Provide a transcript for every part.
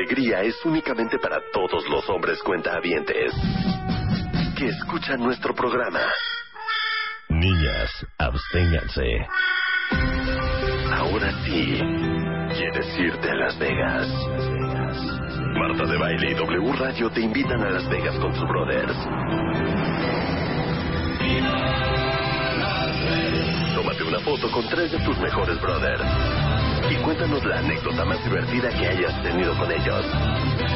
Alegría es únicamente para todos los hombres cuentahabientes que escuchan nuestro programa. Niñas, absténganse. Ahora sí, quieres irte a Las Vegas. Marta de Baile y W Radio te invitan a Las Vegas con sus brothers. Tómate una foto con tres de tus mejores brothers. Y cuéntanos la anécdota más divertida que hayas tenido con ellos.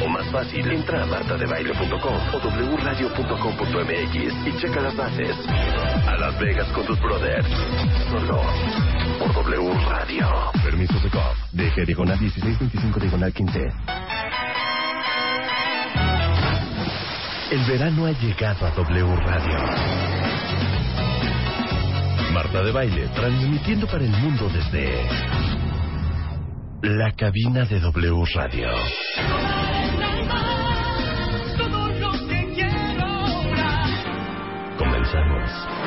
O más fácil, entra a martadebaile.com o wradio.com.mx y checa las bases. A Las Vegas con tus brothers. Solo por W Radio. Permiso de COP. DG diagonal 1625 diagonal 15. El verano ha llegado a W Radio. Marta de Baile, transmitiendo para el mundo desde la cabina de W Radio. Comenzamos.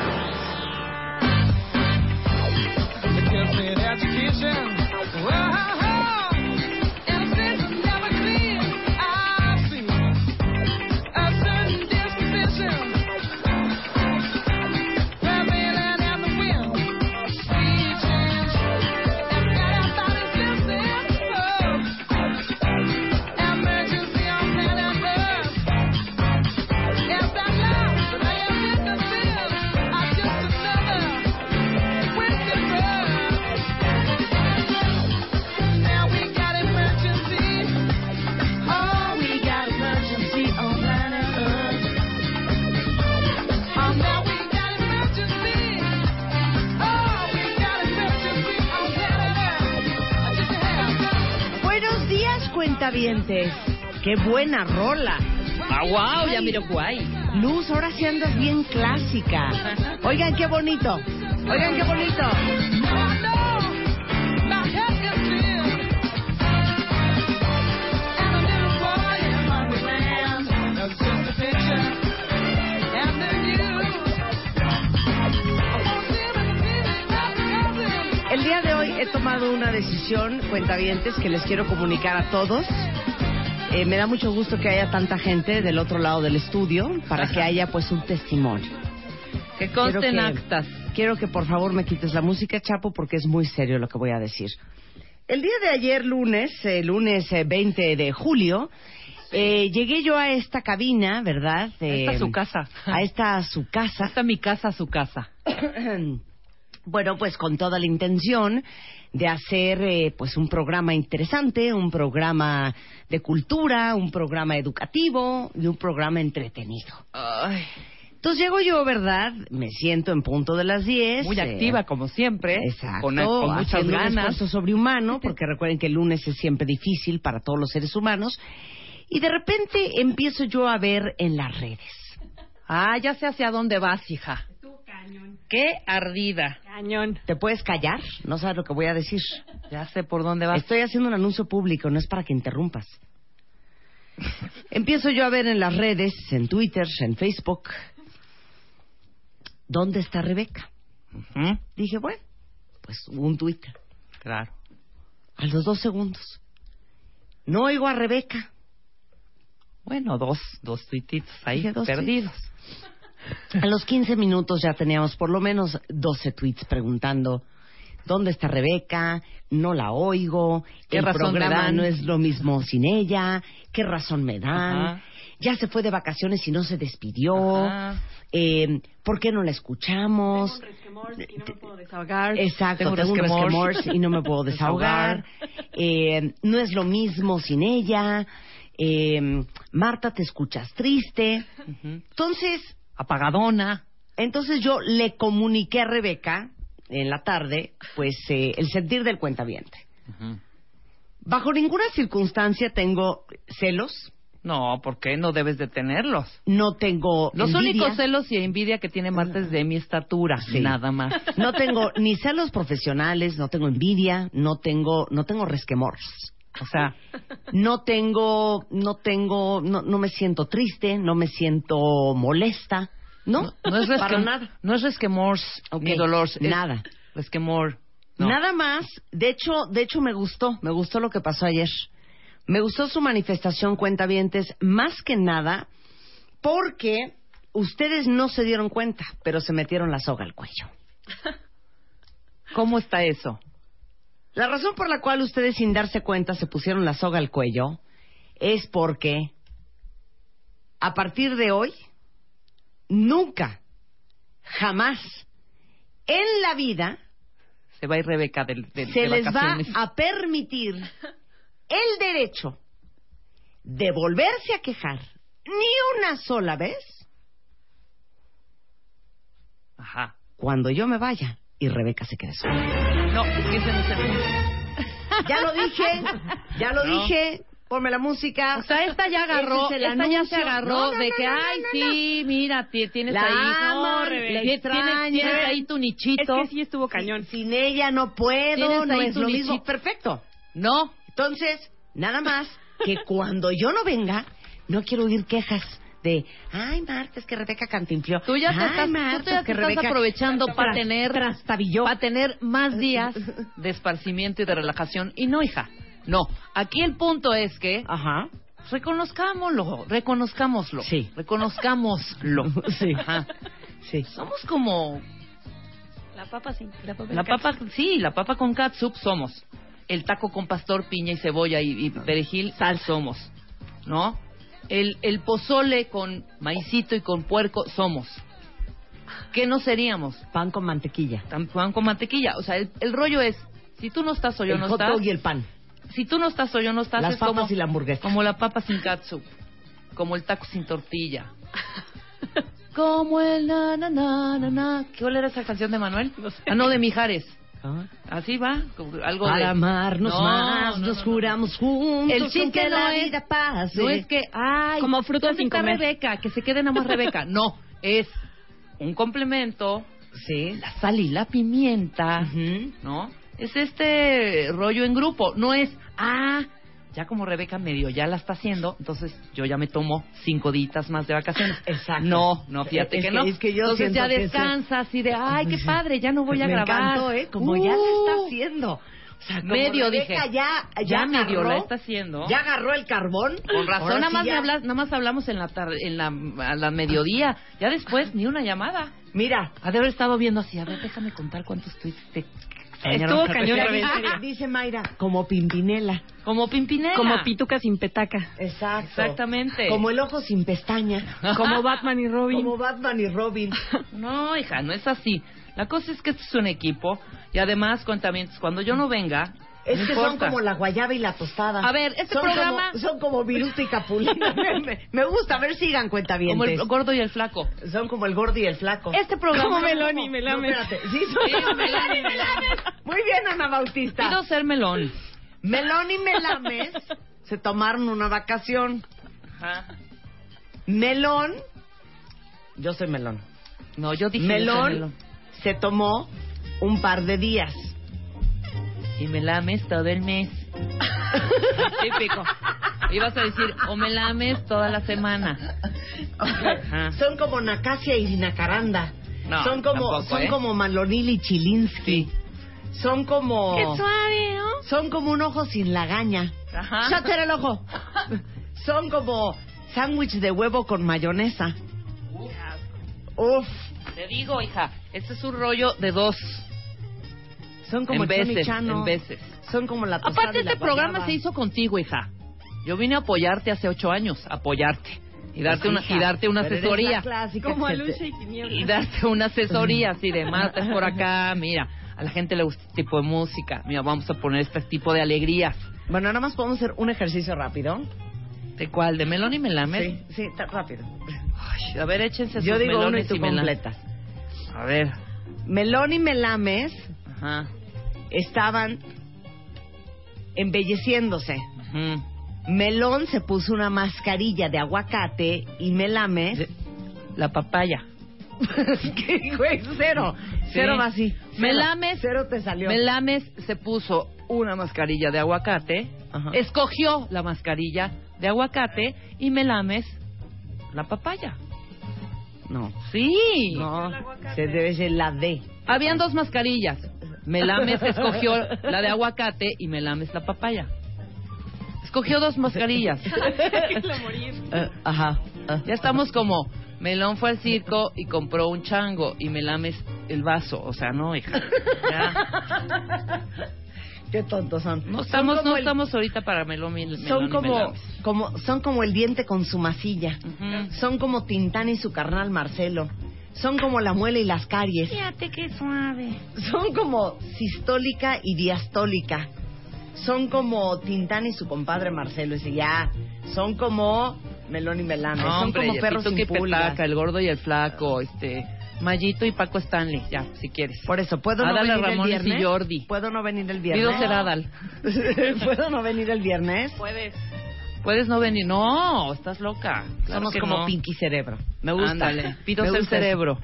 Cuentavientes. Qué buena rola. Ah, wow, ya miro guay. Luz, ahora sí andas bien clásica. Oigan, qué bonito. Oigan, qué bonito. El día de hoy he tomado una decisión, cuentavientes, que les quiero comunicar a todos. Eh, me da mucho gusto que haya tanta gente del otro lado del estudio para que haya pues un testimonio. Que consten que- actas. Quiero que por favor me quites la música, Chapo, porque es muy serio lo que voy a decir. El día de ayer, lunes, eh, lunes eh, 20 de julio, eh, llegué yo a esta cabina, ¿verdad? Eh, Esta es su casa. A esta su casa. Esta mi casa, su casa. bueno, pues con toda la intención de hacer eh, pues un programa interesante, un programa de cultura, un programa educativo y un programa entretenido. Ay, Entonces llego yo, ¿verdad? Me siento en punto de las 10. muy eh, activa, como siempre. Exacto, Con, con muchas un ganas. esfuerzo sobrehumano, porque recuerden que el lunes es siempre difícil para todos los seres humanos. Y de repente empiezo yo a ver en las redes. Ah, ya sé hacia dónde vas, hija. Qué ardida. Cañón. ¿Te puedes callar? No sabes lo que voy a decir. Ya sé por dónde vas. Estoy haciendo un anuncio público, no es para que interrumpas. Empiezo yo a ver en las redes, en Twitter, en Facebook, ¿dónde está Rebeca? Dije, bueno, pues un Twitter. Claro. A los dos segundos. No oigo a Rebeca. Bueno, dos, dos tuititos ahí dos perdidos. A los 15 minutos ya teníamos por lo menos 12 tweets preguntando ¿Dónde está Rebeca? No la oigo. ¿Qué el razón me programa dan? no es lo mismo sin ella. ¿Qué razón me dan? Ajá. Ya se fue de vacaciones y no se despidió. Eh, ¿Por qué no la escuchamos? Tengo un resquemor y no me puedo desahogar. Exacto, Tengo tengo, un y no me puedo desahogar. Eh, no es lo mismo sin ella. Eh, Marta, te escuchas triste. Entonces, Apagadona. entonces yo le comuniqué a Rebeca en la tarde, pues eh, el sentir del cuentaviente. Bajo ninguna circunstancia tengo celos, No, ¿por qué no debes de tenerlos? no tengo Los envidia, únicos celos y envidia que tiene Marta es de mi estatura, Sí. nada más. no tengo ni celos profesionales, no tengo envidia, no tengo, no tengo resquemores. O sea, No tengo, no tengo, no, no me siento triste, no me siento molesta, ¿no? no es para nada. No es resquemor Ok, ni dolor. nada. Resquemor. no. Nada más, de hecho, de hecho me gustó, me gustó lo que pasó ayer. Me gustó su manifestación cuentavientes, más que nada porque ustedes no se dieron cuenta, pero se metieron la soga al cuello. ¿Cómo está eso? La razón por la cual ustedes sin darse cuenta se pusieron la soga al cuello es porque a partir de hoy, nunca, jamás, en la vida Se va a ir Rebeca de, de- se de les va a permitir el derecho de volverse a quejar ni una sola vez Ajá. cuando yo me vaya y Rebeca se quede sola. No, es que ese no es el punto. Ya lo dije, ya lo No. dije. Ponme la música. O sea, esta ya agarró, es esta ya se agarró No, no, de que, no, no, ay, no, sí, mira, ti- tienes La ahí, aman, Rebe- la tienes- extrañan. tienes ahí tu Es nichito. que sí estuvo cañón. Sin ella no puedo, Tienes no es lo mismo. nichito. Perfecto. No, Entonces, nada más que cuando yo no venga, no quiero oír quejas de, ay, Marta, es que Rebeca cantinfló. tú ya te Ay, estás, tú Marta, te ya es que te estás Rebeca aprovechando para tener, para tener más días de esparcimiento y de relajación. Y no, hija, no. Aquí el punto es que Ajá. reconozcámoslo, reconozcámoslo. Sí. Reconozcámoslo. Sí. Ajá. Sí. Somos como La papa sí. La papa, La papa, sí, la papa con catsup somos. El taco con pastor, piña y cebolla y, y perejil, sal somos. ¿No? El, el pozole con maicito y con puerco somos. ¿Qué no seríamos? Pan con mantequilla. Tan- Pan con mantequilla. O sea, el, el rollo es, si tú no estás o yo el no hot estás, dog y el pan. si tú no estás o yo no estás, Las es papas como, y la hamburguesa. como la papa sin catsup, como el taco sin tortilla. Como el na na na na na. ¿Cuál era esa canción de Manuel? Ah, no, de Mijares. Ah. Así va, algo de... Para amarnos No, más, no, nos no, no. juramos juntos. El chiste aunque no la es- vida pase. No es que, ay, Como fruta ¿dónde sin comer. Rebeca, que se quede nada más Rebeca. No, es un complemento, Sí. la sal y la pimienta. ¿no? Es este rollo en grupo, no es, ah, ya como Rebeca medio ya la está haciendo, entonces yo ya me tomo cinco días más de vacaciones. Exacto. No, no, fíjate Es que, que- no. es que yo entonces ya que ese- descansas y de, ay, qué padre, ya no voy a Me grabar. encantó, ¿eh? Como ya la está Uh, haciendo. O sea, Medio, Rebeca dije. Ya, ya, Ya medio agarró- la está haciendo. Ya agarró el carbón. Con razón, Ahora nada sí más, ya- me hablas- nada más hablamos en la tarde, en la, a la mediodía. Ya después, ni una llamada. Mira. Ha de haber estado viendo así. A ver, déjame contar cuántos tweets te... Estuvo cañón, en dice-. Dice Mayra, como Pimpinela. Como Pimpinela. Como pituca sin petaca. Exacto. Exactamente. Como el ojo sin pestaña. Como Batman y Robin. Como Batman y Robin. No, hija, no es así. La cosa es que esto es un equipo. Y además, cuentamientos, cuando yo no venga... Es no que son como la guayaba y la tostada. A ver, este son programa- Como, son como Viruta y Capulina. me, me gusta, a ver, sigan cuenta bien. Como el gordo y el flaco. Son como el gordo y el flaco. Este programa... Como Melón y Melame. No. Sí, son Sí, como Melón y Melame. Muy bien, Ana Bautista. Quiero ser melón. Melón y Melames se tomaron una vacación. Ajá. Melón, yo soy Melón. No, yo dije... yo soy Melón se tomó un par de días. Y me lames todo el mes. Típico. Ibas a decir, o me lames toda la semana. Ajá. Son como Nacasia y Nacaranda. No, son como, tampoco, son ¿eh? como Malonil y Chilinsky. Son como, Qué suave, ¿no? son como un ojo sin lagaña. Ajá. Shut el ojo. son como sándwich de huevo con mayonesa. Uf. Te digo, hija, este es un rollo de dos. Son como en veces, Chano. en veces. Son como la tostada Aparte, y la este programa guayaba. se hizo contigo, hija. Yo vine a apoyarte hace ocho años, apoyarte. Y darte Pues, una, hija, y darte una asesoría. clásica Como y y darte una asesoría así de Marta es por acá, mira, a la gente le gusta este tipo de música, mira, vamos a poner este tipo de alegrías. Bueno, nada más podemos hacer un ejercicio rápido. ¿De cuál? ¿De melón y melame? Sí, sí, rápido. Ay, a ver, échense Yo sus digo uno y melones tú y completas. A ver, Melón y Melames Ajá. Estaban embelleciéndose. Melón se puso una mascarilla de aguacate y Melames... De- La papaya. ¿Qué, güey? Cero. Sí. Cero va así. Cero. Melames- Cero te salió. Melames se puso una mascarilla de aguacate, Ajá. escogió la mascarilla de aguacate y Melames la papaya. No. Sí. No. Se debe ser la D. Habían dos mascarillas. Melames escogió la de aguacate y Melames la papaya. Escogió dos mascarillas. Eh, ajá. eh. Ya estamos como Melón fue al circo y compró un chango y Melames el vaso. O sea, no, hija. Ya. Qué tontos son. No estamos, no el- estamos ahorita para Melón y Melón Son como, Melames. como, son como el diente con su masilla. Son como Tintán y su carnal Marcelo. Son como la muela y las caries. Fíjate qué suave. Son como sistólica y diastólica. Son como Tintán y su compadre Marcelo. Ese ya. Son como Melón y Melame. No, son hombre, como perros sin petaca, el gordo y el flaco, este, Mayito y Paco Stanley, ya, si quieres. Por eso, ¿puedo no Adal venir Ramones el viernes? y Jordi. ¿Puedo no venir el viernes? Pido ser Adal. ¿Puedo no venir el viernes? Puedes. Puedes no venir. No, estás loca. Claro Somos que como no. Pinky Cerebro. Me gusta. Ándale, Pido Me ser gusta cerebro.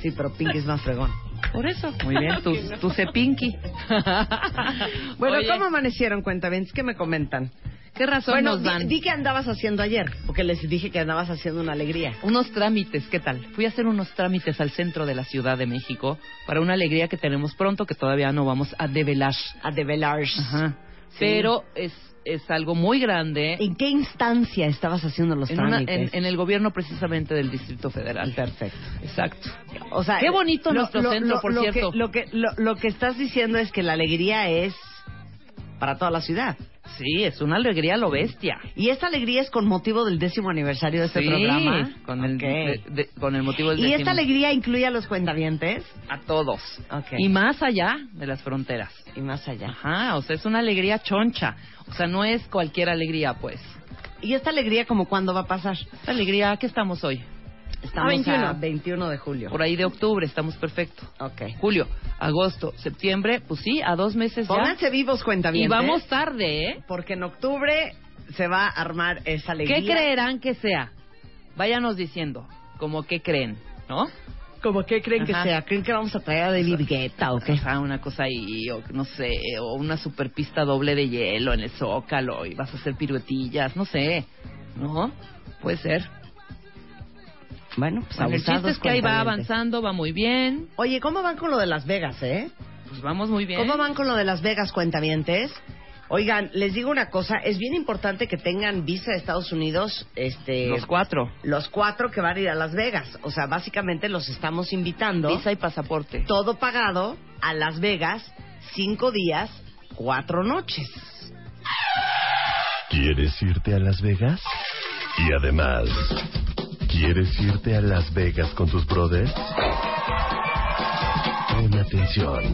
Sí, pero Pinky es más fregón. Por eso. Muy bien, tú, tú sé Pinky. Bueno, Oye, ¿cómo amanecieron, cuentavientes? ¿Qué me comentan? ¿Qué razón Bueno, nos di, dan? di que andabas haciendo ayer, porque les dije que andabas haciendo una alegría. Unos trámites, ¿qué tal? Fui a hacer unos trámites al centro de la Ciudad de México para una alegría que tenemos pronto que todavía no vamos a develar. A develar. Ajá. Sí. Pero es, es algo muy grande ¿En qué instancia estabas haciendo los en, una- trámites? en, en el gobierno precisamente del Distrito Federal. Perfecto. Exacto. O sea, Qué bonito nuestro centro, por lo cierto. Que, lo, que, lo, lo que estás diciendo es que la alegría es para toda la ciudad. Sí, es una alegría a lo bestia. Y esta alegría es con motivo del décimo aniversario de este sí, programa. Con el, Ok. de- de- con el motivo del ¿Y décimo. esta alegría incluye a los cuentavientes? A todos. Ok. Y más allá de las fronteras. Y más allá. Ajá, o sea, es una alegría choncha. O sea, no es cualquier alegría, pues. ¿Y esta alegría como cuándo va a pasar? Esta alegría, ¿qué estamos hoy? Estamos 21. a 21 de julio. Por ahí de octubre, estamos perfecto. Ok. Julio, agosto, septiembre, pues sí, a dos meses ya. Pónganse vivos Y cuentavientes. vamos tarde, ¿eh? Porque en octubre se va a armar esa alegría. ¿Qué creerán que sea? Váyanos diciendo, como qué creen, ¿no? ¿Cómo qué creen que Ajá. sea? ¿Creen que vamos a traer a David Guetta o qué? O sea, una cosa ahí, o no sé, o una super pista doble de hielo en el zócalo y vas a hacer piruetillas, no sé, ¿no? Puede ser. Bueno, pues Bueno, el chiste es que ahí va avanzando, va muy bien, Oye, ¿cómo van con lo de Las Vegas, eh? pues vamos muy bien. ¿Cómo van con lo de Las Vegas, cuentavientes? Oigan, les digo una cosa, es bien importante que tengan visa de Estados Unidos, este... Los cuatro, los cuatro que van a ir a Las Vegas. O sea, básicamente los estamos invitando, visa y pasaporte. todo pagado, a Las Vegas, cinco días, cuatro noches. ¿Quieres irte a Las Vegas? Y además, ¿quieres irte a Las Vegas con tus brothers?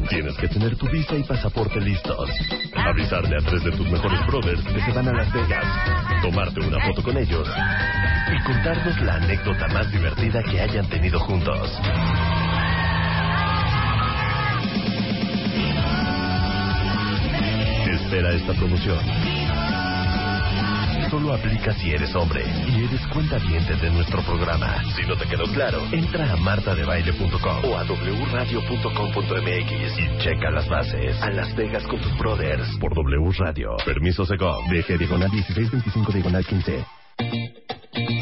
Tienes que tener tu visa y pasaporte listos. Avisarle a tres de tus mejores brothers que van a Las Vegas, tomarte una foto con ellos y contarnos la anécdota más divertida que hayan tenido juntos. Espera esta promoción. Solo aplica si eres hombre y eres cuenta de nuestro programa. Si no te quedó claro, entra a martadebaile.com o a wradio.com.mx y checa las bases. A Las Vegas con tus brothers por W Radio. Permiso Segov. DG diagonal 1625 diagonal 15.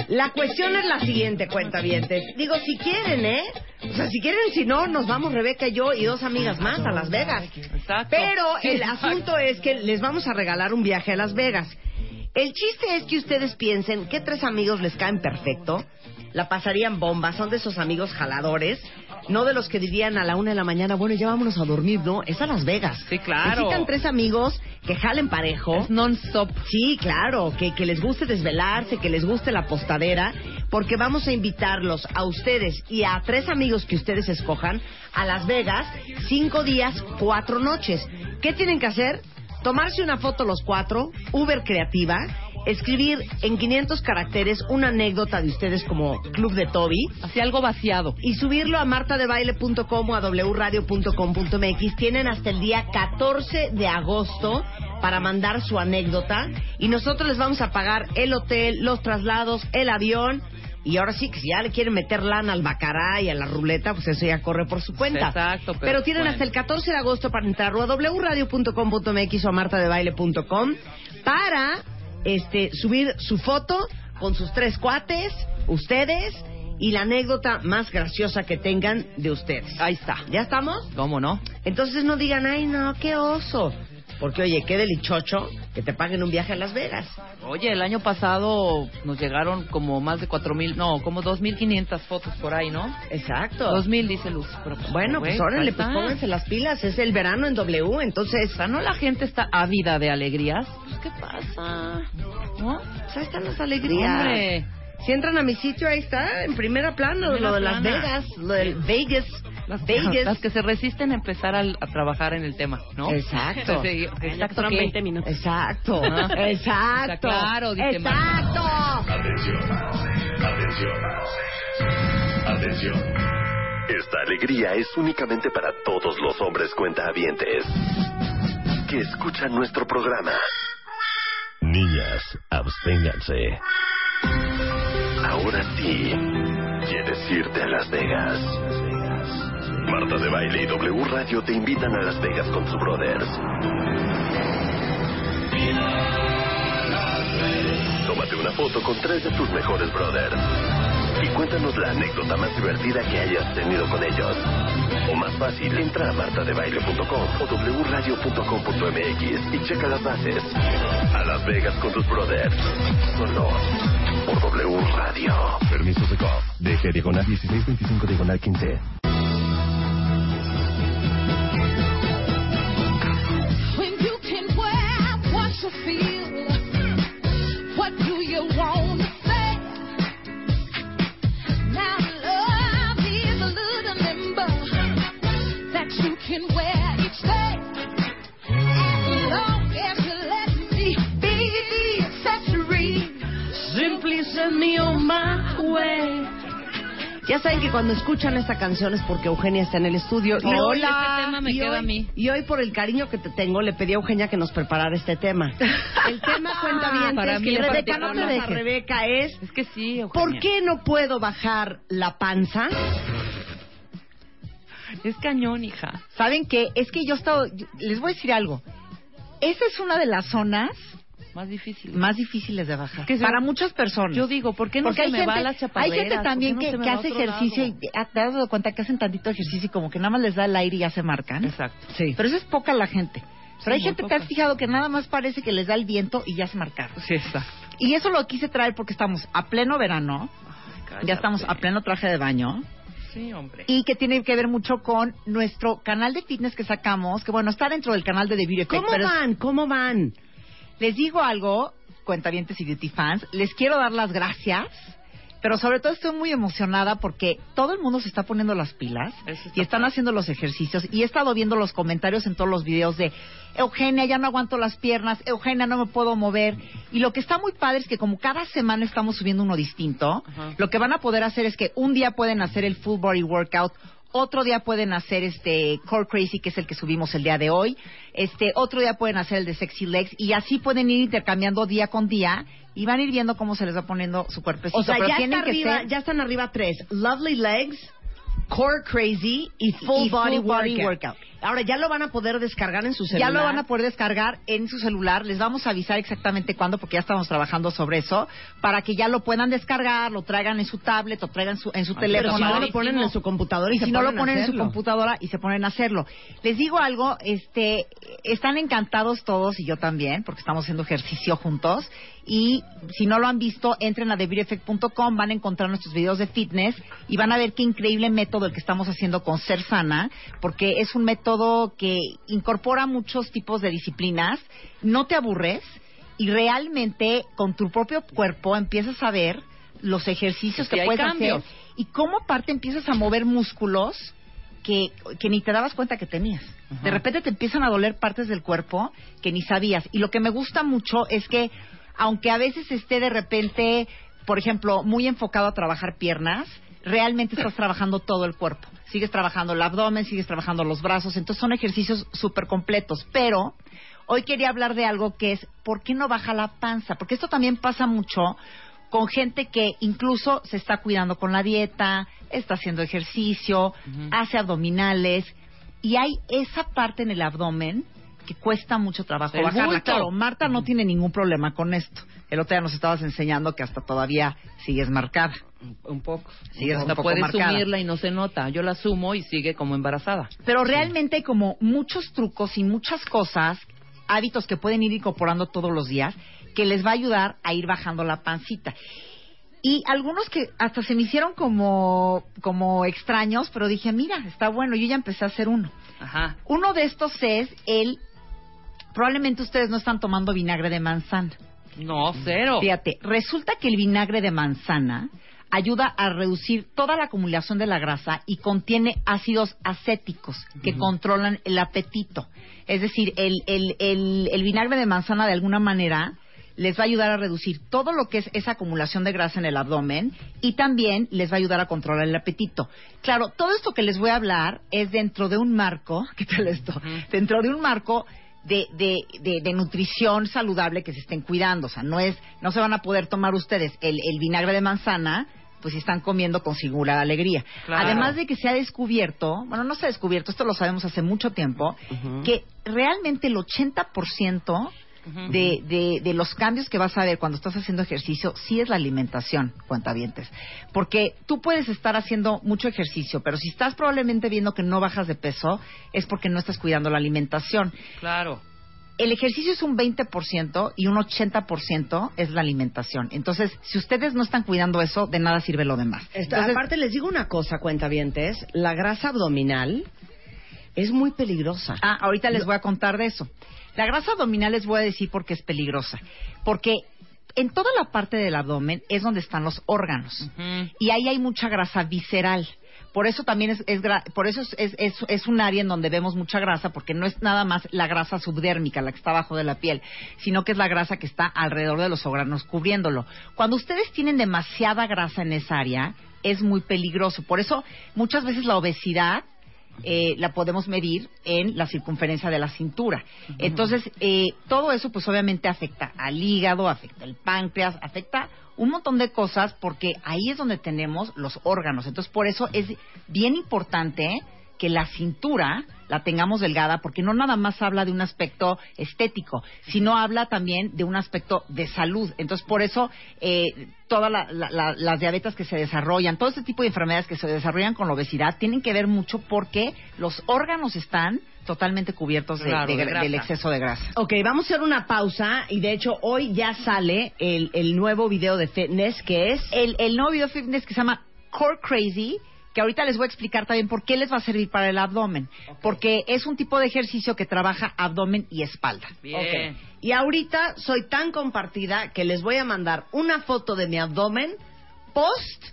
La cuestión es la siguiente, cuentavientes. Digo, si quieren, ¿eh? O sea, si quieren, si no, nos vamos Rebeca y yo y dos amigas más a Las Vegas. Exacto. Pero el asunto es que les vamos a regalar un viaje a Las Vegas. El chiste es que ustedes piensen que tres amigos les caen perfecto, la pasarían bomba, son de esos amigos jaladores, no de los que dirían a la una de la mañana, bueno, ya vámonos a dormir, no, es a Las Vegas. Sí, claro. Necesitan tres amigos que jalen parejo. Es non-stop. Sí, claro, que, que les guste desvelarse, que les guste la postadera, porque vamos a invitarlos a ustedes y a tres amigos que ustedes escojan a Las Vegas, cinco días, cuatro noches. ¿Qué tienen que hacer? Tomarse una foto los cuatro, Uber Creativa, escribir en 500 caracteres una anécdota de ustedes como Club de Toby Así algo vaciado. y subirlo a martadebaile.com o a wradio.com.mx. Tienen hasta el día 14 de agosto para mandar su anécdota y nosotros les vamos a pagar el hotel, los traslados, el avión. Y ahora sí, que si ya le quieren meter lana al bacará y a la ruleta, pues eso ya corre por su cuenta. Exacto, pero Pero tienen bueno. hasta el 14 de agosto para entrar o a wradio.com.mx o a martadebaile.com para este, subir su foto con sus tres cuates, ustedes, y la anécdota más graciosa que tengan de ustedes. Ahí está. ¿Ya estamos? ¿Cómo no? Entonces no digan, ay, no, qué oso. Porque, oye, qué delichocho que te paguen un viaje a Las Vegas. Oye, el año pasado nos llegaron como más de cuatro mil, no, como dos mil quinientas fotos por ahí, ¿no? Exacto. Dos mil, dice Luz. Pero, Bueno, pues órale, pues pónganse las pilas. Es el verano en W, entonces... O sea, ¿no la gente está ávida de alegrías? Pues, ¿qué pasa? ¿No? Pues ahí están las alegrías. Hombre. Si entran a mi sitio, ahí está, en primera plano, Primera lo de Las. Vegas, lo del Vegas. Las, Vegas. las que se resisten a empezar al- a, trabajar en el tema, ¿no? Exacto. Sí, Exacto. ¿qué? 20 minutos. Exacto, Ah. exacto. Está claro, dice Exacto. Atención, atención, atención. Esta alegría es únicamente para todos los hombres cuentahabientes que escuchan nuestro programa. Niñas, absténganse. Ahora sí, quieres irte a Las Vegas. Marta de Baile y W Radio te invitan a Las Vegas con sus brothers. Tómate una foto con tres de tus mejores brothers. Y cuéntanos la anécdota más divertida que hayas tenido con ellos. O más fácil, entra a martadebaile.com o wradio.com.mx y checa las bases. A Las Vegas con tus brothers. Solo por W Radio. Permisos de COP. DG diagonal 1625 diagonal 15. You feel, what do you want to say? Now love is a little member that you can wear each day. As long as you let me be the accessory. Simply send me on my way. Ya saben que cuando escuchan esta canción es porque Eugenia está en el estudio. Y Hola. hoy- Este tema me y queda hoy- a mí. Y hoy, por el cariño que te tengo, le pedí a Eugenia que nos preparara este tema. El tema cuenta bien Para mí que Rebeca, no te dejes. Rebeca es Es que sí, Eugenia. ¿Por qué no puedo bajar la panza? Es cañón, hija. ¿Saben qué? Es que yo he estado... les voy a decir algo. Esa es una de las zonas Más difícil. más difíciles de bajar. Que se- para muchas personas. Yo digo, ¿por qué no Porque se hay me gente, va a las hay gente también ¿Por qué que, que hace ejercicio lado? y te has dado cuenta que hacen tantito ejercicio y como que nada más les da el aire y ya se marcan. Exacto. Sí. Pero eso es poca la gente. Pero hay gente, ¿te has fijado que nada más parece que les da el viento y ya se marcaron? Sí, exacto. Y eso lo quise traer porque estamos a pleno verano, ya estamos a pleno traje de baño, Sí, hombre. y que tiene que ver mucho con nuestro canal de fitness que sacamos, que bueno, está dentro del canal de The Beauty Effect, ¿Cómo pero es- van? ¿Cómo van? Les digo algo, cuentavientes y beauty fans, les quiero dar las gracias, pero sobre todo estoy muy emocionada porque todo el mundo se está poniendo las pilas está y están padre. haciendo los ejercicios y he estado viendo los comentarios en todos los videos de Eugenia, ya no aguanto las piernas, Eugenia, no me puedo mover. Y lo que está muy padre es que como cada semana estamos subiendo uno distinto, Ajá. lo que van a poder hacer es que un día pueden hacer el full body workout, otro día pueden hacer este Core Crazy, que es el que subimos el día de hoy. Este, otro día pueden hacer el de Sexy Legs y así pueden ir intercambiando día con día y van a ir viendo cómo se les va poniendo su cuerpecito. O sea, Pero ya, tienen está que arriba, ser- ya están arriba tres. Lovely Legs, Core Crazy y Full, Y body, full body workout. workout. Ahora, ya lo van a poder descargar en su celular. Ya lo van a poder descargar en su celular. Les vamos a avisar exactamente cuándo, porque ya estamos trabajando sobre eso, para que ya lo puedan descargar, lo traigan en su tablet o traigan su, en su Pero si teléfono. no lo ponen en su computadora y, y se si no lo ponen en su computadora y se ponen a hacerlo. Les digo algo, este, están encantados todos y yo también, porque estamos haciendo ejercicio juntos. Y si no lo han visto, entren a TheBeautyEffect.com, van a encontrar nuestros videos de fitness y van a ver qué increíble método el que estamos haciendo con Ser Sana, porque es un método que incorpora muchos tipos de disciplinas, no te aburres y realmente con tu propio cuerpo empiezas a ver los ejercicios Que sí que puedes cambios. hacer y cómo aparte empiezas a mover músculos que, que ni te dabas cuenta que tenías. De repente te empiezan a doler partes del cuerpo que ni sabías. Y lo que me gusta mucho es que aunque a veces esté de repente, por ejemplo, muy enfocado a trabajar piernas, realmente estás trabajando todo el cuerpo. Sigues trabajando el abdomen, sigues trabajando los brazos, entonces son ejercicios súper completos. Pero hoy quería hablar de algo que es, ¿por qué no baja la panza? Porque esto también pasa mucho con gente que incluso se está cuidando con la dieta, está haciendo ejercicio, hace abdominales, y hay esa parte en el abdomen que cuesta mucho trabajo El bajarla. bulto. Claro, Marta no tiene ningún problema con esto. El otro día nos estabas enseñando que hasta todavía sigues marcada. Un poco. Sigues un Hasta poco puedes marcada. sumirla y no se nota. Yo la sumo y sigue como embarazada. Pero realmente hay como muchos trucos y muchas cosas, hábitos que pueden ir incorporando todos los días, que les va a ayudar a ir bajando la pancita. Y algunos que hasta se me hicieron como, como extraños, pero dije, mira, está bueno, yo ya empecé a hacer uno. Ajá. Uno de estos es el, probablemente ustedes no están tomando vinagre de manzana. No, cero. Fíjate, resulta que el vinagre de manzana ayuda a reducir toda la acumulación de la grasa y contiene ácidos acéticos que controlan el apetito. Es decir, el, el, el, el vinagre de manzana de alguna manera les va a ayudar a reducir todo lo que es esa acumulación de grasa en el abdomen y también les va a ayudar a controlar el apetito. Claro, todo esto que les voy a hablar es dentro de un marco, ¿qué tal esto? Dentro de un marco de, de, de, de nutrición saludable que se estén cuidando. O sea, no es, no se van a poder tomar ustedes el, el vinagre de manzana, pues si están comiendo con singular alegría. Claro. Además de que se ha descubierto, bueno, no se ha descubierto, esto lo sabemos hace mucho tiempo, que realmente el 80% de, de, de los cambios que vas a ver cuando estás haciendo ejercicio sí es la alimentación, cuentavientes. Porque tú puedes estar haciendo mucho ejercicio, pero si estás probablemente viendo que no bajas de peso, es porque no estás cuidando la alimentación. Claro. El ejercicio es un 20% y un 80% es la alimentación. Entonces, si ustedes no están cuidando eso, de nada sirve lo demás. Entonces, aparte les digo una cosa, cuentavientes, la grasa abdominal es muy peligrosa. Ah, ahorita les voy a contar de eso. La grasa abdominal les voy a decir por qué es peligrosa. Porque en toda la parte del abdomen es donde están los órganos. Y ahí hay mucha grasa visceral. Por eso también es, es por eso es, es, es- es un área en donde vemos mucha grasa, porque no es nada más la grasa subdérmica, la que está abajo de la piel, sino que es la grasa que está alrededor de los órganos cubriéndolo. Cuando ustedes tienen demasiada grasa en esa área, es muy peligroso. Por eso muchas veces la obesidad eh, la podemos medir en la circunferencia de la cintura. Entonces, eh, todo eso pues obviamente afecta al hígado, afecta al páncreas, afecta un montón de cosas porque ahí es donde tenemos los órganos. Entonces, por eso es bien importante que la cintura la tengamos delgada porque no nada más habla de un aspecto estético, sino habla también de un aspecto de salud. Entonces, por eso eh, todas la- la- la- las diabetes que se desarrollan, todo este tipo de enfermedades que se desarrollan con la obesidad, tienen que ver mucho porque los órganos están totalmente cubiertos de- Claro, de- de del exceso de grasa. Ok, vamos a hacer una pausa y de hecho hoy ya sale el, el nuevo video de fitness que es... El, el nuevo video fitness que se llama Core Crazy, que ahorita les voy a explicar también por qué les va a servir para el abdomen. Porque es un tipo de ejercicio que trabaja abdomen y espalda. Bien. Y ahorita soy tan compartida que les voy a mandar una foto de mi abdomen post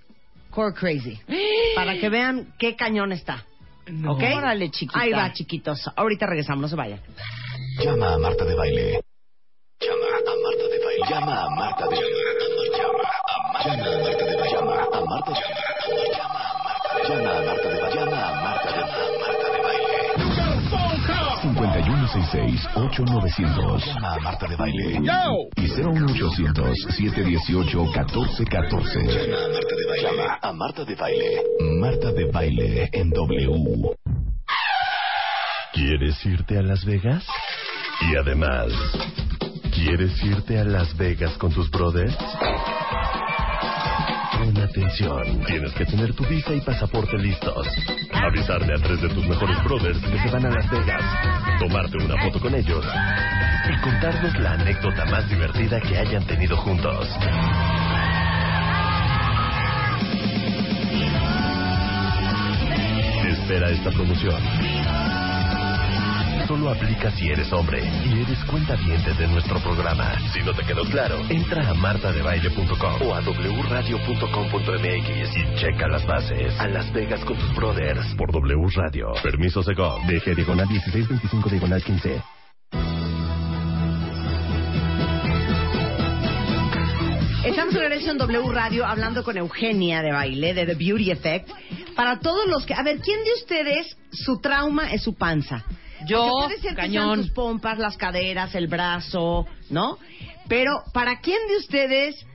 Core Crazy para que vean qué cañón está. ¿Ok? Órale, chiquita. Ahí va, chiquitos. Ahorita regresamos, no se vayan. Llama a Marta de Baile. Llama a Marta de Baile. Llama a Marta de Baile. Llama a Marta de Baile. Llama a Marta de Baile. Llama 668-900. A Marta de Baile. Y 01800-718-1414. Llama a Marta de Baile. Llama a Marta de Baile. Marta de Baile en W. ¿Quieres irte a Las Vegas? Y además, ¿quieres irte a Las Vegas con tus brothers? Atención, tienes que tener tu visa y pasaporte listos. Avisarle a tres de tus mejores brothers que se van a Las Vegas, tomarte una foto con ellos y contarnos la anécdota más divertida que hayan tenido juntos. Espera esta promoción. Solo aplica si eres hombre y eres cuenta de nuestro programa. Si no te quedó claro, entra a martadebaile.com o a wradio.com.mx y checa las bases. A Las Vegas con tus brothers por W Radio. Permiso Segov. DG diagonal 1625 diagonal 15. Estamos en regreso en W Radio hablando con Eugenia de baile, de The Beauty Effect. Para todos los que... A ver, ¿quién de ustedes su trauma es su panza? Yo, Porque puede ser que sean cañón. tus pompas, las caderas, el brazo, ¿no? Pero ¿para quién de ustedes...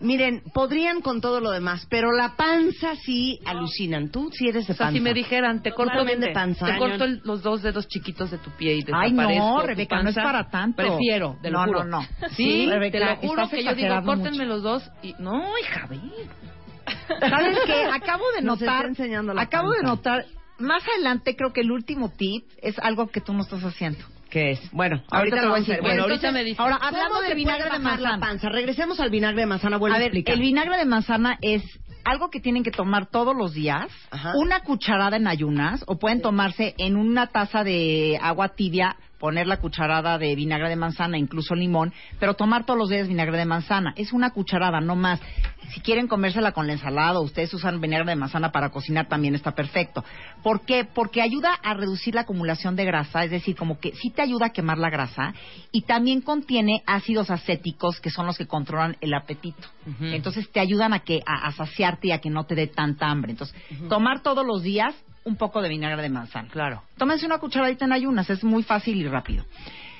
Miren, podrían con todo lo demás, pero la panza sí alucinan. Tú sí eres de O sea, panza. si me dijeran, te corto bien de panza. Te corto el- los dos dedos chiquitos de tu pie y Ay, desaparezco no, tu Rebeca, no es panza. para tanto. Prefiero, te lo No, juro. no, no. Sí, Sí, te Rebeca, lo juro que yo digo, córtenme mucho. los dos y... No, hija, ve. ¿Sabes qué? Acabo de Nos está notar, enseñando la acabo de panza. notar, más adelante creo que el último tip es algo que tú no estás haciendo. ¿Qué es? Bueno, Ahorita lo voy a decir. Bueno, entonces, ahorita me dices. Ahora, ¿cómo hablando se de vinagre de la manzana. panza? Regresemos al vinagre de manzana, vuelvo A a, ver, explicar. el vinagre de manzana es algo que tienen que tomar todos los días, Ajá. una cucharada en ayunas, o pueden tomarse en una taza de agua tibia, poner la cucharada de vinagre de manzana, incluso limón, pero tomar todos los días vinagre de manzana. Es una cucharada, no más. Si quieren comérsela con la ensalada, o ustedes usan vinagre de manzana para cocinar, también está perfecto. ¿Por qué? Porque ayuda a reducir la acumulación de grasa, es decir, como que sí te ayuda a quemar la grasa, y también contiene ácidos acéticos, que son los que controlan el apetito. Entonces te ayudan a que a, a saciarte y a que no te dé tanta hambre. Entonces, tomar todos los días un poco de vinagre de manzana. Claro. Tómense una cucharadita en ayunas, es muy fácil y rápido.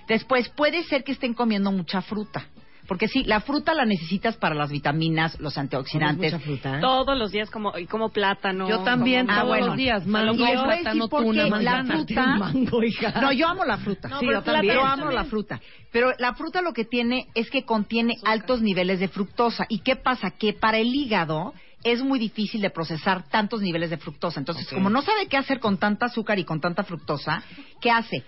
Después, puede ser que estén comiendo mucha fruta. Porque sí, la fruta la necesitas para las vitaminas, los antioxidantes. mucha fruta, ¿eh? Todos los días como, y como plátano. Yo también, como- Ah, todos bueno. los días. Y Mango, decir plátano, por tuna, qué la manzana. fruta... mango, hija. No, yo amo la fruta. No, sí, pero yo también. Yo amo la fruta. Pero la fruta lo que tiene es que contiene altos niveles de fructosa. ¿Y qué pasa? Que para el hígado es muy difícil de procesar tantos niveles de fructosa. Entonces, como no sabe qué hacer con tanta azúcar y con tanta fructosa, ¿qué hace?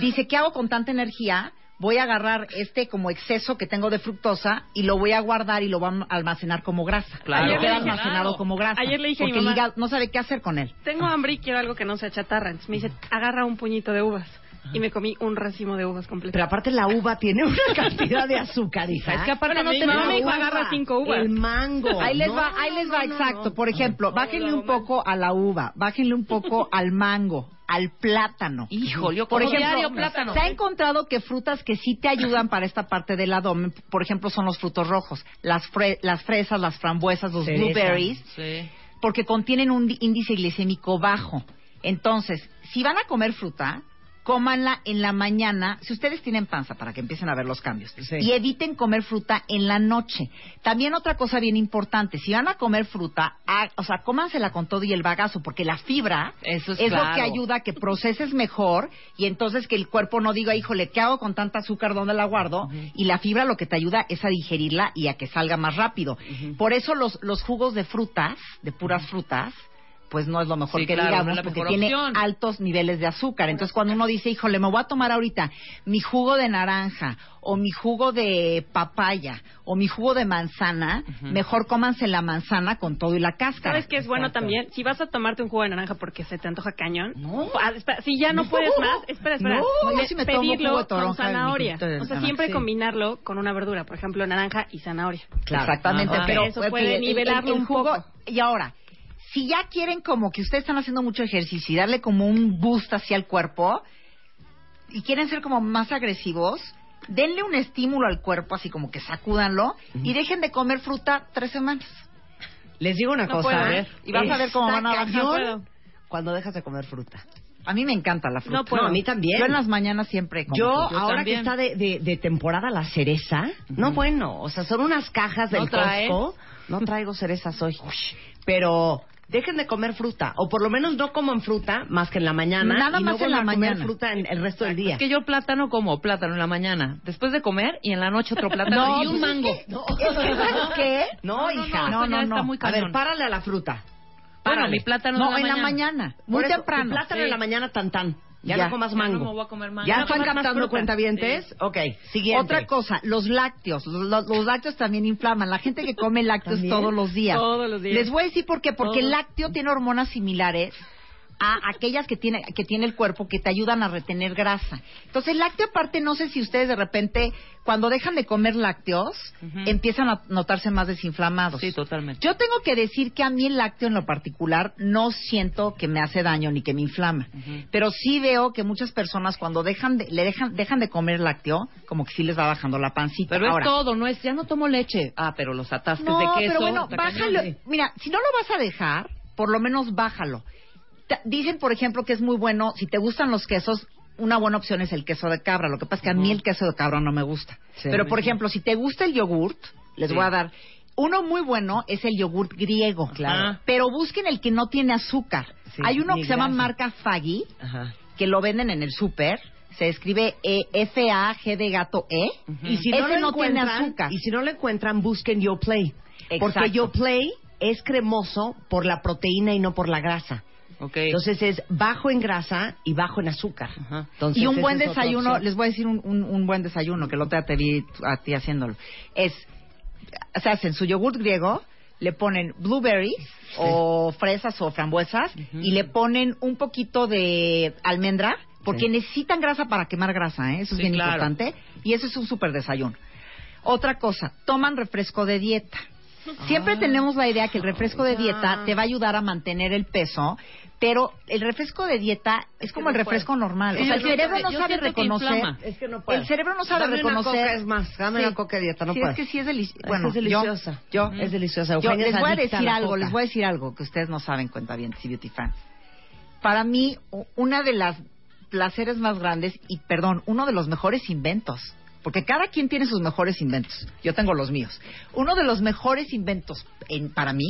Dice, ¿qué hago con tanta energía? Voy a agarrar este como exceso que tengo de fructosa y lo voy a guardar y lo voy a almacenar como grasa. Claro. Lo Ayer queda almacenado como grasa. Ayer le dije a mi porque mamá- no sabe qué hacer con él. Tengo hambre y quiero algo que no sea chatarra. Entonces me dice, agarra un puñito de uvas. Y me comí un racimo de uvas completo. Pero aparte la uva tiene una cantidad de azúcar, hija. Es que aparte Bueno, no mi te mamá me agarra cinco uvas. El mango. Ahí les No, va, ahí les va, no, exacto. no. Por ejemplo, bájenle un poco a la uva, bájenle un poco al mango, al plátano. Híjole, yo por ejemplo, diario plátano. se ha encontrado que frutas que sí te ayudan para esta parte del abdomen, por ejemplo, son los frutos rojos, las, fre- las fresas, las frambuesas, los Cereza. blueberries, Sí. porque contienen un di- índice glicémico bajo. Entonces, si van a comer fruta, cómanla en la mañana, si ustedes tienen panza, para que empiecen a ver los cambios. Sí. Y eviten comer fruta en la noche. También otra cosa bien importante, si van a comer fruta, o sea, cómansela con todo y el bagazo, porque la fibra Eso es lo claro. que ayuda a que proceses mejor y entonces que el cuerpo no diga, híjole, ¿qué hago con tanta azúcar? ¿Dónde la guardo? Y la fibra lo que te ayuda es a digerirla y a que salga más rápido. Por eso los, los jugos de frutas, de puras frutas, pues no es lo mejor Sí, que claro, no digamos la porque tiene opción. altos niveles de azúcar. Entonces cuando uno dice, híjole, me voy a tomar ahorita mi jugo de naranja o mi jugo de papaya o mi jugo de manzana, mejor cómanse la manzana con todo y la cáscara. ¿Sabes qué es bueno también? Si vas a tomarte un jugo de naranja porque se te antoja cañón, ah, espera, si ya no, No. puedes más, espera, espera. No, yo sí me tomo pedirlo jugo de con zanahoria. de O sea, naranja. siempre Sí. combinarlo con una verdura, por ejemplo, naranja y zanahoria. Exactamente, Ah, pero eso pues, puede el- el- nivelarlo el un jugo- poco. Y ahora, si ya quieren como que ustedes están haciendo mucho ejercicio y darle como un boost hacia el cuerpo y quieren ser como más agresivos, denle un estímulo al cuerpo, así como que sacúdanlo y dejen de comer fruta tres semanas. Les digo una No cosa. puedo, a ¿eh? ver. Y vas a ver cómo van a bajar. Cuando dejas de comer fruta. A mí me encanta la fruta. No puedo. No, a mí también. Yo en las mañanas siempre como Yo, ahora también. que está de, de, de temporada la cereza, no bueno, o sea, son unas cajas del ¿No? Costco. No traigo cerezas hoy. Pero dejen de comer fruta, o por lo menos no coman fruta más que en la mañana. Nada y más no en la vuelvan a comer mañana. fruta en el resto del día. Es que yo plátano como plátano en la mañana, después de comer y en la noche otro plátano No, y un pues es mango. que- es que, ¿sabes qué? No, No, no, hija. no, ya está muy A ver, párale a la fruta. Bueno, Párale. mi plátano No, en en la mañana. mañana, Por muy eso, temprano. plátano Sí. en la mañana tan tan. Ya, Ya. no comas Ya no mango. me voy a comer mango. ¿Ya Ya están captando cuentavientes? Ok, siguiente. Otra cosa, los lácteos. Los, los- lácteos también inflaman. La gente que come lácteos todos los días. Todos los días. Les voy a decir por qué. Porque el Todos. lácteo tiene hormonas similares a aquellas que tiene, que tiene el cuerpo que te ayudan a retener grasa. Entonces, el lácteo aparte, no sé si ustedes de repente, cuando dejan de comer lácteos, empiezan a notarse más desinflamados. Sí, totalmente. Yo tengo que decir que a mí el lácteo en lo particular no siento que me hace daño ni que me inflama. Pero sí veo que muchas personas cuando dejan de, le dejan, dejan de comer lácteo, como que sí les va bajando la pancita. Pero Ahora, es todo, no es, ya no tomo leche. Ah, pero los atasques no, de queso. pero bueno, bájalo. Mira, si no lo vas a dejar, por lo menos bájalo. Dicen, por ejemplo, que es muy bueno, si te gustan los quesos, una buena opción es el queso de cabra. Lo que pasa es que a mí el queso de cabra no me gusta. Sí. pero, por ejemplo, si te gusta el yogurt, les Sí. voy a dar. Uno muy bueno es el yogurt griego. Claro. Pero busquen el que no tiene azúcar. Sí, Hay uno que se llama marca Faggy, Ajá. que lo venden en el súper. Se escribe eh, F-A-G de gato E. Y si no lo no tiene azúcar. y si no lo encuentran, busquen Yo Play. Exacto. Porque Yo Play es cremoso por la proteína y no por la grasa. Ok. Entonces es bajo en grasa y bajo en azúcar. Ajá. Entonces, y un buen desayuno, les voy a decir un, un- un buen desayuno, que lo te vi a ti haciéndolo. Es, se hacen su yogurt griego, le ponen blueberries o fresas o frambuesas y le ponen un poquito de almendra, porque Sí. necesitan grasa para quemar grasa, ¿eh? eso es Sí, bien claro. importante. Y eso es un súper desayuno. Otra cosa, toman refresco de dieta. Siempre Ah. tenemos la idea que el refresco de dieta te va a ayudar a mantener el peso, pero el refresco de dieta es, como el refresco normal. O Sí, sea, el cerebro no sabe reconocer. inflama. Es que no. El cerebro no sabe Dame una reconocer. coca, es más, dame una coca de dieta, no sí, puedo. es que sí es Bueno, que es deliciosa. Yo, Es deliciosa. yo les es voy a decir algo, coca. les voy a decir algo que ustedes no saben, cuenta bien, y beauty fans. Para mí, una de las placeres más grandes y, perdón, uno de los mejores inventos, porque cada quien tiene sus mejores inventos. Yo tengo los míos. Uno de los mejores inventos en, para mí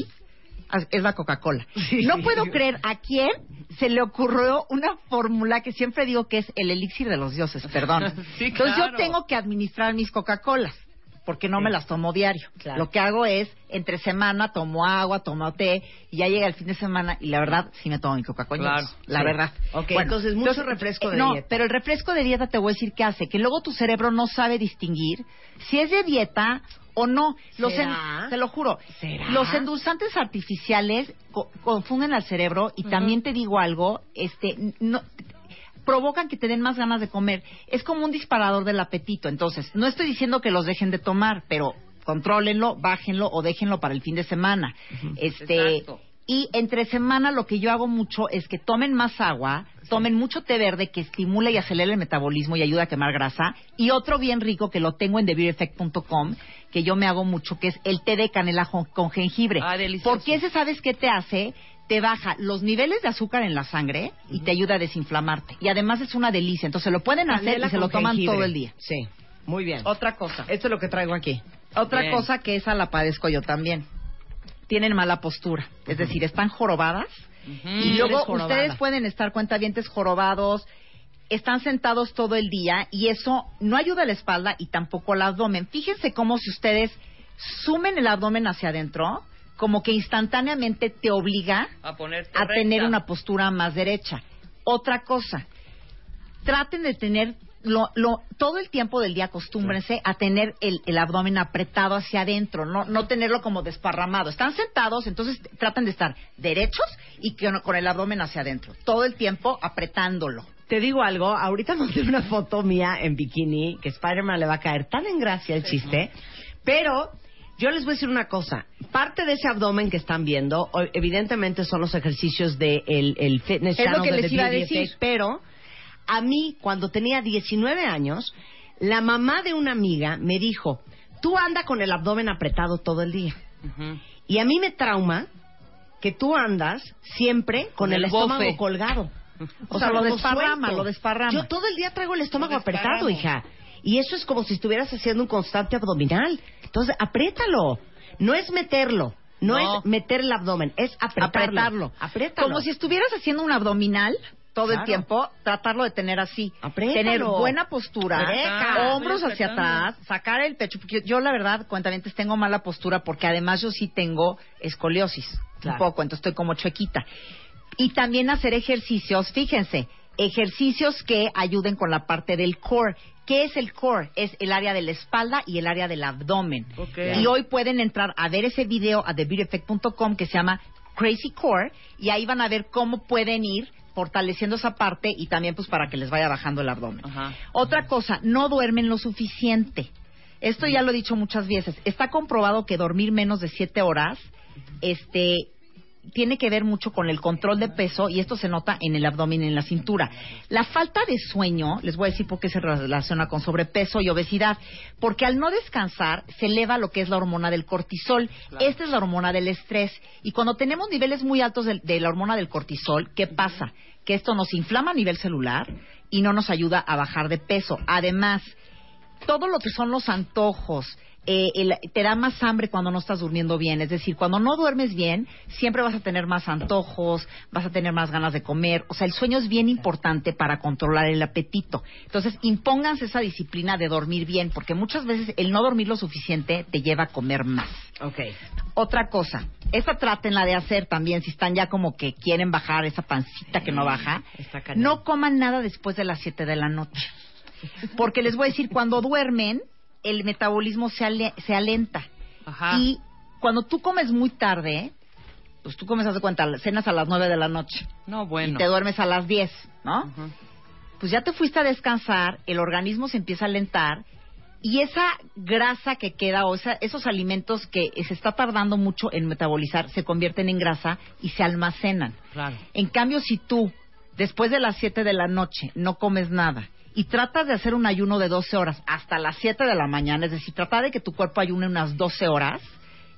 es la Coca-Cola. No puedo creer a quién se le ocurrió una fórmula que siempre digo que es el elixir de los dioses, perdón. Sí, Entonces yo tengo que administrar mis Coca-Colas porque no me las tomo diario. Claro. Lo que hago es, entre semana tomo agua, tomo té, y ya llega el fin de semana y la verdad sí me tomo mi Coca-Cola. Claro. La Sí. verdad. Ok, entonces, mucho refresco de eh, no, dieta. pero el refresco de dieta te voy a decir qué hace, que luego tu cerebro no sabe distinguir si es de dieta o no. Los ¿Será? en- te lo juro. ¿Será? Los endulzantes artificiales co- confunden al cerebro y también te digo algo, este, no, provocan que te den más ganas de comer. Es como un disparador del apetito. Entonces, no estoy diciendo que los dejen de tomar, pero contrólenlo, bájenlo o déjenlo para el fin de semana. Este, Exacto. y entre semana lo que yo hago mucho es que tomen más agua, tomen mucho té verde que estimula y acelera el metabolismo y ayuda a quemar grasa. Y otro bien rico que lo tengo en TheBeautyEffect.com, que yo me hago mucho, que es el té de canela con jengibre. Ah, delicioso. Porque ese, ¿sabes qué te hace? Te baja los niveles de azúcar en la sangre y te ayuda a desinflamarte. Y además es una delicia. Entonces lo pueden hacer y se lo toman jengibre. todo el día. Sí, muy bien. Otra cosa. Esto es lo que traigo aquí. Otra Bien. cosa que esa la padezco yo también. Tienen mala postura. Es decir, están jorobadas. Y luego ustedes pueden estar cuentavientes jorobados, están sentados todo el día y eso no ayuda a la espalda y tampoco al abdomen. Fíjense cómo si ustedes sumen el abdomen hacia adentro, como que instantáneamente te obliga a ponerte a tener una postura más derecha. Otra cosa, traten de tener lo, lo- todo el tiempo del día acostúmbrense a tener el, el abdomen apretado hacia adentro, no, no tenerlo como desparramado. Están sentados, entonces tratan de estar derechos y con, con el abdomen hacia adentro, todo el tiempo apretándolo. Te digo algo, ahorita mandé una foto mía en bikini que Spider-Man le va a caer tan en gracia el chiste, pero yo les voy a decir una cosa, parte de ese abdomen que están viendo, evidentemente son los ejercicios del de el fitness Es lo que de les iba a decir. Effect, pero a mí cuando tenía 19 años, la mamá de una amiga me dijo, tú anda con el abdomen apretado todo el día. Y a mí me trauma que tú andas siempre con, Con el, el estómago colgado. O sea, lo como desparrama, lo desparrama. Yo todo el día traigo el estómago Lo apretado, hija. Y eso es como si estuvieras haciendo un constante abdominal. Entonces, apriétalo. No es meterlo. No, No. es meter el abdomen, es apretarlo. apretarlo. Apriétalo. Como si estuvieras haciendo un abdominal todo el tiempo, tratarlo de tener así. Apriétalo. Tener buena postura, hombros hacia atrás, sacar el pecho. Porque yo, yo, la verdad, cuentamientos, tengo mala postura porque además yo sí tengo escoliosis. Claro. Un poco, entonces estoy como chuequita. Y también hacer ejercicios, fíjense, ejercicios que ayuden con la parte del core. ¿Qué es el core? Es el área de la espalda y el área del abdomen. Y hoy pueden entrar a ver ese video a TheBeautyEffect.com que se llama Crazy Core y ahí van a ver cómo pueden ir fortaleciendo esa parte y también pues para que les vaya bajando el abdomen. Ajá. Otra cosa, no duermen lo suficiente. Esto ya lo he dicho muchas veces. Está comprobado que dormir menos de siete horas, este, tiene que ver mucho con el control de peso y esto se nota en el abdomen y en la cintura. La falta de sueño, les voy a decir por qué se relaciona con sobrepeso y obesidad, porque al no descansar se eleva lo que es la hormona del cortisol. Esta es la hormona del estrés y cuando tenemos niveles muy altos de, de la hormona del cortisol, ¿qué pasa? Que esto nos inflama a nivel celular y no nos ayuda a bajar de peso. Además, todo lo que son los antojos, eh, el- te da más hambre cuando no estás durmiendo bien. Es decir, cuando no duermes bien, siempre vas a tener más antojos, vas a tener más ganas de comer. O sea, el sueño es bien importante para controlar el apetito. Entonces, impónganse esa disciplina de dormir bien, porque muchas veces el no dormir lo suficiente te lleva a comer más. Ok. Otra cosa, esta trátenla de hacer también si están ya como que quieren bajar esa pancita que no baja. Está. No coman nada después de las 7 de la noche. Porque les voy a decir, cuando duermen, el metabolismo se, ale- se alenta. Ajá. Y cuando tú comes muy tarde, pues tú comes, haz de cuenta, cenas a las 9 de la noche No, y bueno. te duermes a las 10, ¿no? Pues ya te fuiste a descansar, el organismo se empieza a alentar y esa grasa que queda o esa- esos alimentos que se está tardando mucho en metabolizar se convierten en grasa y se almacenan. Claro. En cambio, si tú, después de las 7 de la noche, no comes nada y tratas de hacer un ayuno de 12 horas hasta las 7 de la mañana, es decir, tratar de que tu cuerpo ayune unas 12 horas,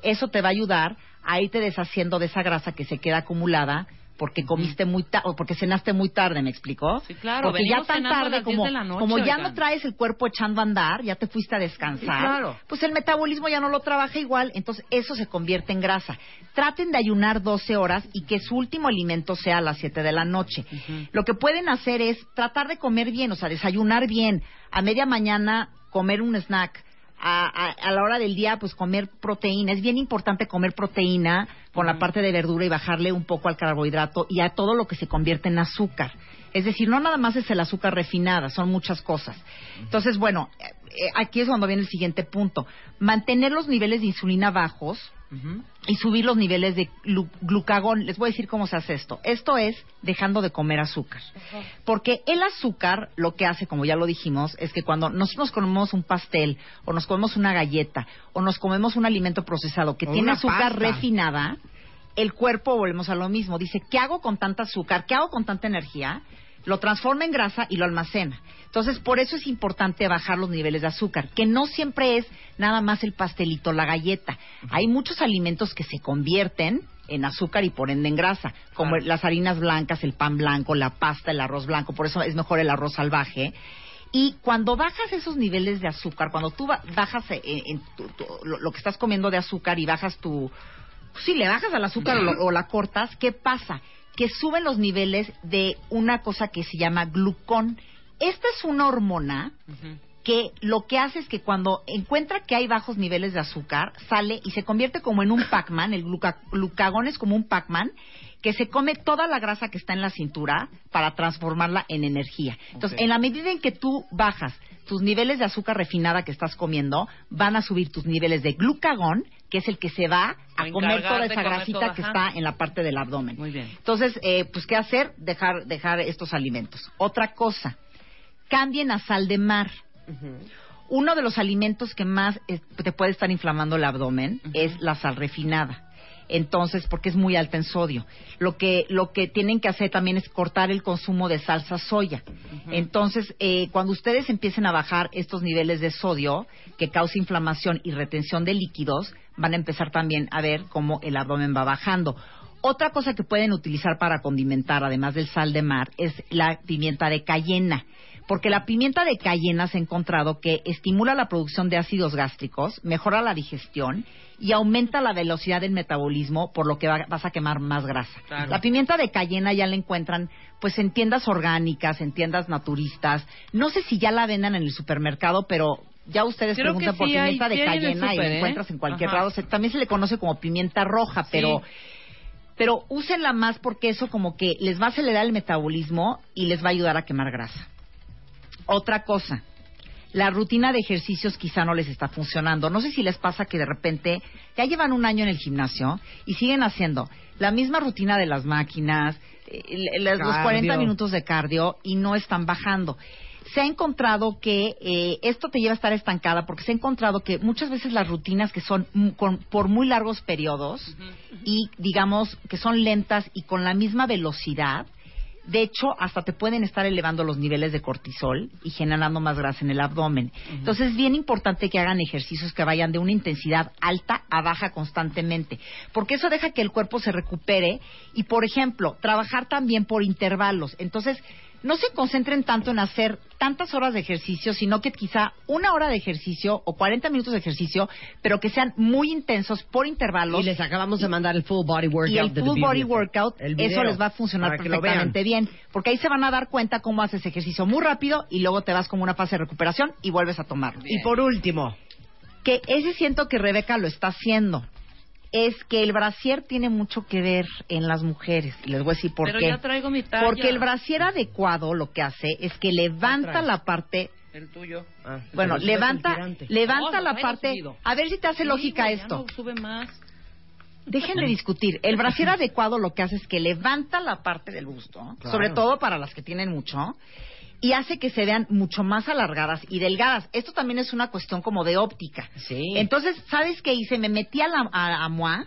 eso te va a ayudar a irte deshaciendo de esa grasa que se queda acumulada porque comiste muy tarde o porque cenaste muy tarde, ¿me explicó? Sí, claro, Porque ya tan tarde las 10 como, noche, como ya oigan. no traes el cuerpo echando a andar, ya te fuiste a descansar, Sí, claro. pues el metabolismo ya no lo trabaja igual, entonces eso se convierte en grasa. Traten de ayunar 12 horas y que su último alimento sea a las 7 de la noche. Lo que pueden hacer es tratar de comer bien, o sea, desayunar bien, a media mañana comer un snack. A, a- a la hora del día, pues comer proteína. Es bien importante comer proteína con la parte de verdura y bajarle un poco al carbohidrato y a todo lo que se convierte en azúcar. Es decir, no nada más es el azúcar refinada, son muchas cosas. Entonces, bueno, eh, eh, aquí es cuando viene el siguiente punto. Mantener los niveles de insulina bajos y subir los niveles de glu- glucagón. Les voy a decir cómo se hace esto. Esto es dejando de comer azúcar. Porque el azúcar lo que hace, como ya lo dijimos, es que cuando nosotros comemos un pastel o nos comemos una galleta o nos comemos un alimento procesado que O tiene azúcar pasta. refinada, el cuerpo volvemos a lo mismo. Dice, ¿qué hago con tanta azúcar? ¿Qué hago con tanta energía? Lo transforma en grasa y lo almacena. Entonces, por eso es importante bajar los niveles de azúcar, que no siempre es nada más el pastelito, la galleta. Hay muchos alimentos que se convierten en azúcar y por ende en grasa, como Claro. las harinas blancas, el pan blanco, la pasta, el arroz blanco, por eso es mejor el arroz salvaje. Y cuando bajas esos niveles de azúcar, cuando tú ba- bajas eh, en tu- tu- lo, que estás comiendo de azúcar y bajas tu... Si le bajas al azúcar o, lo- o la cortas, ¿qué pasa? Que suben los niveles de una cosa que se llama glucón. Esta es una hormona que lo que hace es que cuando encuentra que hay bajos niveles de azúcar, sale y se convierte como en un Pac-Man, el gluca- glucagón es como un Pac-Man, que se come toda la grasa que está en la cintura para transformarla en energía. Entonces, en la medida en que tú bajas tus niveles de azúcar refinada que estás comiendo, van a subir tus niveles de glucagón, que es el que se va A comer toda esa grasita todo, que está en la parte del abdomen. Muy bien. Entonces, eh, pues, ¿qué hacer? Dejar, dejar estos alimentos. Otra cosa, cambien a sal de mar. Uno de los alimentos que más eh, te puede estar inflamando el abdomen es la sal refinada. Entonces, porque es muy alta en sodio. Lo que, lo que tienen que hacer también es cortar el consumo de salsa soya. Entonces, eh, cuando ustedes empiecen a bajar estos niveles de sodio que causa inflamación y retención de líquidos, van a empezar también a ver cómo el abdomen va bajando. Otra cosa que pueden utilizar para condimentar, además del sal de mar, es la pimienta de cayena. Porque la pimienta de cayena se ha encontrado que estimula la producción de ácidos gástricos, mejora la digestión y aumenta la velocidad del metabolismo, por lo que va- vas a quemar más grasa. Claro. La pimienta de cayena ya la encuentran pues en tiendas orgánicas, en tiendas naturistas. No sé si ya la vendan en el supermercado, pero ya ustedes Creo preguntan por sí hay- pimienta de cayena y la ¿eh? encuentras en cualquier Ajá. lado. Se- también se le conoce como pimienta roja, pero pero úsenla más porque eso como que les va a acelerar el metabolismo y les va a ayudar a quemar grasa. Otra cosa, la rutina de ejercicios quizá no les está funcionando. No sé si les pasa que de repente ya llevan un año en el gimnasio y siguen haciendo la misma rutina de las máquinas, eh, los Cardio. 40 minutos de cardio y no están bajando. Se ha encontrado que eh, esto te lleva a estar estancada porque se ha encontrado que muchas veces las rutinas que son con- por muy largos periodos y digamos que son lentas y con la misma velocidad, de hecho, hasta te pueden estar elevando los niveles de cortisol y generando más grasa en el abdomen. Entonces, es bien importante que hagan ejercicios que vayan de una intensidad alta a baja constantemente, porque eso deja que el cuerpo se recupere y, por ejemplo, trabajar también por intervalos. Entonces, no se concentren tanto en hacer tantas horas de ejercicio, sino que quizá una hora de ejercicio o 40 minutos de ejercicio, pero que sean muy intensos por intervalos Y les acabamos de mandar el full body workout. y el de full body workout, eso les va a funcionar perfectamente bien, porque ahí se van a dar cuenta cómo haces ejercicio muy rápido y luego te vas como una fase de recuperación y vuelves a tomarlo. Y por último, Que ese siento que Rebeca lo está haciendo. Es que el brasier tiene mucho que ver en las mujeres. Y les voy a decir por Pero qué. ya traigo mi talla. Porque el brasier adecuado lo que hace es que levanta la parte El tuyo. ah, bueno, levanta, levanta No, la parte. subido. A ver si te hace Sí, lógica güey, esto. no sube más. Dejen de discutir. El brasier adecuado lo que hace es que levanta la parte del busto, Claro. sobre todo para las que tienen mucho, y hace que se vean mucho más alargadas y delgadas. Esto también es una cuestión como de óptica. Sí. Entonces, ¿sabes qué hice? Me metí a, la, a, a Moi,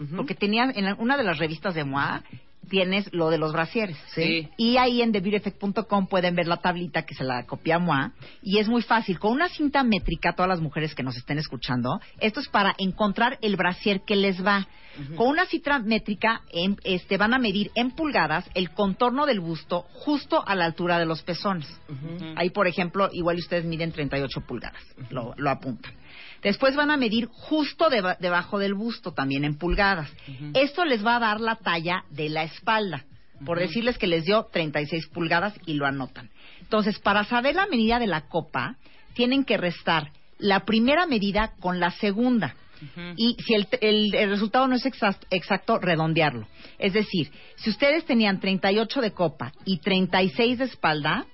Ujú. porque tenía en una de las revistas de Moi, tienes lo de los brasieres. Sí. Y ahí en TheBeautyEffect.com pueden ver la tablita que se la copia Moi. Y es muy fácil. Con una cinta métrica, todas las mujeres que nos estén escuchando, esto es para encontrar el brasier que les va. Con una cinta métrica en- este, van a medir en pulgadas el contorno del busto justo a la altura de los pezones. Ahí, por ejemplo, igual ustedes miden 38 pulgadas. Lo, lo apuntan. Después van a medir justo deba- debajo del busto, también en pulgadas. Esto les va a dar la talla de la espalda. Por decirles que les dio 36 pulgadas y lo anotan. Entonces, para saber la medida de la copa, tienen que restar la primera medida con la segunda. Y si el, el- el resultado no es exacto, exacto, redondearlo. Es decir, si ustedes tenían 38 de copa y 36 de espalda,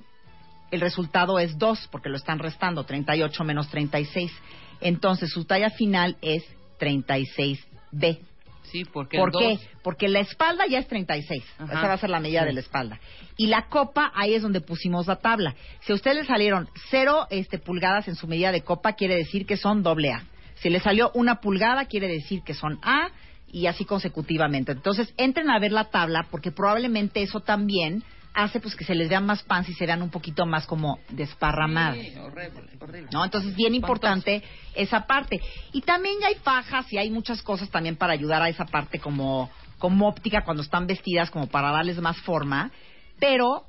el resultado es 2, porque lo están restando, 38 menos 36. Entonces, su talla final es 36B. Sí, porque ¿Por qué? dos- Porque la espalda ya es 36. Ajá. Esa va a ser la medida de la espalda. Y la copa, ahí es donde pusimos la tabla. Si a ustedes les salieron 0 este, pulgadas en su medida de copa, quiere decir que son doble A. Si les salió una pulgada, quiere decir que son A y así consecutivamente. Entonces, entren a ver la tabla porque probablemente eso también hace pues que se les vean más pants y se vean un poquito más como desparramadas. Sí, horrible, horrible. ¿no? Entonces, bien importante esa parte. Y también ya hay fajas y hay muchas cosas también para ayudar a esa parte como, como óptica cuando están vestidas, como para darles más forma. Pero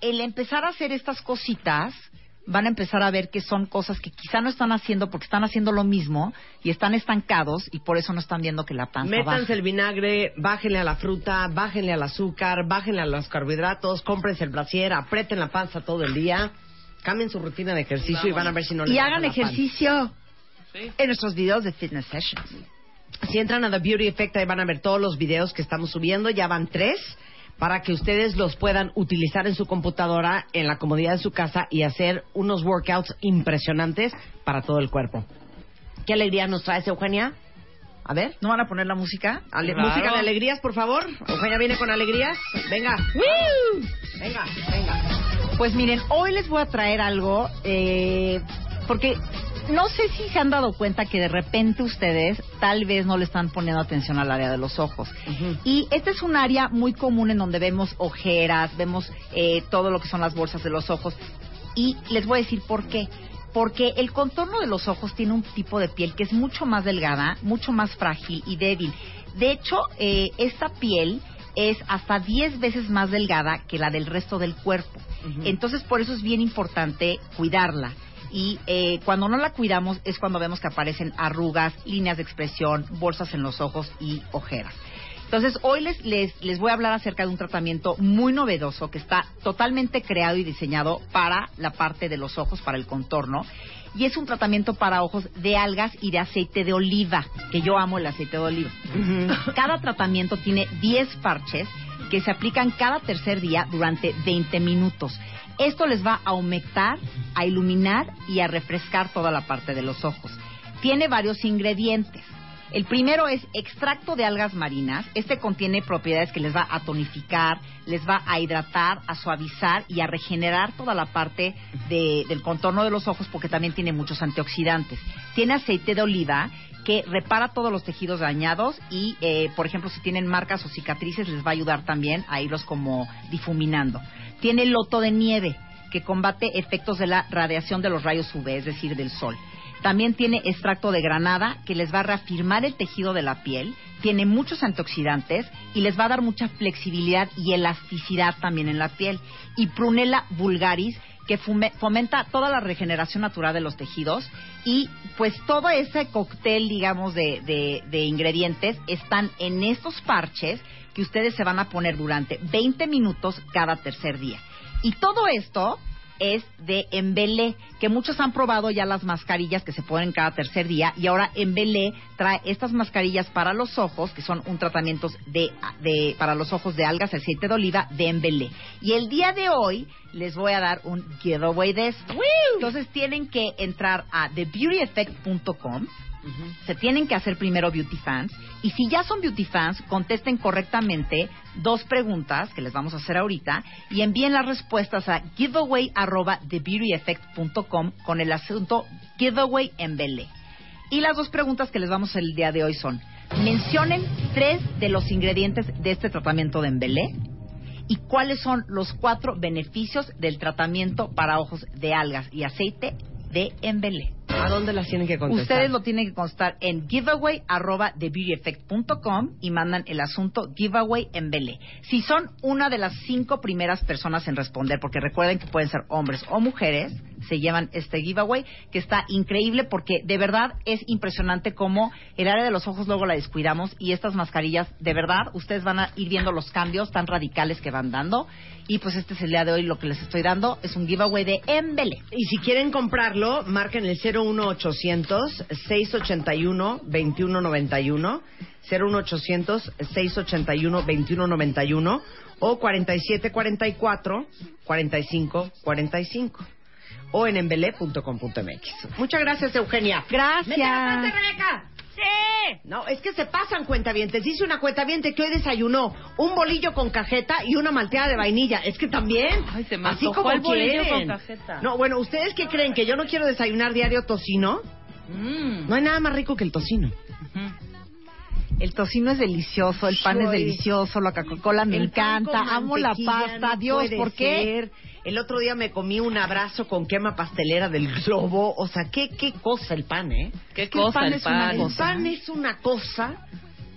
el empezar a hacer estas cositas, van a empezar a ver que son cosas que quizá no están haciendo porque están haciendo lo mismo y están estancados y por eso no están viendo que la panza Métanse baja. el vinagre, bájenle a la fruta, bájenle al azúcar, bájenle a los carbohidratos, cómprense el brasier, aprieten la panza todo el día, cambien su rutina de ejercicio y van a ver si no les Y hagan ejercicio Sí. en nuestros videos de fitness sessions. Si entran a The Beauty Effect, ahí van a ver todos los videos que estamos subiendo. Ya van tres para que ustedes los puedan utilizar en su computadora, en la comodidad de su casa y hacer unos workouts impresionantes para todo el cuerpo. ¿Qué alegría nos traes, Eugenia? A ver. ¿No van a poner la música? Ale- Claro. Música de alegrías, por favor. Eugenia viene con alegrías. Venga. Venga, venga. Pues miren, hoy les voy a traer algo, eh, porque no sé si se han dado cuenta que de repente ustedes tal vez no le están poniendo atención al área de los ojos. Y este es un área muy común en donde vemos ojeras, vemos eh, todo lo que son las bolsas de los ojos. Y les voy a decir por qué. Porque el contorno de los ojos tiene un tipo de piel que es mucho más delgada, mucho más frágil y débil. De hecho, eh, esta piel es hasta 10 veces más delgada que la del resto del cuerpo. Entonces, por eso es bien importante cuidarla. Y eh, cuando no la cuidamos es cuando vemos que aparecen arrugas, líneas de expresión, bolsas en los ojos y ojeras. Entonces, hoy les, les, les voy a hablar acerca de un tratamiento muy novedoso que está totalmente creado y diseñado para la parte de los ojos, para el contorno. Y es un tratamiento para ojos de algas y de aceite de oliva, que yo amo el aceite de oliva. Cada tratamiento tiene 10 parches que se aplican cada tercer día durante 20 minutos. Esto les va a aumentar, a iluminar y a refrescar toda la parte de los ojos. Tiene varios ingredientes. El primero es extracto de algas marinas. Este contiene propiedades que les va a tonificar, les va a hidratar, a suavizar y a regenerar toda la parte de- del contorno de los ojos porque también tiene muchos antioxidantes. Tiene aceite de oliva que repara todos los tejidos dañados y, eh, por ejemplo, si tienen marcas o cicatrices les va a ayudar también a irlos como difuminando. Tiene loto de nieve que combate efectos de la radiación de los rayos UV, es decir, del sol. También tiene extracto de granada que les va a reafirmar el tejido de la piel, tiene muchos antioxidantes y les va a dar mucha flexibilidad y elasticidad también en la piel. Y prunella vulgaris que fomenta toda la regeneración natural de los tejidos y pues todo ese cóctel, digamos, de, de- de ingredientes están en estos parches que ustedes se van a poner durante 20 minutos cada tercer día. Y todo esto es de Embelé, que muchos han probado ya las mascarillas que se ponen cada tercer día y ahora Embelé trae estas mascarillas para los ojos, que son un tratamiento de, de- para los ojos de algas, aceite de oliva de Embelé. Y el día de hoy les voy a dar un giveaway de esto. Entonces tienen que entrar a thebeautyeffect.com se tienen que hacer primero beauty fans y si ya son beauty fans contesten correctamente dos preguntas que les vamos a hacer ahorita y envíen las respuestas a giveaway arroba thebeautyeffect.com con el asunto giveaway en. Y las dos preguntas que les vamos a hacer el día de hoy son mencionen tres de los ingredientes de este tratamiento de Embelé y cuáles son los cuatro beneficios del tratamiento para ojos de algas y aceite de Embelé. ¿A dónde las tienen que contestar? Ustedes lo tienen que constar en giveaway arroba thebeautyeffect.com y mandan el asunto giveaway en Belé. Si son una de las cinco primeras personas en responder, porque recuerden que pueden ser hombres o mujeres, se llevan este giveaway que está increíble porque de verdad es impresionante cómo el área de los ojos luego la descuidamos y estas mascarillas, de verdad, ustedes van a ir viendo los cambios tan radicales que van dando. Y pues este es el día de hoy lo que les estoy dando. Es un giveaway de Embele. Y si quieren comprarlo, marquen el 01800 681 2191 01800 681 2191 o 4744 4545 o en embelé.com.mx. Muchas gracias, Eugenia. Gracias. ¡Mete la frente, Rebeca! ¡Sí! No, es que se pasan cuentavientes. Dice una cuentaviente que hoy desayunó un bolillo con cajeta y una malteada de vainilla. Es que también. Ay, se me así como el bolillo quieren. con cajeta. No, bueno, ¿ustedes qué creen? ¿Que yo no quiero desayunar diario tocino? Mm. No hay nada más rico que el tocino. El tocino es delicioso, el pan es Soy- delicioso, la Coca-Cola me El pan encanta, amo la pasta, no Dios, ¿por qué? ser. El otro día me comí un abrazo con quema pastelera del globo. O sea, qué, qué cosa el pan, ¿eh? Qué Es que el cosa pan el es una pan. El cosa. pan es una cosa.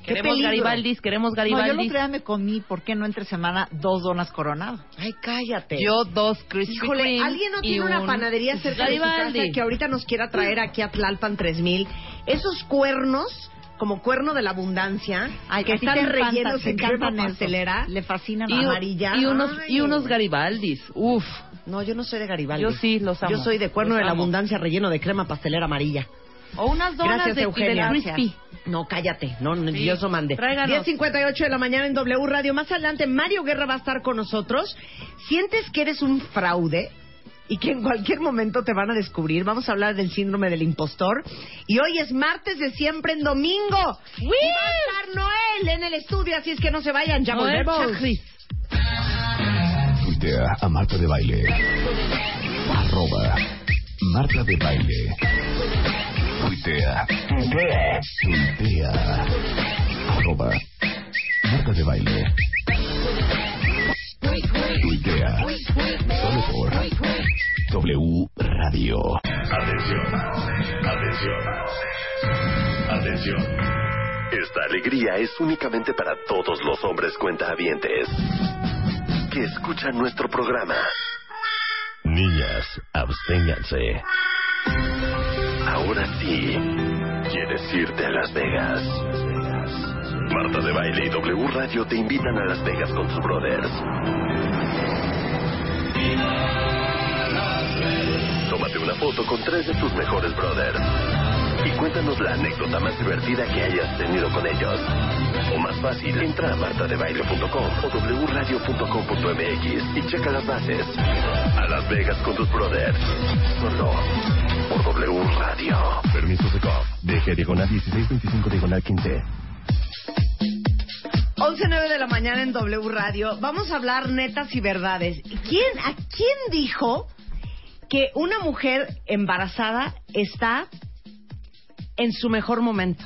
Qué Queremos peligro. Garibaldis, queremos No, yo el Garibaldis. otro día me comí, ¿por qué no entre semana dos donas coronado? Ay, cállate. Yo dos Krispy Híjole, Kreme ¿alguien no tiene una un panadería cerca de su casa Garibaldi. que ahorita nos quiera traer aquí a Tlalpan 3000? Esos cuernos, como cuerno de la abundancia, Ay, que están te rellenos te de crema pastelera. Le fascinan y, amarilla. y unos Ay. y unos Garibaldis. Uf. No, yo no soy de Garibaldi. Yo sí, los amo. Yo soy de cuerno Los de la amo. abundancia relleno de crema pastelera amarilla. O unas donas Gracias, de, Eugenia. del Crispy. No, cállate. No, no, Sí. Lo mande. Tráiganos. 10.58 de la mañana en W Radio. Más adelante, Mario Guerra va a estar con nosotros. ¿Sientes que eres un fraude? Y que en cualquier momento te van a descubrir. Vamos a hablar del síndrome del impostor. Y hoy es martes de siempre en domingo. Y va a estar Noel en el estudio, así es que no se vayan. Ya Noel volvemos. Chacris. Tuitea a Marta de Baile. Arroba Marta de Baile. Tuitea. Tuitea. Tuitea. Arroba Marta de Baile. Tuitea. Solo por W Radio. Atención, atención, atención. Esta alegría es únicamente para todos los hombres cuentahabientes que escuchan nuestro programa. Niñas, absténganse. Ahora sí, ¿quieres irte a Las Vegas? Marta de Baile y W Radio te invitan a Las Vegas con sus brothers. Tómate una foto con tres de tus mejores brothers. y cuéntanos la anécdota más divertida que hayas tenido con ellos. O más fácil, entra a martadebaile.com o wradio.com.mx y checa las bases. A Las Vegas con tus brothers. Solo por W Radio. Permiso Secov. DG diagonal 1625 diagonal 15. 11.09 de la mañana en W Radio. Vamos a hablar netas y verdades. ¿Quién, ¿A quién dijo que una mujer embarazada está en su mejor momento?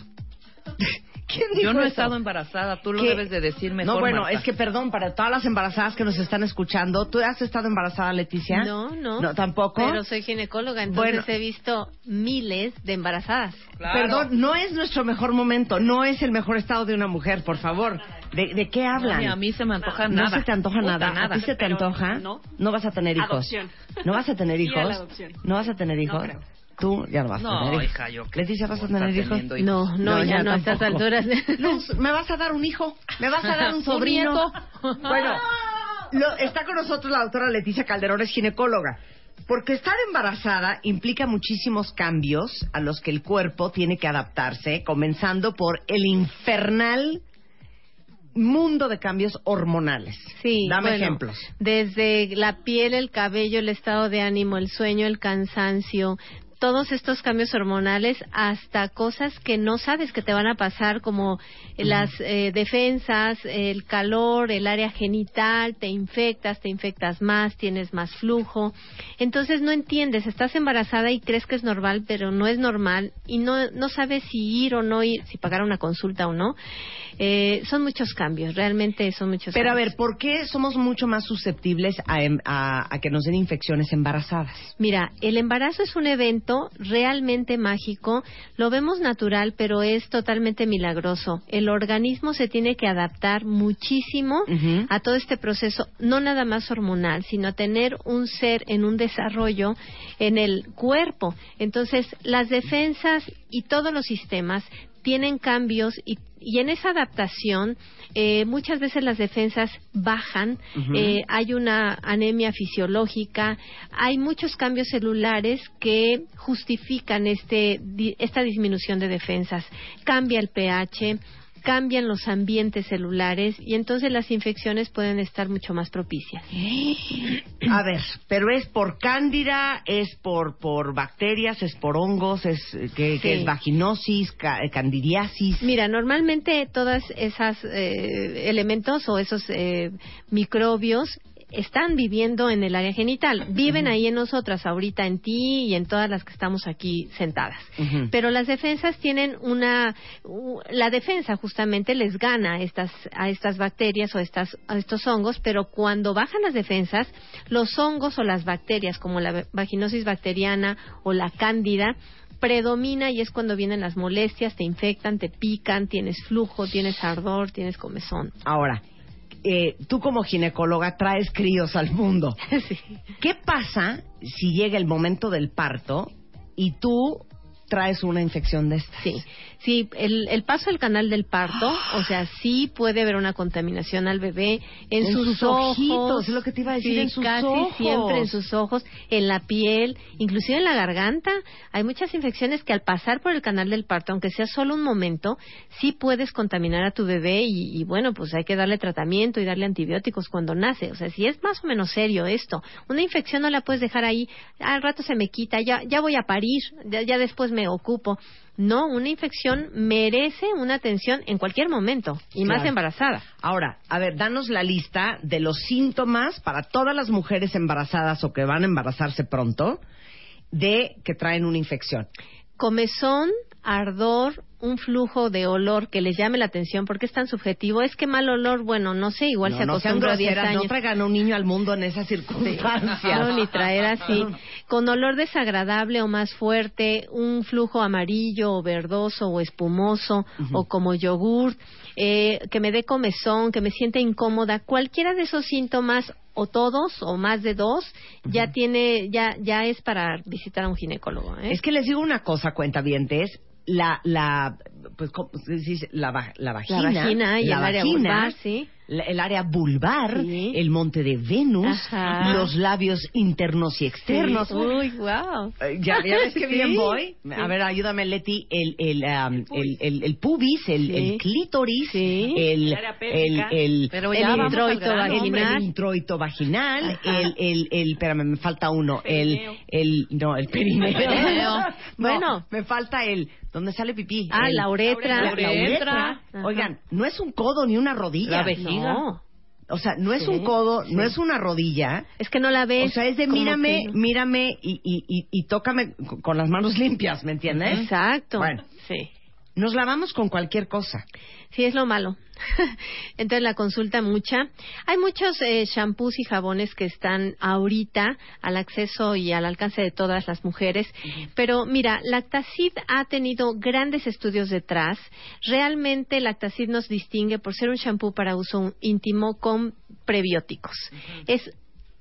¿Quién dijo Yo no he eso? estado embarazada, tú lo ¿Qué? debes de decir mejor. No, bueno, Marta. es que perdón, para todas las embarazadas que nos están escuchando, ¿tú has estado embarazada, Leticia? No, no. No, tampoco. Pero soy ginecóloga, entonces Bueno. he visto miles de embarazadas. Claro. Perdón, no es nuestro mejor momento, no es el mejor estado de una mujer, por favor. ¿De, de qué hablan? Ni a mí se me antoja No nada. se te antoja Puta, nada. ¿A ti se te Pero antoja? no. vas a tener hijos. Adopción. ¿No vas a tener Sí, hijos? a la adopción. ¿No vas a tener hijos? creo. Tú ya no vas a No, tener hijos. hija, yo qué- Leticia, ¿vas a ¿cómo tener está hijos? teniendo hijos? No, no, ya, no a estas alturas. Luz, me vas a dar un hijo, me vas a dar un sobrino. bueno, lo- está con nosotros la doctora Leticia Calderón, es ginecóloga. Porque estar embarazada implica muchísimos cambios a los que el cuerpo tiene que adaptarse, comenzando por el infernal mundo de cambios hormonales. Sí, Dame bueno, ejemplos. Desde la piel, el cabello, el estado de ánimo, el sueño, el cansancio, todos estos cambios hormonales hasta cosas que no sabes que te van a pasar como las eh, defensas, el calor, el área genital, te infectas, te infectas más, tienes más flujo. Entonces no entiendes, estás embarazada y crees que es normal, pero no es normal y no, no sabes si ir o no ir, si pagar una consulta o no. Eh, son muchos cambios, realmente son muchos Pero a ver, ¿por qué somos mucho más susceptibles a, em- a- a que nos den infecciones embarazadas? Mira, el embarazo es un evento realmente mágico, lo vemos natural, pero es totalmente milagroso. El organismo se tiene que adaptar muchísimo a todo este proceso, no nada más hormonal, sino a tener un ser en un desarrollo en el cuerpo. Entonces, las defensas y todos los sistemas tienen cambios y, y en esa adaptación eh, muchas veces las defensas bajan, eh, hay una anemia fisiológica, hay muchos cambios celulares que justifican este, di- esta disminución de defensas. Cambia el pH, cambian los ambientes celulares y entonces las infecciones pueden estar mucho más propicias. A ver, pero es por cándida, es por por bacterias, es por hongos, es eh, que, es vaginosis, ca- eh, candidiasis. Mira, normalmente todas esas eh, elementos o esos eh, microbios están viviendo en el área genital, viven ahí en nosotras ahorita, en ti y en todas las que estamos aquí sentadas. Pero las defensas tienen una, la defensa justamente les gana a estas, a estas bacterias o estas, a estos hongos, pero cuando bajan las defensas, los hongos o las bacterias como la vaginosis bacteriana o la cándida predomina y es cuando vienen las molestias, te infectan, te pican, tienes flujo, tienes ardor, tienes comezón. Ahora, eh, tú como ginecóloga traes críos al mundo. Sí. ¿Qué pasa si llega el momento del parto y tú traes una infección de estas? Sí, sí, el, el paso al canal del parto, o sea, sí puede haber una contaminación al bebé en, En sus ojos, ojitos, es lo que te iba a decir, sí, en sus casi ojos. siempre en sus ojos, en la piel, inclusive en la garganta. Hay muchas infecciones que al pasar por el canal del parto, aunque sea solo un momento, sí puedes contaminar a tu bebé y, y bueno, pues hay que darle tratamiento y darle antibióticos cuando nace. O sea, si es más o menos serio esto, una infección no la puedes dejar ahí, al rato se me quita, ya, ya voy a parir, ya, ya después me ocupo. No, una infección merece una atención en cualquier momento y más embarazada. Ahora, a ver, danos la lista de los síntomas para todas las mujeres embarazadas o que van a embarazarse pronto de que traen una infección. Comezón, ardor, un flujo de olor que les llame la atención porque es tan subjetivo. Es que mal olor, bueno, no sé, igual se no, no a 10 groseras, años. no traigan a un niño al mundo en esas circunstancias. No, ni traer así. Con olor desagradable o más fuerte, un flujo amarillo o verdoso o espumoso o como yogur, eh, que me dé comezón, que me sienta incómoda. Cualquiera de esos síntomas o todos o más de dos ya tiene ya ya es para visitar a un ginecólogo. ¿eh? Es que les digo una cosa, cuentavientes, la, la, pues, ¿cómo se dice? la, la vagina, la vagina y la el área vagina vulvar, sí. La- el área vulvar, Sí. el monte de Venus, Ajá. los labios internos y externos. Uy, wow. Eh, Ya, ya ves que Sí. bien voy. Sí. A ver, ayúdame, Leti. El, el, um, el, el, el pubis, el, Sí. el clítoris, Sí. el, El el, Pero ya introito grano. vaginal. el introito vaginal, Ajá. el, el, el, espérame, me falta uno, el, el, no, el perineo. El perineo. No, Bueno. me falta el, ¿dónde sale pipí? Ah, El- la uretra. La, la uretra. Oigan, no es un codo ni una rodilla. La vejiga. No, O sea, no es Sí, un codo, no es una rodilla. es que no la ves. O sea, es de mírame, que- mírame y, y, y, y tócame con- con las manos limpias, ¿me entiendes? Exacto. Bueno. Sí. Nos lavamos con cualquier cosa. Sí, es lo malo. Entonces la consulta mucha. Hay muchos eh, shampoos y jabones que están ahorita al acceso y al alcance de todas las mujeres. Pero mira, Lactacid ha tenido grandes estudios detrás. Realmente Lactacid nos distingue por ser un shampoo para uso íntimo con prebióticos. Es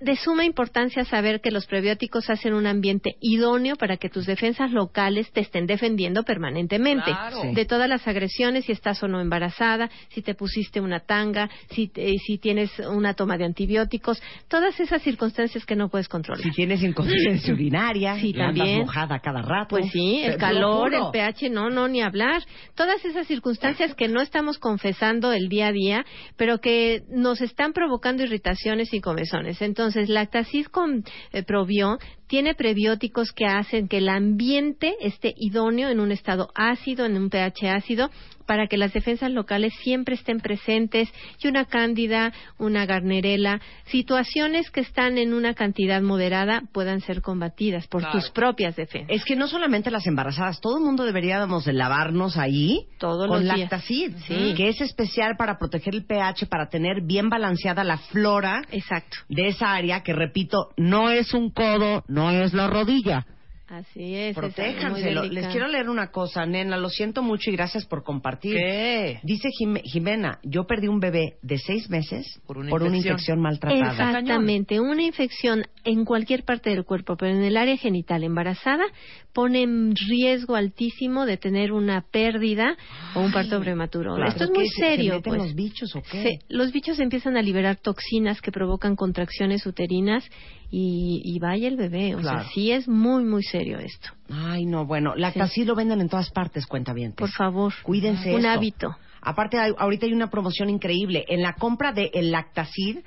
de suma importancia saber que los prebióticos hacen un ambiente idóneo para que tus defensas locales te estén defendiendo permanentemente Claro. de todas las agresiones, si estás o no embarazada, si te pusiste una tanga, si, te- si tienes una toma de antibióticos, todas esas circunstancias que no puedes controlar. Si tienes incontinencia urinaria, Sí, y andas también. mojada cada rato. Pues sí, el calor, lo el pH, no, no, ni hablar. Todas esas circunstancias que no estamos confesando el día a día, pero que nos están provocando irritaciones y comezones. Entonces, Lactacid con eh, tiene prebióticos que hacen que el ambiente esté idóneo en un estado ácido, en un pH ácido, para que las defensas locales siempre estén presentes y una cándida, una garnerela, situaciones que están en una cantidad moderada puedan ser combatidas por Claro. tus propias defensas. Es que no solamente las embarazadas, todo el mundo deberíamos de lavarnos ahí Todos con. Lactacid, Sí. que es especial para proteger el pH, para tener bien balanceada la flora Exacto. de esa área que, repito, no es un codo, no es la rodilla. Así es. Protéjanse. Les quiero leer una cosa, nena. Lo siento mucho y gracias por compartir. ¿Qué? Dice Jime- Jimena, yo perdí un bebé de seis meses Por una infección. infección. maltratada. Exactamente, una infección en cualquier parte del cuerpo, pero en el área genital embarazada pone en riesgo altísimo de tener una pérdida o un parto prematuro. Claro. Esto es ¿Qué muy se- se serio. meten pues. los bichos o qué? Se- los bichos empiezan a liberar toxinas que provocan contracciones uterinas y, y vaya el bebé. O Claro. sea, sí es muy, muy serio esto. Ay, no, bueno, Lactacid lo venden en todas partes, cuenta bien. Por favor. Cuídense Un esto. hábito. Aparte, hay- ahorita hay una promoción increíble. En la compra de el Lactacid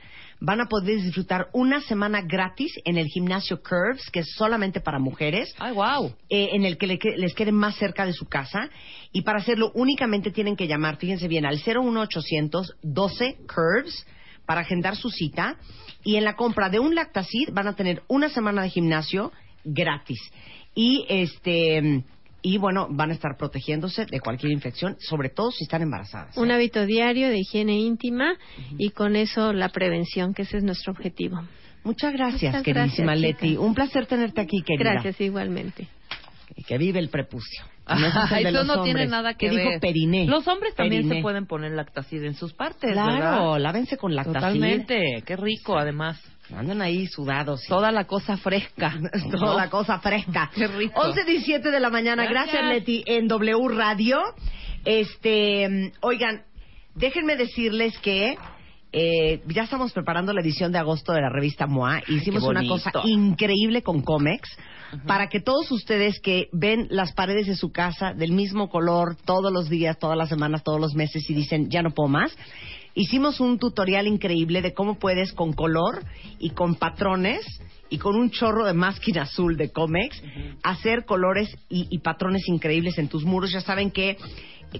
van a poder disfrutar una semana gratis en el gimnasio Curves, que es solamente para mujeres. Ay, wow. eh, en el que le les quede más cerca de su casa. Y para hacerlo únicamente tienen que llamar, fíjense bien, al 01800 12 Curves para agendar su cita. Y en la compra de un Lactacid van a tener una semana de gimnasio gratis. Y este y bueno, van a estar protegiéndose de cualquier infección, sobre todo si están embarazadas. Un hábito diario de higiene íntima y con eso la prevención, que ese es nuestro objetivo. Muchas gracias, Muchas queridísima gracias, Leti. Un placer tenerte aquí, querida. Gracias igualmente. Y que vive el prepucio. No, ese es el de Eso los no tiene hombres. nada que ¿Qué ver. dijo periné? Los hombres también Periné. se pueden poner lactacid en sus partes, Claro, ¿verdad? lávense con lactacid. Totalmente. Qué rico, además. Andan ahí sudados. Toda la cosa fresca. Toda la cosa fresca. Qué rico. 11.17 de la mañana. Gracias, Gracias. Leti, en W Radio. Este, oigan, déjenme decirles que eh, ya estamos preparando la edición de agosto de la revista MOA. Hicimos una cosa increíble con Comex para que todos ustedes que ven las paredes de su casa del mismo color todos los días, todas las semanas, todos los meses y dicen ya no puedo más. Hicimos un tutorial increíble de cómo puedes con color y con patrones y con un chorro de máquina azul de Comex hacer colores y, y patrones increíbles en tus muros. Ya saben que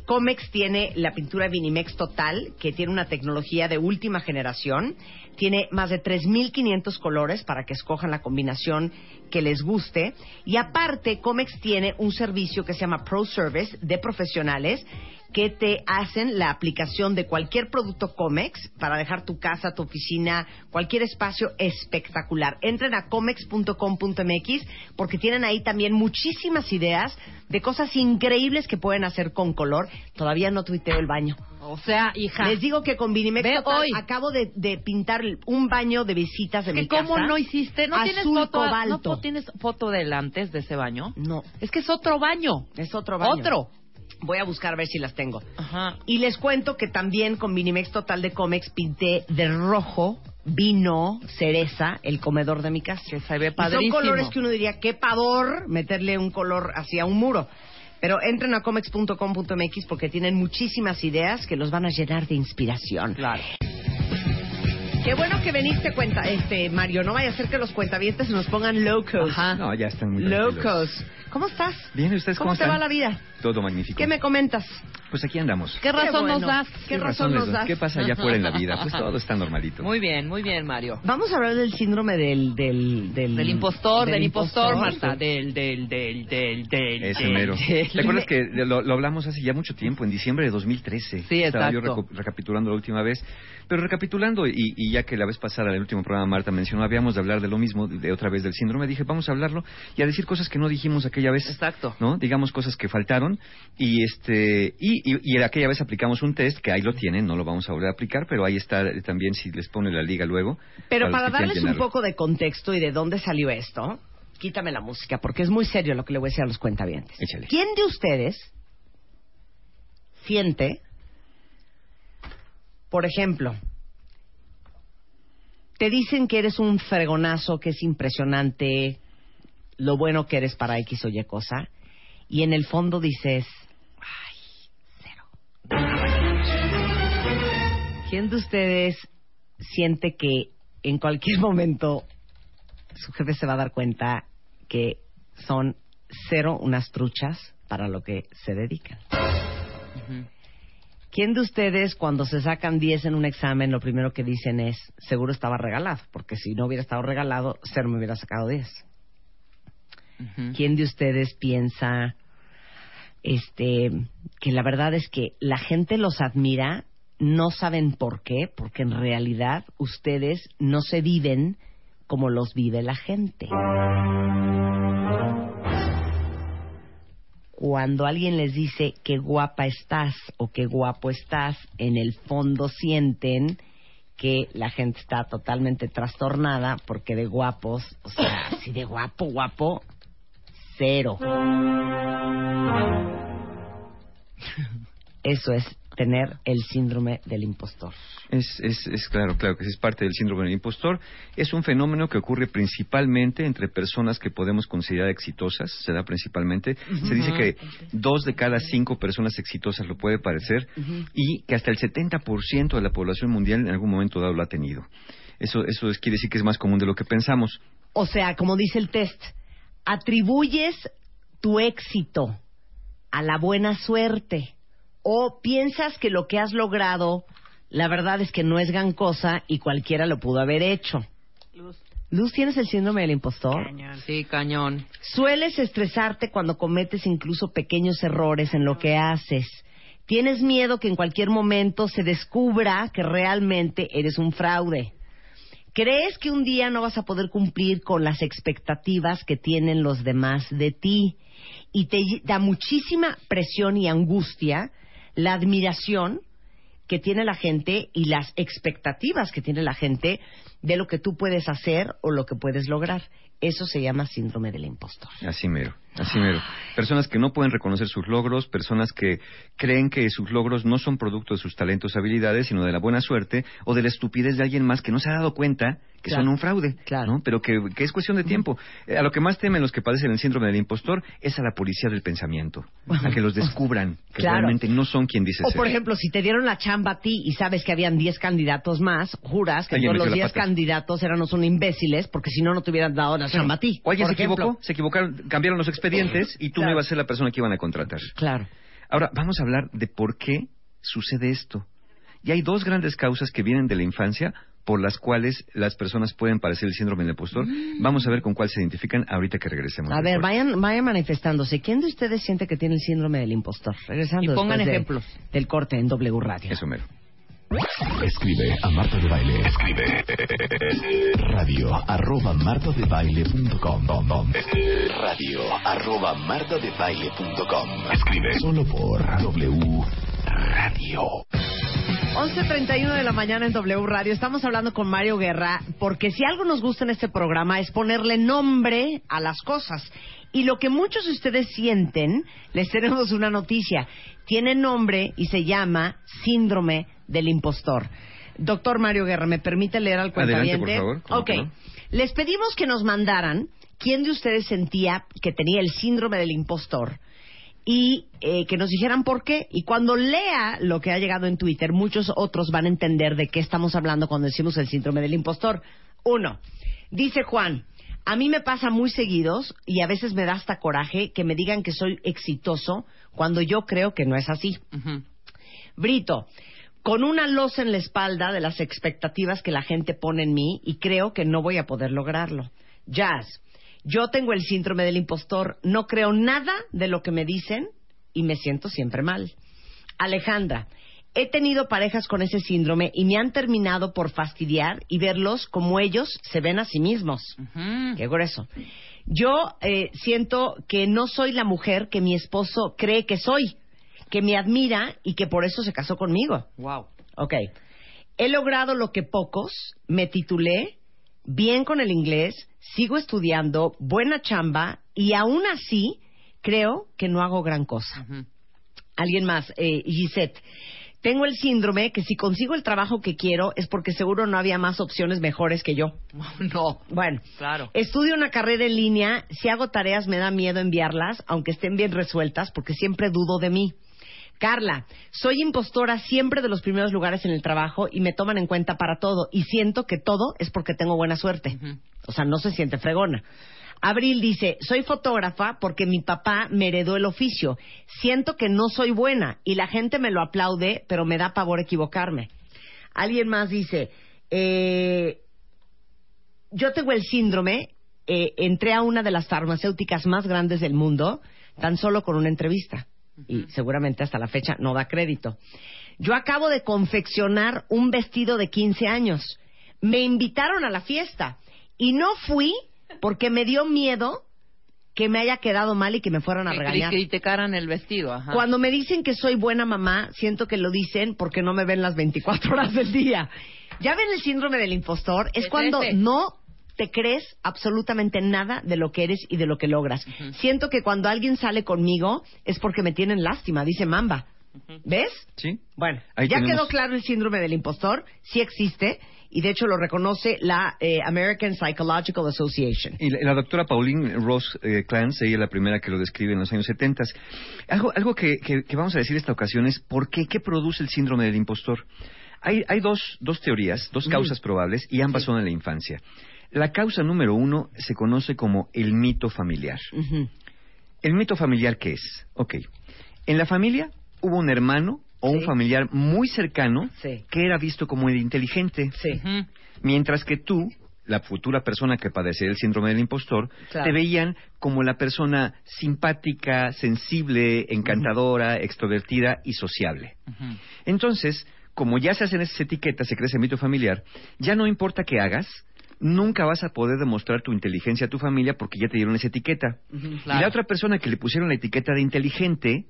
Comex tiene la pintura Vinimex Total, que tiene una tecnología de última generación. Tiene más de 3.500 colores para que escojan la combinación que les guste. Y aparte, Comex tiene un servicio que se llama Pro Service de profesionales que te hacen la aplicación de cualquier producto Comex para dejar tu casa, tu oficina, cualquier espacio espectacular. Entren a comex.com.mx porque tienen ahí también muchísimas ideas de cosas increíbles que pueden hacer con color. Todavía no tuiteo el baño. O sea, hija. Les digo que con Vinimex Ve Total hoy. acabo de, de pintar un baño de visitas de mi cómo casa. no hiciste, no tienes foto, cobalto. no tienes foto del antes de ese baño. No, Es que es otro baño. es otro baño. Otro. Voy a buscar a ver si las tengo. Ajá. Y les cuento que también con Minimex Total de Comex pinté de rojo, vino, cereza, el comedor de mi casa. Que se ve Y son padrísimo. colores que uno diría, qué pavor meterle un color hacia un muro. Pero entren a comex.com.mx porque tienen muchísimas ideas que los van a llenar de inspiración. Claro. Qué bueno que veniste cuenta, este Mario. No vaya a ser que los cuentavientes se nos pongan locos. Ajá. No, ya están muy. Locos. ¿Cómo estás? Bien, ¿y ustedes cómo, ¿Cómo te están? va la vida? Todo magnífico. ¿Qué me comentas? Pues aquí andamos. ¿Qué razón bueno. nos das? ¿Qué razón les nos da? das? ¿Qué pasa allá afuera en la vida? Pues todo está normalito. Muy bien, muy bien, Mario. Vamos a hablar del síndrome del... Del, del, Del impostor, del, impostor, impostor. Marta. Del, del, del, del, del. Ese del, mero. del. ¿Te acuerdas que lo, lo hablamos hace ya mucho tiempo, en diciembre de 2013? Sí, Estaba yo exacto. reco- recapitulando la última vez. Pero recapitulando, y, y ya que la vez pasada, en el último programa, Marta mencionó, habíamos de hablar de lo mismo, de otra vez del síndrome, dije, vamos a hablarlo y a decir cosas que no dijimos aquella vez. Exacto. ¿No? Digamos cosas que faltaron. Y este y, y, y aquella vez aplicamos un test, que ahí lo tienen, no lo vamos a volver a aplicar, pero ahí está eh, también si les pone la liga luego. Pero para quieran darles un poco de contexto y de dónde salió esto, quítame la música, porque es muy serio lo que le voy a decir a los cuentavientes. Échale. ¿Quién de ustedes siente, por ejemplo, te dicen que eres un fregonazo, que es impresionante, lo bueno que eres para X o Y cosa, y en el fondo dices, ay, cero. ¿Quién de ustedes siente que en cualquier momento su jefe se va a dar cuenta que son cero unas truchas para lo que se dedican? ¿Quién de ustedes cuando se sacan 10 en un examen lo primero que dicen es seguro estaba regalado? Porque si no hubiera estado regalado, cero me hubiera sacado 10. Ujú. ¿Quién de ustedes piensa este que la verdad es que la gente los admira, no saben por qué, porque en realidad ustedes no se viven como los vive la gente. Cuando alguien les dice qué guapa estás o qué guapo estás, en el fondo sienten que la gente está totalmente trastornada porque de guapos, o sea, si de guapo, guapo, cero. Eso es tener el síndrome del impostor. Es, es, es claro, claro que es parte del síndrome del impostor. Es un fenómeno que ocurre principalmente entre personas que podemos considerar exitosas, se da principalmente. Se dice que dos de cada cinco personas exitosas lo puede parecer y que hasta el 70% de la población mundial en algún momento dado lo ha tenido. Eso, eso es- quiere decir que es más común de lo que pensamos. O sea, como dice el test, atribuyes tu éxito a la buena suerte o piensas que lo que has logrado, la verdad es que no es gran cosa y cualquiera lo pudo haber hecho. Luz, ¿tienes el síndrome del impostor? Sí, cañón. Sueles estresarte cuando cometes incluso pequeños errores en lo que haces. Tienes miedo que en cualquier momento se descubra que realmente eres un fraude. ¿Crees que un día no vas a poder cumplir con las expectativas que tienen los demás de ti? Y te da muchísima presión y angustia la admiración que tiene la gente y las expectativas que tiene la gente de lo que tú puedes hacer o lo que puedes lograr. Eso se llama síndrome del impostor. Así mero, así mero. Personas que no pueden reconocer sus logros, personas que creen que sus logros no son producto de sus talentos habilidades, sino de la buena suerte o de la estupidez de alguien más que no se ha dado cuenta que Claro. son un fraude, Claro. ¿no? Pero que, que es cuestión de tiempo. Eh, A lo que más temen los que padecen el síndrome del impostor es a la policía del pensamiento, a que los descubran que Claro. realmente no son quien dice O ser. por ejemplo, si te dieron la chamba a ti y sabes que habían 10 candidatos más, juras que todos los metió la 10 pata. candidatos éramos un imbéciles porque si no, no te hubieran dado la chamba a ti. O alguien por se ejemplo. equivocó, se equivocaron, cambiaron los expedientes y tú Claro. no ibas a ser la persona que iban a contratar. Claro. Ahora, vamos a hablar de por qué sucede esto. Y hay dos grandes causas que vienen de la infancia por las cuales las personas pueden padecer el síndrome del impostor. Vamos a ver con cuál se identifican ahorita que regresemos. A ver, vayan, vayan manifestándose. ¿Quién de ustedes siente que tiene el síndrome del impostor? Regresando Y pongan de- ejemplos. del corte en W Radio. Eso mero. Escribe a Marta de Baile. Escribe radio arroba martadebaile.com radio arroba martadebaile.com Escribe solo por W Radio. 11.31 de la mañana en W Radio. Estamos hablando con Mario Guerra porque si algo nos gusta en este programa es ponerle nombre a las cosas. Y lo que muchos de ustedes sienten, les tenemos una noticia. Tiene nombre y se llama síndrome del impostor. Doctor Mario Guerra, ¿me permite leer al Adelante, cuentaviente? por favor. ¿Cómo Ok. no? Les pedimos que nos mandaran quién de ustedes sentía que tenía el síndrome del impostor y eh, que nos dijeran por qué. Y cuando lea lo que ha llegado en Twitter, muchos otros van a entender de qué estamos hablando cuando decimos el síndrome del impostor. Uno, dice Juan, a mí me pasa muy seguidos y a veces me da hasta coraje que me digan que soy exitoso cuando yo creo que no es así. Brito, con una losa en la espalda de las expectativas que la gente pone en mí y creo que no voy a poder lograrlo. Jazz, yo tengo el síndrome del impostor, no creo nada de lo que me dicen y me siento siempre mal. Alejandra, he tenido parejas con ese síndrome y me han terminado por fastidiar y verlos como ellos se ven a sí mismos. Ujú. Qué grueso. Yo eh, siento que no soy la mujer que mi esposo cree que soy, que me admira y que por eso se casó conmigo. Wow. Ok. He logrado lo que pocos, me titulé, bien con el inglés, sigo estudiando, buena chamba y aún así creo que no hago gran cosa. Alguien más, eh, Gisette. Tengo el síndrome que si consigo el trabajo que quiero es porque seguro no había más opciones mejores que yo. No. Bueno, Claro. estudio una carrera en línea. Si hago tareas me da miedo enviarlas, aunque estén bien resueltas, porque siempre dudo de mí. Carla, soy impostora siempre de los primeros lugares en el trabajo y me toman en cuenta para todo. Y siento que todo es porque tengo buena suerte. O sea, no se siente fregona. Abril dice, soy fotógrafa porque mi papá me heredó el oficio. Siento que no soy buena y la gente me lo aplaude, pero me da pavor equivocarme. Alguien más dice, eh, yo tengo el síndrome, eh, entré a una de las farmacéuticas más grandes del mundo tan solo con una entrevista. Y seguramente hasta la fecha no da crédito. Yo acabo de confeccionar un vestido de 15 años. Me invitaron a la fiesta y no fui porque me dio miedo que me haya quedado mal y que me fueran a regañar. criticaran el vestido. Ajá. Cuando me dicen que soy buena mamá, siento que lo dicen porque no me ven las 24 horas del día. ¿Ya ven el síndrome del impostor? Es Es cuando ese. no te crees absolutamente nada de lo que eres y de lo que logras. Siento que cuando alguien sale conmigo es porque me tienen lástima, dice Mamba. ¿Ves? Sí. Bueno, Ahí ya tenemos- quedó claro el síndrome del impostor, sí existe y de hecho lo reconoce la eh, American Psychological Association. Y la, la doctora Pauline Ross eh, Clance, ella es la primera que lo describe en los años 70. Algo, algo que, que- que vamos a decir esta ocasión es por qué, qué produce el síndrome del impostor. Hay, hay dos, dos teorías, dos causas probables, y ambas son en la infancia. La causa número uno se conoce como el mito familiar. ¿El mito familiar qué es? Ok. En la familia hubo un hermano o un familiar muy cercano Sí. que era visto como el inteligente. Sí. Mientras que tú, la futura persona que padecía el síndrome del impostor, Claro. te veían como la persona simpática, sensible, encantadora, extrovertida y sociable. Entonces, como ya se hacen esas etiquetas, se crece el mito familiar, ya no importa qué hagas, nunca vas a poder demostrar tu inteligencia a tu familia porque ya te dieron esa etiqueta. Y claro. la otra persona que le pusieron la etiqueta de inteligente,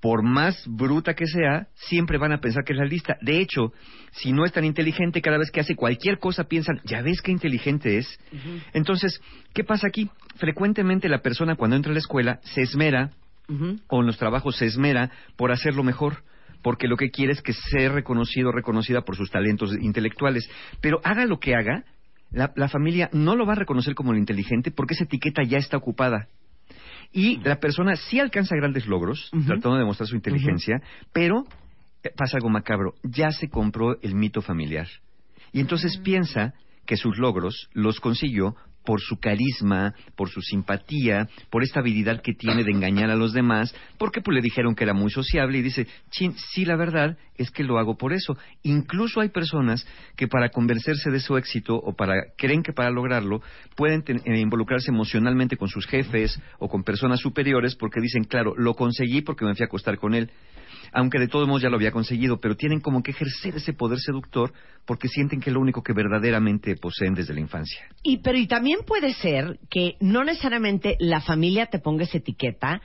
por más bruta que sea, siempre van a pensar que es la lista. De hecho, si no es tan inteligente, cada vez que hace cualquier cosa piensan, ya ves qué inteligente es. Entonces, ¿qué pasa aquí? Frecuentemente la persona cuando entra a la escuela se esmera, Ujú. o en los trabajos se esmera por hacerlo mejor. Porque lo que quiere es que sea reconocido o reconocida por sus talentos intelectuales. Pero haga lo que haga, la, la familia no lo va a reconocer como el inteligente porque esa etiqueta ya está ocupada. Y la persona sí alcanza grandes logros, tratando de demostrar su inteligencia, pero eh, pasa algo macabro, ya se compró el mito familiar. Y entonces piensa que sus logros los consiguió por su carisma, por su simpatía, por esta habilidad que tiene de engañar a los demás, porque pues le dijeron que era muy sociable y dice, chin, sí, la verdad es que lo hago por eso. Incluso hay personas que para convencerse de su éxito o para creen que para lograrlo pueden ten- eh, involucrarse emocionalmente con sus jefes o con personas superiores porque dicen, claro, lo conseguí porque me fui a acostar con él. Aunque de todos modos ya lo había conseguido, pero tienen como que ejercer ese poder seductor porque sienten que es lo único que verdaderamente poseen desde la infancia. Y pero y también puede ser que no necesariamente la familia te ponga esa etiqueta,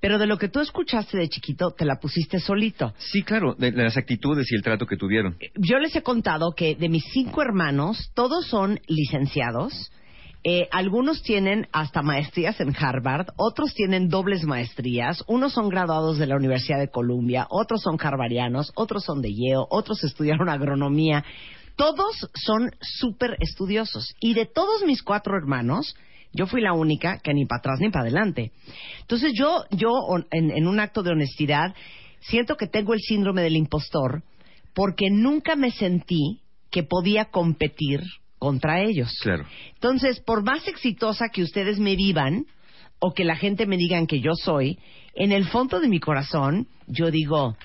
pero de lo que tú escuchaste de chiquito te la pusiste solito. Sí, claro, de, de las actitudes y el trato que tuvieron. Yo les he contado que de mis cinco hermanos todos son licenciados. Eh, algunos tienen hasta maestrías en Harvard, otros tienen dobles maestrías, unos son graduados de la Universidad de Columbia, otros son harvardianos, otros son de Yale, otros estudiaron agronomía. Todos son súper estudiosos. Y de todos mis cuatro hermanos, yo fui la única que ni para atrás ni para adelante. Entonces yo, yo en un acto de honestidad, siento que tengo el síndrome del impostor porque nunca me sentí que podía competir contra ellos. Claro. Entonces, por más exitosa que ustedes me vivan o que la gente me digan que yo soy, en el fondo de mi corazón yo digo,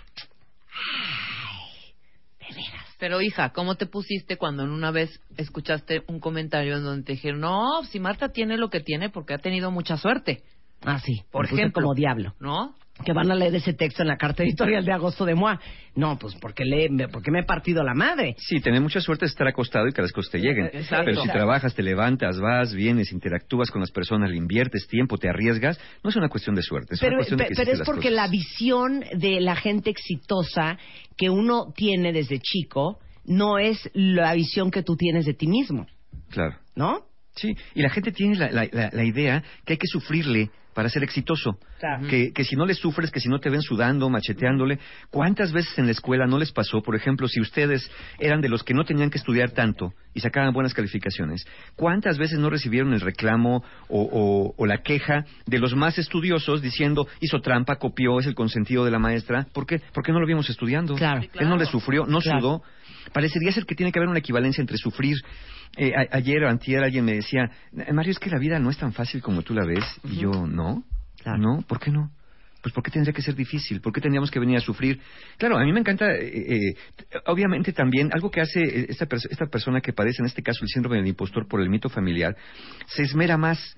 Pero hija, ¿cómo te pusiste cuando en una vez escuchaste un comentario en donde te dijeron, no, si Marta tiene lo que tiene porque ha tenido mucha suerte? ah, sí, Por ejemplo. como diablo. ¿No? Que van a leer ese texto en la carta editorial de agosto de Moa. No, pues porque, le, me- porque me he partido la madre. Sí, tener mucha suerte es estar acostado y que las cosas te lleguen. Exacto. Pero si trabajas, te levantas, vas, vienes, interactúas con las personas, le inviertes tiempo, te arriesgas, no es una cuestión de suerte, es Pero, una cuestión de pe- que pero hiciste es porque cosas. la visión de la gente exitosa que uno tiene desde chico no es la visión que tú tienes de ti mismo, Claro. ¿no? Sí, y la gente tiene la, la- la- la idea que hay que sufrirle para ser exitoso. Claro. Que, que si no le sufres, que si no te ven sudando, macheteándole. ¿Cuántas veces en la escuela no les pasó? Por ejemplo, si ustedes eran de los que no tenían que estudiar tanto y sacaban buenas calificaciones, ¿cuántas veces no recibieron el reclamo o, o- o la queja de los más estudiosos diciendo hizo trampa, copió, es el consentido de la maestra? ¿Por qué? Porque no lo vimos estudiando. Claro. Él no le sufrió, no Claro. sudó. Parecería ser que tiene que haber una equivalencia entre sufrir. Eh, a- ayer o antier alguien me decía, "Eh, Mario, es que la vida no es tan fácil como tú la ves. Y yo, no, Claro. no, ¿por qué no? Pues ¿por qué tendría que ser difícil? ¿Por qué tendríamos que venir a sufrir? Claro, a mí me encanta, eh, eh, obviamente también, algo que hace eh, esta, pers- esta persona que padece, en este caso el síndrome del impostor por el mito familiar, se esmera más,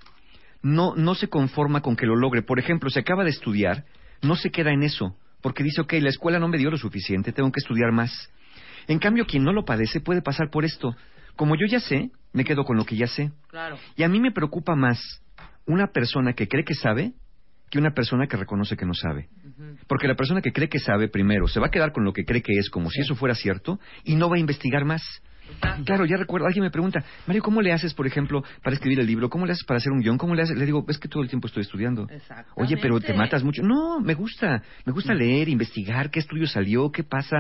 no, no se conforma con que lo logre. Por ejemplo, se acaba de estudiar, no se queda en eso, porque dice, ok, la escuela no me dio lo suficiente, tengo que estudiar más. En cambio, quien no lo padece puede pasar por esto. Como yo ya sé, me quedo con lo que ya sé. Claro. Y a mí me preocupa más una persona que cree que sabe que una persona que reconoce que no sabe. Porque la persona que cree que sabe primero se va a quedar con lo que cree que es como si eso fuera cierto y no va a investigar más. Claro, ya recuerdo, alguien me pregunta, Mario, ¿cómo le haces, por ejemplo, para escribir el libro? ¿Cómo le haces para hacer un guion? ¿Cómo le haces? Le digo, es que todo el tiempo estoy estudiando. Oye, pero te matas mucho. No, me gusta. Me gusta leer, investigar, qué estudio salió, qué pasa.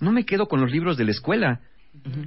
No me quedo con los libros de la escuela.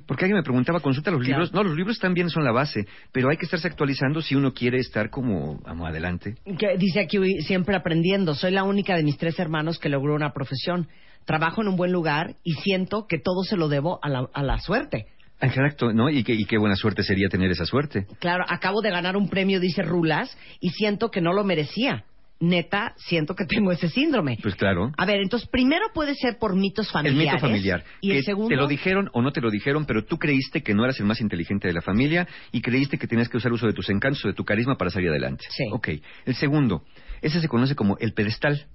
Porque alguien me preguntaba, consulta los libros. No, los libros también son la base, pero hay que estarse actualizando si uno quiere estar como, vamos, adelante. Que dice aquí siempre aprendiendo. Soy la única de mis tres hermanos que logró una profesión. Trabajo en un buen lugar y siento que todo se lo debo a la, a la suerte. Exacto, ¿no? Y, qué- y qué buena suerte sería tener esa suerte. Claro, acabo de ganar un premio, dice Rulas, y siento que no lo merecía. Neta, siento que tengo ese síndrome. Pues claro. A ver, entonces primero puede ser por mitos El familiares. mito familiar. Y que el segundo. te lo dijeron o no te lo dijeron, pero tú creíste que no eras el más inteligente de la familia y creíste que tenías que usar uso de tus encantos o de tu carisma para salir adelante. Sí. Ok. El segundo, ese se conoce como el pedestal.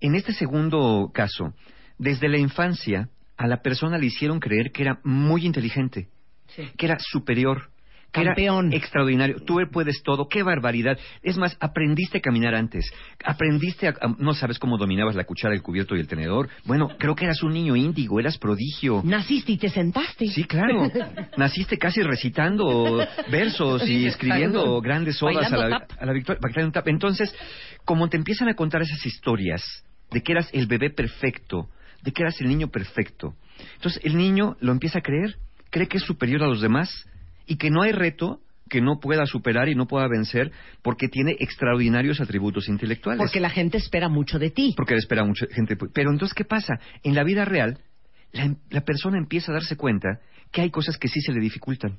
En este segundo caso, desde la infancia, a la persona le hicieron creer que era muy inteligente, que era superior. Que era Campeón. extraordinario. Tú puedes todo. ¡Qué barbaridad! Es más, aprendiste a caminar antes. Aprendiste a... a- no sabes cómo dominabas la cuchara, el cubierto y el tenedor. Bueno, creo que eras un niño índigo, eras prodigio. Naciste y te sentaste. Sí, claro. Naciste casi recitando versos y escribiendo grandes odas a la, a la victoria. Entonces, como te empiezan a contar esas historias de que eras el bebé perfecto, de que eras el niño perfecto, entonces el niño lo empieza a creer, cree que es superior a los demás y que no hay reto que no pueda superar y no pueda vencer porque tiene extraordinarios atributos intelectuales. Porque la gente espera mucho de ti. Porque le espera mucha gente. Pero entonces, ¿qué pasa? En la vida real, la, la persona empieza a darse cuenta que hay cosas que sí se le dificultan.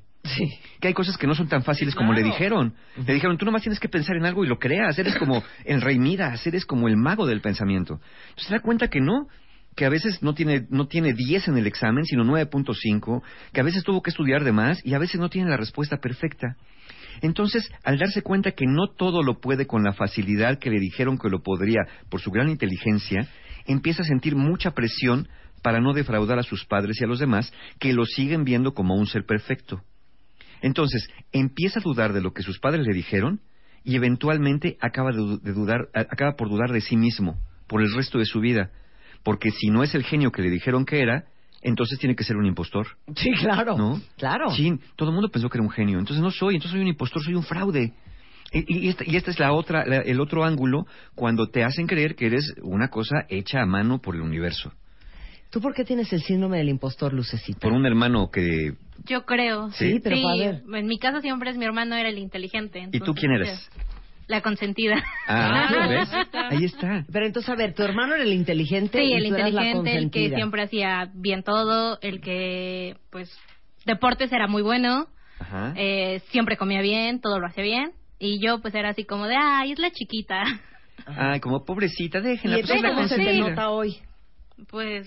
Que hay cosas que no son tan fáciles como le dijeron. Le dijeron, tú nomás tienes que pensar en algo y lo creas. Eres como el rey Midas, eres como el mago del pensamiento. Entonces se da cuenta que no, que a veces no tiene, no tiene 10 en el examen, sino 9.5, que a veces tuvo que estudiar de más y a veces no tiene la respuesta perfecta. Entonces, al darse cuenta que no todo lo puede con la facilidad que le dijeron que lo podría por su gran inteligencia, empieza a sentir mucha presión para no defraudar a sus padres y a los demás que lo siguen viendo como un ser perfecto. Entonces, empieza a dudar de lo que sus padres le dijeron y eventualmente acaba, de, du- de dudar, acaba por dudar de sí mismo por el resto de su vida. Porque si no es el genio que le dijeron que era, entonces tiene que ser un impostor. Sí, claro. ¿No? Claro. Sí, todo el mundo pensó que era un genio. Entonces no soy, entonces soy un impostor, soy un fraude. Y, y esta, y esta es la otra, la- el otro ángulo cuando te hacen creer que eres una cosa hecha a mano por el universo. ¿Tú por qué tienes el síndrome del impostor, Lucecita? Por un hermano que... Yo creo. Sí, pero a ver. En mi caso siempre es mi hermano era el inteligente. ¿Y tú quién eres? La consentida. Ah, Ah, ¿ves? ahí está. Pero entonces, a ver, tu hermano era el inteligente Sí, y el tú eras la inteligente, el que siempre hacía bien todo, el que, pues, deportes era muy bueno, Ajá. eh, siempre comía bien, todo lo hacía bien. Y yo, pues, era así como de, ay, es la chiquita. Ay, como pobrecita, déjenla. ¿Y pues, es la cómo se te consentida. nota hoy? Pues,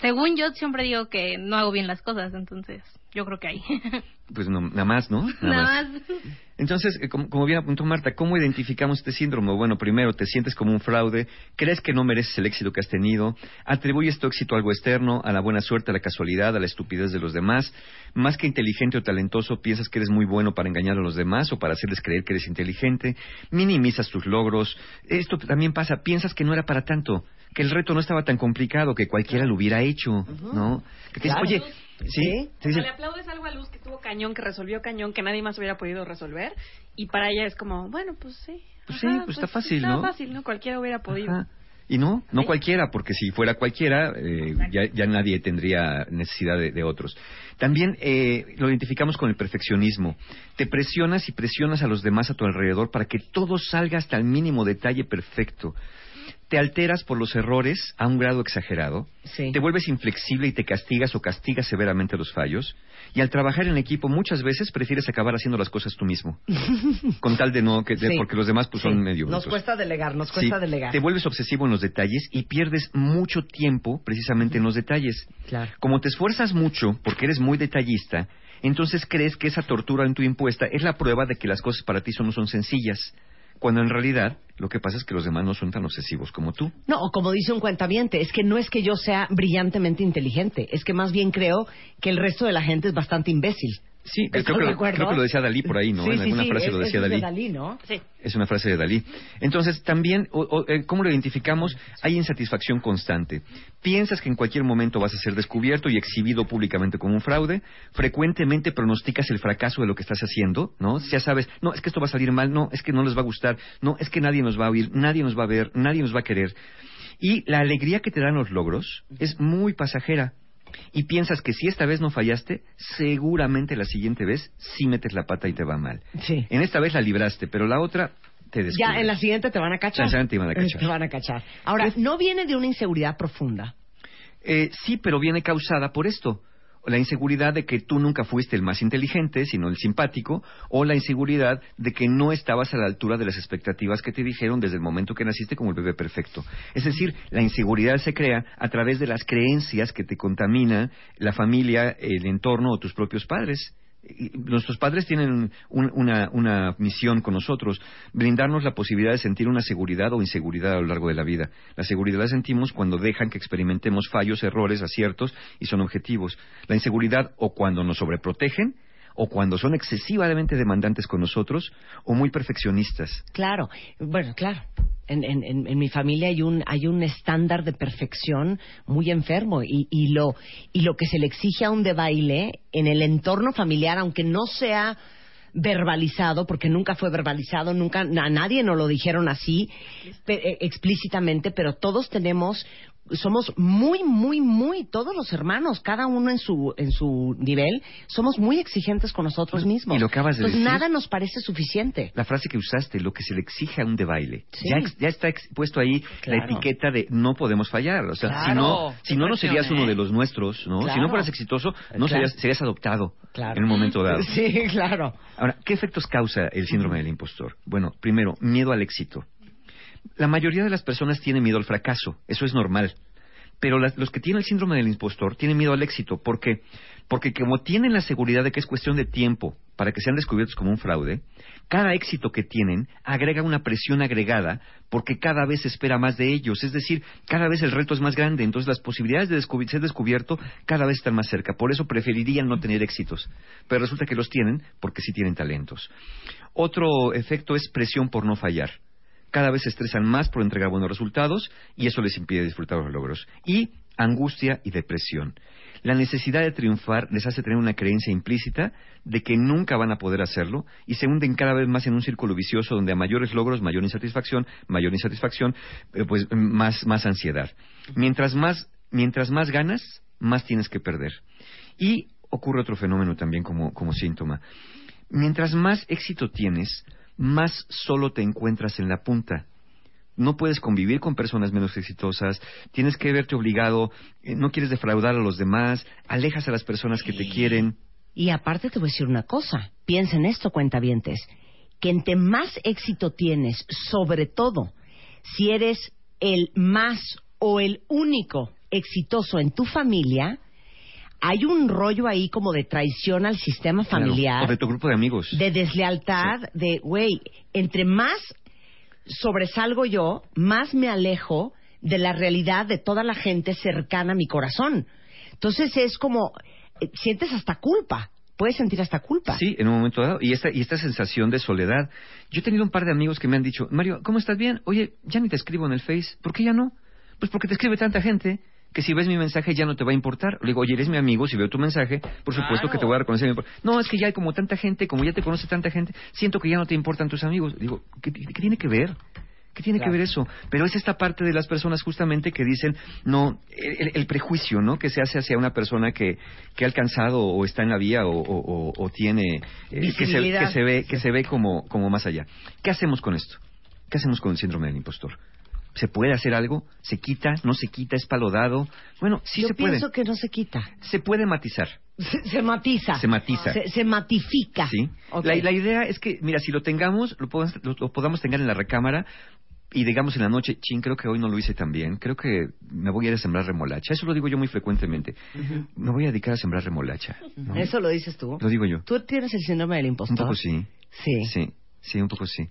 según yo, siempre digo que no hago bien las cosas, entonces, yo creo que ahí. Pues no, nada más, ¿no? Nada más. Entonces, eh, como, como bien apuntó Marta, ¿cómo identificamos este síndrome? Bueno, primero, te sientes como un fraude, crees que no mereces el éxito que has tenido, atribuyes tu éxito a algo externo, a la buena suerte, a la casualidad, a la estupidez de los demás. Más que inteligente o talentoso, piensas que eres muy bueno para engañar a los demás o para hacerles creer que eres inteligente, minimizas tus logros. Esto también pasa, piensas que no era para tanto, que el reto no estaba tan complicado, que cualquiera lo hubiera hecho, ¿no? Que dices, Claro. oye, ¿sí? Te O sea, dicen, le aplaudes algo a Luz que tuvo cañón, que resolvió cañón, que nadie más hubiera podido resolver. Y para ella es como, bueno, pues sí. Pues sí, pues está fácil, está ¿no? fácil, ¿no? Cualquiera hubiera podido. Ajá. Y no, no Sí. cualquiera, porque si fuera cualquiera, eh, ya, ya nadie tendría necesidad de, de otros. También eh, lo identificamos con el perfeccionismo. Te presionas y presionas a los demás a tu alrededor para que todo salga hasta el mínimo detalle perfecto. Te alteras por los errores a un grado exagerado. Sí. Te vuelves inflexible y te castigas o castigas severamente los fallos. Y al trabajar en equipo muchas veces prefieres acabar haciendo las cosas tú mismo. con tal de no, que, de- Sí. porque los demás pues Sí. son medio Nos cuesta delegar, nos cuesta delegar. Te vuelves obsesivo en los detalles y pierdes mucho tiempo precisamente en los detalles. Claro. Como te esfuerzas mucho porque eres muy detallista, entonces crees que esa tortura en tu impuesta es la prueba de que las cosas para ti son- no son sencillas. Cuando en realidad lo que pasa es que los demás no son tan obsesivos como tú. No, o como dice un cuentaviente, es que no es que yo sea brillantemente inteligente, es que más bien creo que el resto de la gente es bastante imbécil. Sí, ¿Estás creo acuerdo? creo que lo decía Dalí por ahí, ¿no? Sí, en alguna sí, frase es- lo decía es Dalí. de Dalí, ¿no? Sí. Es una frase de Dalí. Entonces, también, o- o, eh, ¿cómo lo identificamos? Hay insatisfacción constante. Piensas que en cualquier momento vas a ser descubierto y exhibido públicamente como un fraude. Frecuentemente pronosticas el fracaso de lo que estás haciendo, ¿no? Ya sabes, no, es que esto va a salir mal, no, es que no les va a gustar, no, es que nadie nos va a oír, nadie nos va a ver, nadie nos va a querer. Y la alegría que te dan los logros es muy pasajera. Y piensas que si esta vez no fallaste, seguramente la siguiente vez sí metes la pata y te va mal. Sí. En esta vez la libraste, pero la otra te descubres. Ya en la siguiente te van a cachar. La siguiente te van a cachar. Te van a cachar. Ahora, ¿no viene de una inseguridad profunda? Eh, sí, pero viene causada por esto. La inseguridad de que tú nunca fuiste el más inteligente, sino el simpático, o la inseguridad de que no estabas a la altura de las expectativas que te dijeron desde el momento que naciste como el bebé perfecto. Es decir, la inseguridad se crea a través de las creencias que te contamina la familia, el entorno o tus propios padres. Nuestros padres tienen un- una, una misión con nosotros, brindarnos la posibilidad de sentir una seguridad o inseguridad a lo largo de la vida. La seguridad la sentimos cuando dejan que experimentemos fallos, errores, aciertos y son objetivos. La inseguridad o cuando nos sobreprotegen o cuando son excesivamente demandantes con nosotros o muy perfeccionistas. Claro, bueno, claro. En, en, en, mi familia hay un hay un estándar de perfección muy enfermo y, y lo y lo que se le exige a un de baile en el entorno familiar, aunque no sea verbalizado, porque nunca fue verbalizado, nunca a nadie nos lo dijeron así pe- eh, explícitamente, pero todos tenemos somos muy, muy, muy, todos los hermanos, cada uno en su, en su nivel, somos muy exigentes con nosotros mismos. Y lo acabas de Entonces, decir. nada nos parece suficiente. La frase que usaste, lo que se le exige a un de baile. Sí. Ya, está ex- puesto ahí Claro. la etiqueta de no podemos fallar. O sea, si no, si no, no serías uno de los nuestros, ¿no? Si Claro. no fueras exitoso, no serías, serías adoptado Claro. en un momento dado. Sí, claro. Ahora, ¿qué efectos causa el síndrome del impostor? Bueno, primero, miedo al éxito. La mayoría de las personas tienen miedo al fracaso, eso es normal. Pero las- los que tienen el síndrome del impostor tienen miedo al éxito. ¿Por qué? Porque como tienen la seguridad de que es cuestión de tiempo para que sean descubiertos como un fraude, cada éxito que tienen agrega una presión agregada porque cada vez se espera más de ellos, es decir, cada vez el reto es más grande, entonces las posibilidades de descubrir- ser descubierto cada vez están más cerca, por eso preferirían no tener éxitos, pero resulta que los tienen porque sí tienen talentos. Otro efecto es presión por no fallar. Cada vez se estresan más por entregar buenos resultados y eso les impide disfrutar los logros. Y angustia y depresión. La necesidad de triunfar les hace tener una creencia implícita de que nunca van a poder hacerlo y se hunden cada vez más en un círculo vicioso donde a mayores logros, mayor insatisfacción, mayor insatisfacción, eh, pues más, más ansiedad. Mientras más, mientras más ganas, más tienes que perder. Y ocurre otro fenómeno también como, como síntoma. Mientras más éxito tienes, más solo te encuentras en la punta. No puedes convivir con personas menos exitosas, tienes que verte obligado, eh, no quieres defraudar a los demás, alejas a las personas que te quieren. Y aparte te voy a decir una cosa, piensa en esto, cuentavientes, que entre más éxito tienes, sobre todo si eres el más o el único exitoso en tu familia, hay un rollo ahí como de traición al sistema Claro, familiar, o de tu grupo de amigos. de deslealtad, de, güey, entre más sobresalgo yo, más me alejo de la realidad de toda la gente cercana a mi corazón. Entonces es como, eh, sientes hasta culpa, puedes sentir hasta culpa. Sí, en un momento dado. Y esta, y esta sensación de soledad. Yo he tenido un par de amigos que me han dicho, Mario, ¿cómo estás bien? Oye, ya ni te escribo en el Face. ¿Por qué ya no? Pues porque te escribe tanta gente que si ves mi mensaje ya no te va a importar. Le digo, oye, eres mi amigo, si veo tu mensaje, por supuesto que te voy a reconocer. No, es que ya hay como tanta gente, como ya te conoce tanta gente, siento que ya no te importan tus amigos. Digo, ¿qué, qué tiene que ver? ¿Qué tiene Claro. que ver eso? Pero es esta parte de las personas justamente que dicen, no, el, el prejuicio, ¿no? Que se hace hacia una persona que, que ha alcanzado o está en la vía o, o- tiene, eh, que, se, que se ve, que se ve como, como más allá. ¿Qué hacemos con esto? ¿Qué hacemos con el síndrome del impostor? ¿Se puede hacer algo? ¿Se quita? ¿No se quita? ¿Es palodado? Bueno, sí Yo se puede. pienso que no se quita. Se puede matizar. Se, se matiza. Se matiza. Se, se matifica. Sí. La, la idea es que, mira, si lo tengamos, lo, podamos- lo- lo podamos tener en la recámara y digamos en la noche, chin, creo que hoy no lo hice tan bien, creo que me voy a ir a sembrar remolacha. Eso lo digo yo muy frecuentemente. Me voy a dedicar a sembrar remolacha. ¿no? ¿Eso lo dices tú? Lo digo yo. ¿Tú tienes el síndrome del Un impostor? poco sí. Sí. Sí, sí, un poco sí.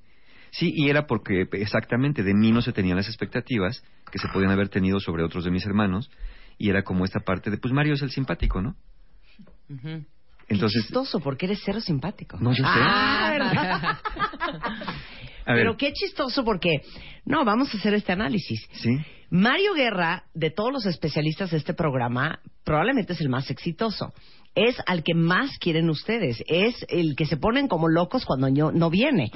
Sí, y era porque exactamente de mí no se tenían las expectativas que se podían haber tenido sobre otros de mis hermanos y era como esta parte de, pues Mario es el simpático, ¿no? Qué Entonces, chistoso, porque eres cero simpático. No, yo sé. Ah, ¿verdad? a ver, Pero qué chistoso porque, no, vamos a hacer este análisis. sí, Mario Guerra, de todos los especialistas de este programa, probablemente es el más exitoso. Es al que más quieren ustedes. Es el que se ponen como locos cuando no, no viene.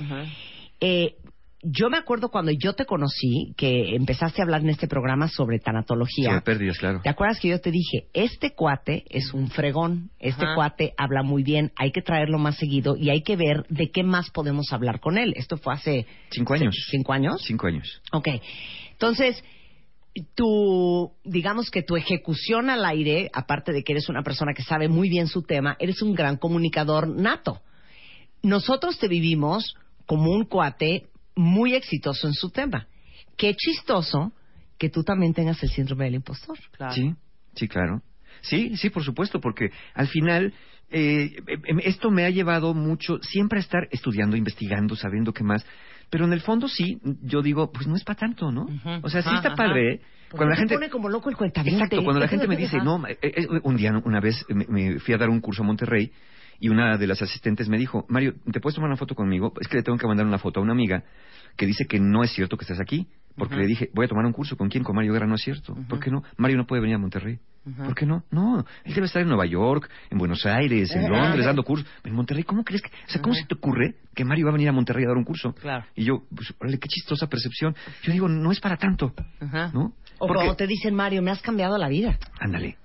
Eh, yo me acuerdo cuando yo te conocí, que empezaste a hablar en este programa sobre tanatología. sobre pérdidas, claro. ¿Te acuerdas que yo te dije, este cuate es un fregón, este Ajá. cuate habla muy bien, hay que traerlo más seguido y hay que ver de qué más podemos hablar con él? Esto fue hace... Cinco años. ¿Cinco años? Cinco años. Ok. Entonces, tu, digamos que tu ejecución al aire, aparte de que eres una persona que sabe muy bien su tema, eres un gran comunicador nato. Nosotros te vivimos como un cuate muy exitoso en su tema. Qué chistoso que tú también tengas el síndrome del impostor. Sí, sí, claro. Sí, sí, por supuesto, porque al final eh, em, esto me ha llevado mucho siempre a estar estudiando, investigando, sabiendo qué más. Pero en el fondo sí, yo digo, pues no es para tanto, ¿no? O sea, sí está ajá. padre. ¿eh? Porque Cuando la te gente pone como loco el. Exacto, cuando la gente me dice, no, eh, eh, un día, una vez, me, me fui a dar un curso a Monterrey y una de las asistentes me dijo, Mario, ¿te puedes tomar una foto conmigo? Es que le tengo que mandar una foto a una amiga que dice que no es cierto que estés aquí. Porque le dije, voy a tomar un curso. ¿Con quién? Con Mario Guerra. No es cierto. ¿Por qué no? Mario no puede venir a Monterrey. ¿Por qué no? No, él debe estar en Nueva York, en Buenos Aires, en Ajá. Londres, dando cursos. En Monterrey, ¿cómo crees que...? O sea, ¿cómo se te ocurre que Mario va a venir a Monterrey a dar un curso? Claro. Y yo, pues, órale, qué chistosa percepción. Yo digo, no es para tanto, Ajá. ¿no? O Porque- cuando te dicen, Mario, me has cambiado la vida. ándale.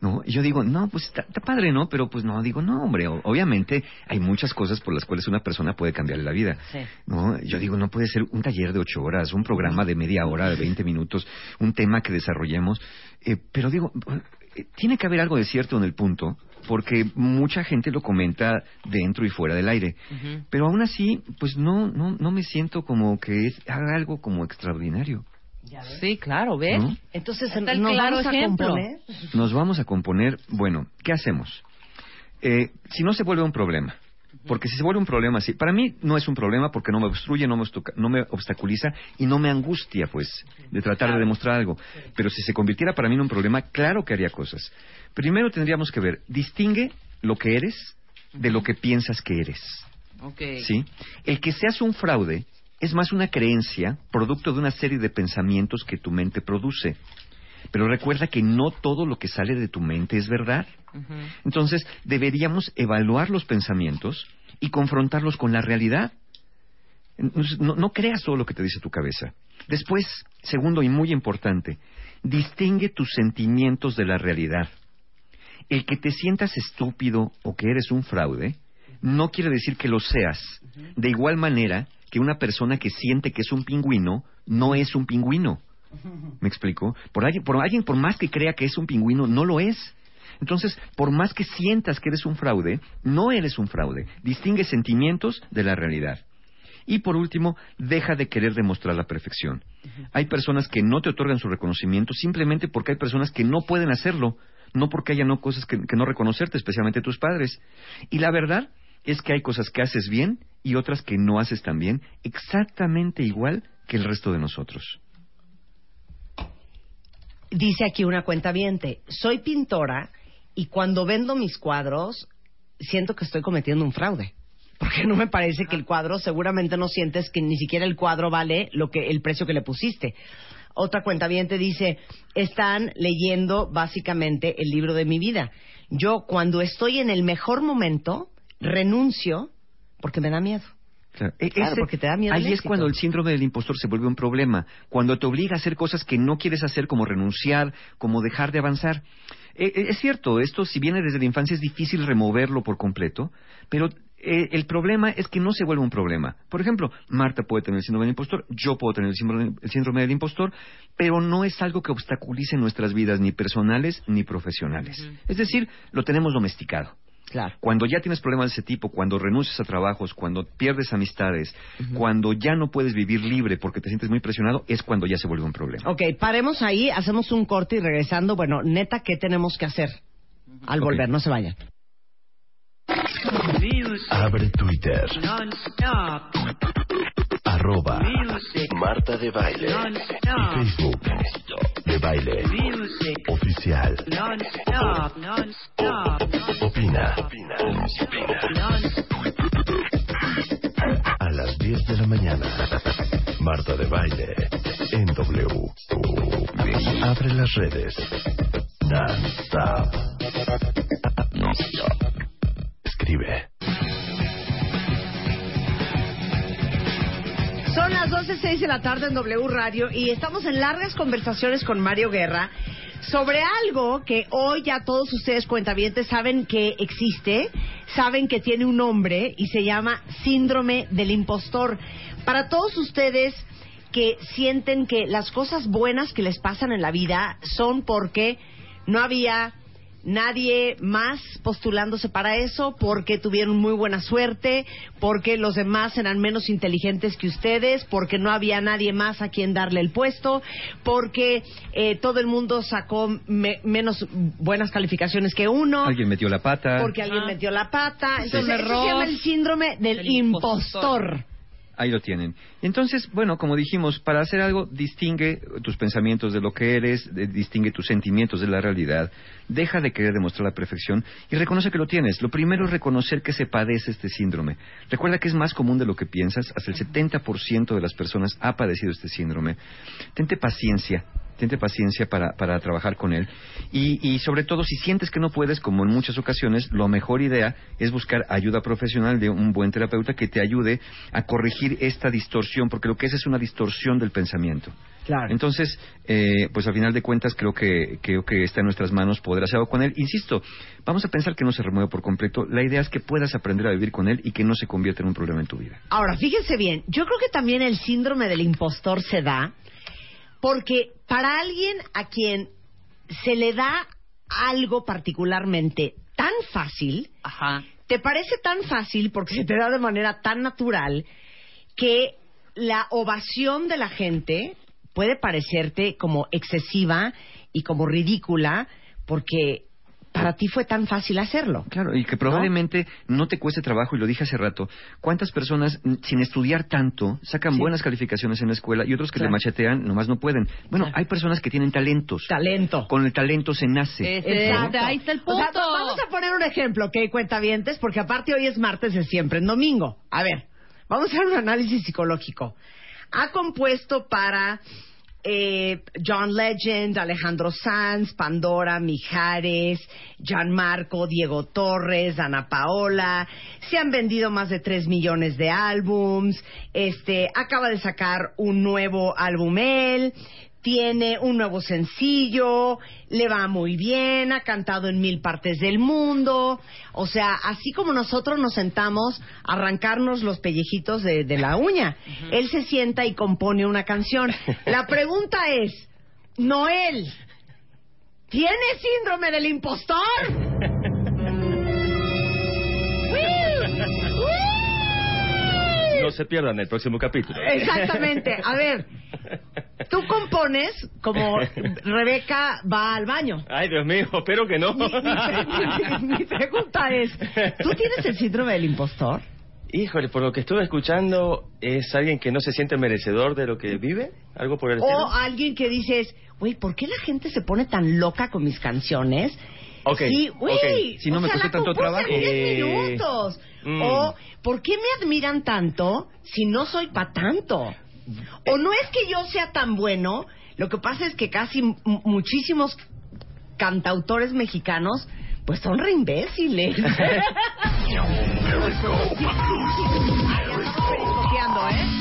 ¿No? Y yo digo, no, pues está, está padre, ¿no? Pero pues no, digo, no, hombre, obviamente hay muchas cosas por las cuales una persona puede cambiarle la vida. Sí. ¿No? Yo digo, no puede ser un taller de ocho horas, un programa de media hora, de 20 minutos, un tema que desarrollemos. Eh, pero digo, eh, tiene que haber algo de cierto en el punto, porque mucha gente lo comenta dentro y fuera del aire. Pero aún así, pues no, no, no me siento como que es, haga algo como extraordinario. Sí, claro, ¿ves? ¿No? Entonces, Está el nos claro vamos a ejemplo. componer. Nos vamos a componer, bueno, ¿qué hacemos? Eh, si no se vuelve un problema, Porque si se vuelve un problema así, para mí no es un problema porque no me obstruye, no me, obstuca- no me obstaculiza y no me angustia, pues, de tratar de demostrar algo. Pero si se convirtiera para mí en un problema, claro que haría cosas. Primero tendríamos que ver, distingue lo que eres de lo que piensas que eres. Ok. ¿Sí? El que seas un fraude es más una creencia producto de una serie de pensamientos que tu mente produce. Pero recuerda que no todo lo que sale de tu mente es verdad. Entonces, deberíamos evaluar los pensamientos y confrontarlos con la realidad. No, no creas todo lo que te dice tu cabeza. Después, segundo y muy importante, distingue tus sentimientos de la realidad. El que te sientas estúpido o que eres un fraude no quiere decir que lo seas. De igual manera que una persona que siente que es un pingüino no es un pingüino. ¿Me explico? Por alguien, por alguien, por más que crea que es un pingüino, no lo es. Entonces, por más que sientas que eres un fraude, no eres un fraude. Distingue sentimientos de la realidad. Y por último, deja de querer demostrar la perfección. Hay personas que no te otorgan su reconocimiento simplemente porque hay personas que no pueden hacerlo, no porque haya no cosas que, que no reconocerte, especialmente tus padres. Y la verdad es que hay cosas que haces bien y otras que no haces tan bien, exactamente igual que el resto de nosotros. Dice aquí una cuenta soy pintora y cuando vendo mis cuadros siento que estoy cometiendo un fraude. Porque no me parece que el cuadro, seguramente no sientes que ni siquiera el cuadro vale lo que el precio que le pusiste. Otra cuenta dice, están leyendo básicamente el libro de mi vida. Yo cuando estoy en el mejor momento renuncio porque me da miedo. Claro, e- Claro, ese- porque te da miedo Ahí es cuando el síndrome del impostor se vuelve un problema, cuando te obliga a hacer cosas que no quieres hacer, como renunciar, como dejar de avanzar. E- e- es cierto, esto si viene desde la infancia es difícil removerlo por completo, pero eh, el problema es que no se vuelve un problema. Por ejemplo, Marta puede tener el síndrome del impostor, yo puedo tener el síndrome, el síndrome del impostor, pero no es algo que obstaculice nuestras vidas ni personales ni profesionales. Es decir, lo tenemos domesticado. Claro. Cuando ya tienes problemas de ese tipo, cuando renuncias a trabajos, cuando pierdes amistades, cuando ya no puedes vivir libre porque te sientes muy presionado, es cuando ya se vuelve un problema. Ok, paremos ahí, hacemos un corte y regresando, bueno, neta, ¿qué tenemos que hacer al volver? No se vayan. Abre Twitter. Arroba Marta de Baile. Y Facebook. De Baile. Oficial. Opina. A las 10 de la mañana. Marta de Baile. En W. Abre las redes. Non-stop. Non-stop. Escribe. Son las 12.06 de la tarde en W Radio y estamos en largas conversaciones con Mario Guerra sobre algo que hoy ya todos ustedes cuentavientes saben que existe, saben que tiene un nombre y se llama síndrome del impostor. Para todos ustedes que sienten que las cosas buenas que les pasan en la vida son porque no había nadie más postulándose para eso, porque tuvieron muy buena suerte, porque los demás eran menos inteligentes que ustedes, porque no había nadie más a quien darle el puesto, porque eh, todo el mundo sacó me- menos buenas calificaciones que uno, Alguien metió la pata. porque alguien metió la pata. Entonces, eso se llama el síndrome del, Del impostor. impostor. Ahí lo tienen. Entonces, bueno, como dijimos, para hacer algo, distingue tus pensamientos de lo que eres, de- distingue tus sentimientos de la realidad, deja de querer demostrar la perfección y reconoce que lo tienes. Lo primero es reconocer que se padece este síndrome. Recuerda que es más común de lo que piensas, hasta el 70% de las personas ha padecido este síndrome. Tente paciencia. Tente paciencia para, para trabajar con él. Y, y sobre todo, si sientes que no puedes, como en muchas ocasiones, la mejor idea es buscar ayuda profesional de un buen terapeuta que te ayude a corregir esta distorsión, porque lo que es es una distorsión del pensamiento. Claro. Entonces, eh, pues al final de cuentas creo que, creo que está en nuestras manos poder hacer algo con él. Insisto, vamos a pensar que no se remueve por completo. La idea es que puedas aprender a vivir con él y que no se convierta en un problema en tu vida. Ahora, fíjense bien, yo creo que también el síndrome del impostor se da porque para alguien a quien se le da algo particularmente tan fácil, Ajá. te parece tan fácil porque se te da de manera tan natural que la ovación de la gente puede parecerte como excesiva y como ridícula porque para ti fue tan fácil hacerlo. Claro, y que probablemente no, te cueste trabajo, y lo dije hace rato, ¿cuántas personas sin estudiar tanto sacan buenas calificaciones en la escuela y otros que Claro. le machetean nomás no pueden? Bueno, hay personas que tienen talentos. Talento. Con el talento se nace. Exacto. ahí está el O sea, punto. vamos a poner un ejemplo, ¿ok? Cuentavientes, porque aparte hoy es martes de siempre, en domingo. A ver, vamos a hacer un análisis psicológico. Ha compuesto para eh, John Legend, Alejandro Sanz, Pandora, Mijares, Gianmarco, Diego Torres, Ana Paola. Se han vendido más de 3 millones de álbums. Este, acaba de sacar un nuevo álbum él. Tiene un nuevo sencillo, le va muy bien, ha cantado en mil partes del mundo. O sea, así como nosotros nos sentamos a arrancarnos los pellejitos de, de la uña, él se sienta y compone una canción. La pregunta es, Noel, ¿tiene síndrome del impostor? No se pierdan el próximo capítulo. Exactamente. A ver, tú compones como Rebeca va al baño. Ay, Dios mío, espero que no. Mi, mi- mi pregunta es, ¿tú tienes el síndrome del impostor? Híjole, por lo que estuve escuchando, ¿es alguien que no se siente merecedor de lo que vive? ¿Algo por el estilo? O alguien que dices, güey, ¿por qué la gente se pone tan loca con mis canciones? Ok, Sí, güey. ok. Si no o me sea, costó la tanto compuse en trabajo. 10 Eh, minutos. mm. O, ¿por qué me admiran tanto si no soy pa' tanto? O no es que yo sea tan bueno, lo que pasa es que casi muchísimos cantautores mexicanos, pues son re imbéciles. ¿eh?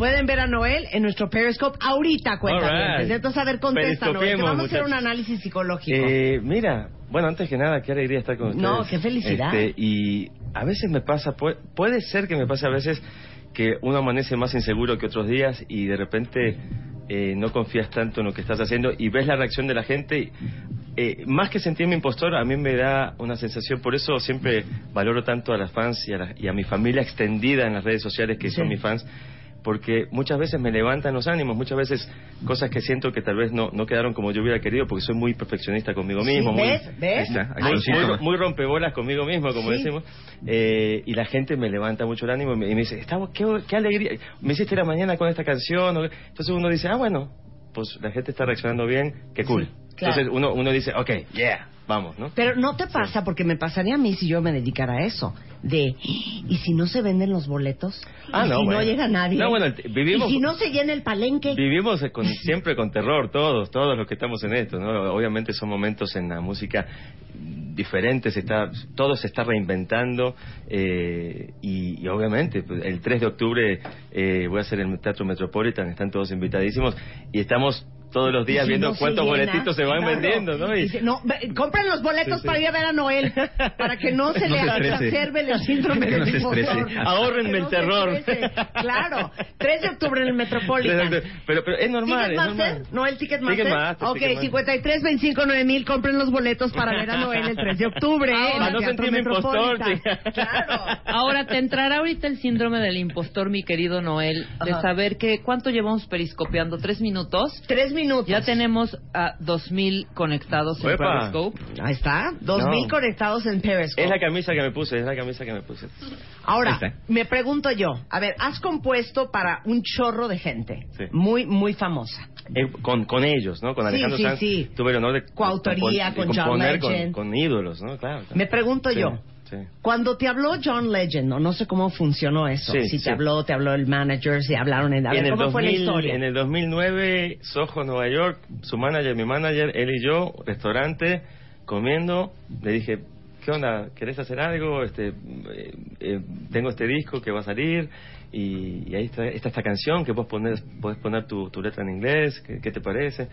Pueden ver a Noel en nuestro Periscope ahorita, cuenta right. Entonces, a ver, contesta, Noel, que vamos a hacer un análisis psicológico. Eh, mira, bueno, antes que nada, qué alegría estar con ustedes. No, qué felicidad. Este, y a veces me pasa, puede, puede ser que me pase a veces que uno amanece más inseguro que otros días y de repente eh, no confías tanto en lo que estás haciendo y ves la reacción de la gente. y, eh, más que sentirme impostor, a mí me da una sensación, por eso siempre valoro tanto a las fans y a, la- y a mi familia extendida en las redes sociales que son mis fans, porque muchas veces me levantan los ánimos, muchas veces cosas que siento que tal vez no, no quedaron como yo hubiera querido, porque soy muy perfeccionista conmigo Sí, mismo, muy, ¿ves? Muy, está. muy- muy rompebolas conmigo mismo, como Sí. decimos, eh, y la gente me levanta mucho el ánimo y me, y me dice, "Está- qué, qué alegría, me hiciste la mañana con esta canción, entonces uno dice, ah, bueno, pues la gente está reaccionando bien, qué cool. claro. Entonces uno, uno dice, ok, yeah, vamos, ¿no? Pero no te pasa, porque me pasaría a mí si yo me dedicara a eso, de, ¿y si no se venden los boletos? Ah, ¿Y no, si bueno. no llega nadie? No, bueno, t- vivimos- ¿Y si no se llena el palenque? Vivimos con, siempre con terror, todos, todos los que estamos en esto, ¿no? Obviamente son momentos en la música diferentes, está, todo se está reinventando eh, y, y obviamente pues, el 3 de octubre eh, voy a hacer el Teatro Metropolitan, están todos invitadísimos y estamos todos los días viendo cuántos llena, boletitos se van claro. vendiendo, ¿no? Y- Dice, no, ve- compren los boletos Sí, sí. para ir a ver a Noel, para que no se No le exacerbe el síndrome Que no del se estrese. impostor. Ahórrenme Que el terror. Claro, 3 de octubre en el Metropolitan. Pero, pero es normal, es ¿Ticketmaster? normal. ¿No el Ticketmaster? Ticketmaster, ok, Ticketmaster. 53 25 9000 compren los boletos para ver a Noel el 3 de octubre. Ahora, en el Para no sentirme impostor. Claro. Ahora, te entrará ahorita el síndrome del impostor, mi querido Noel, de Ajá. saber que cuánto llevamos periscopeando, tres minutos. Tres minutos. Ya tenemos a 2000 conectados en Uepa. Periscope. Ahí está, 2000 No. conectados en Periscope. Es la camisa que me puse, es la camisa que me puse. Ahora, me pregunto yo, a ver, has compuesto para un chorro de gente, Sí. muy, muy famosa. Eh, con, con ellos, ¿no? Con Sí, Alejandro sí, Sanz. sí. Tuve el honor de Coautoría con de John con, Legend. con ídolos, ¿no? Claro. claro. Me pregunto Sí, yo, sí. cuando te habló John Legend, o no sé cómo funcionó eso, Sí, si sí. te habló, te habló el manager, si hablaron en... A ver, en el ¿cómo fue la 2000 historia? En el 2009, Soho, Nueva York, su manager, mi manager, él y yo, restaurante, comiendo, le dije, ¿qué onda? ¿Querés hacer algo? Este, eh, eh, tengo este disco que va a salir y, y ahí está, está esta canción que vos poner, podés poner tu, tu letra en inglés, ¿qué, qué te parece?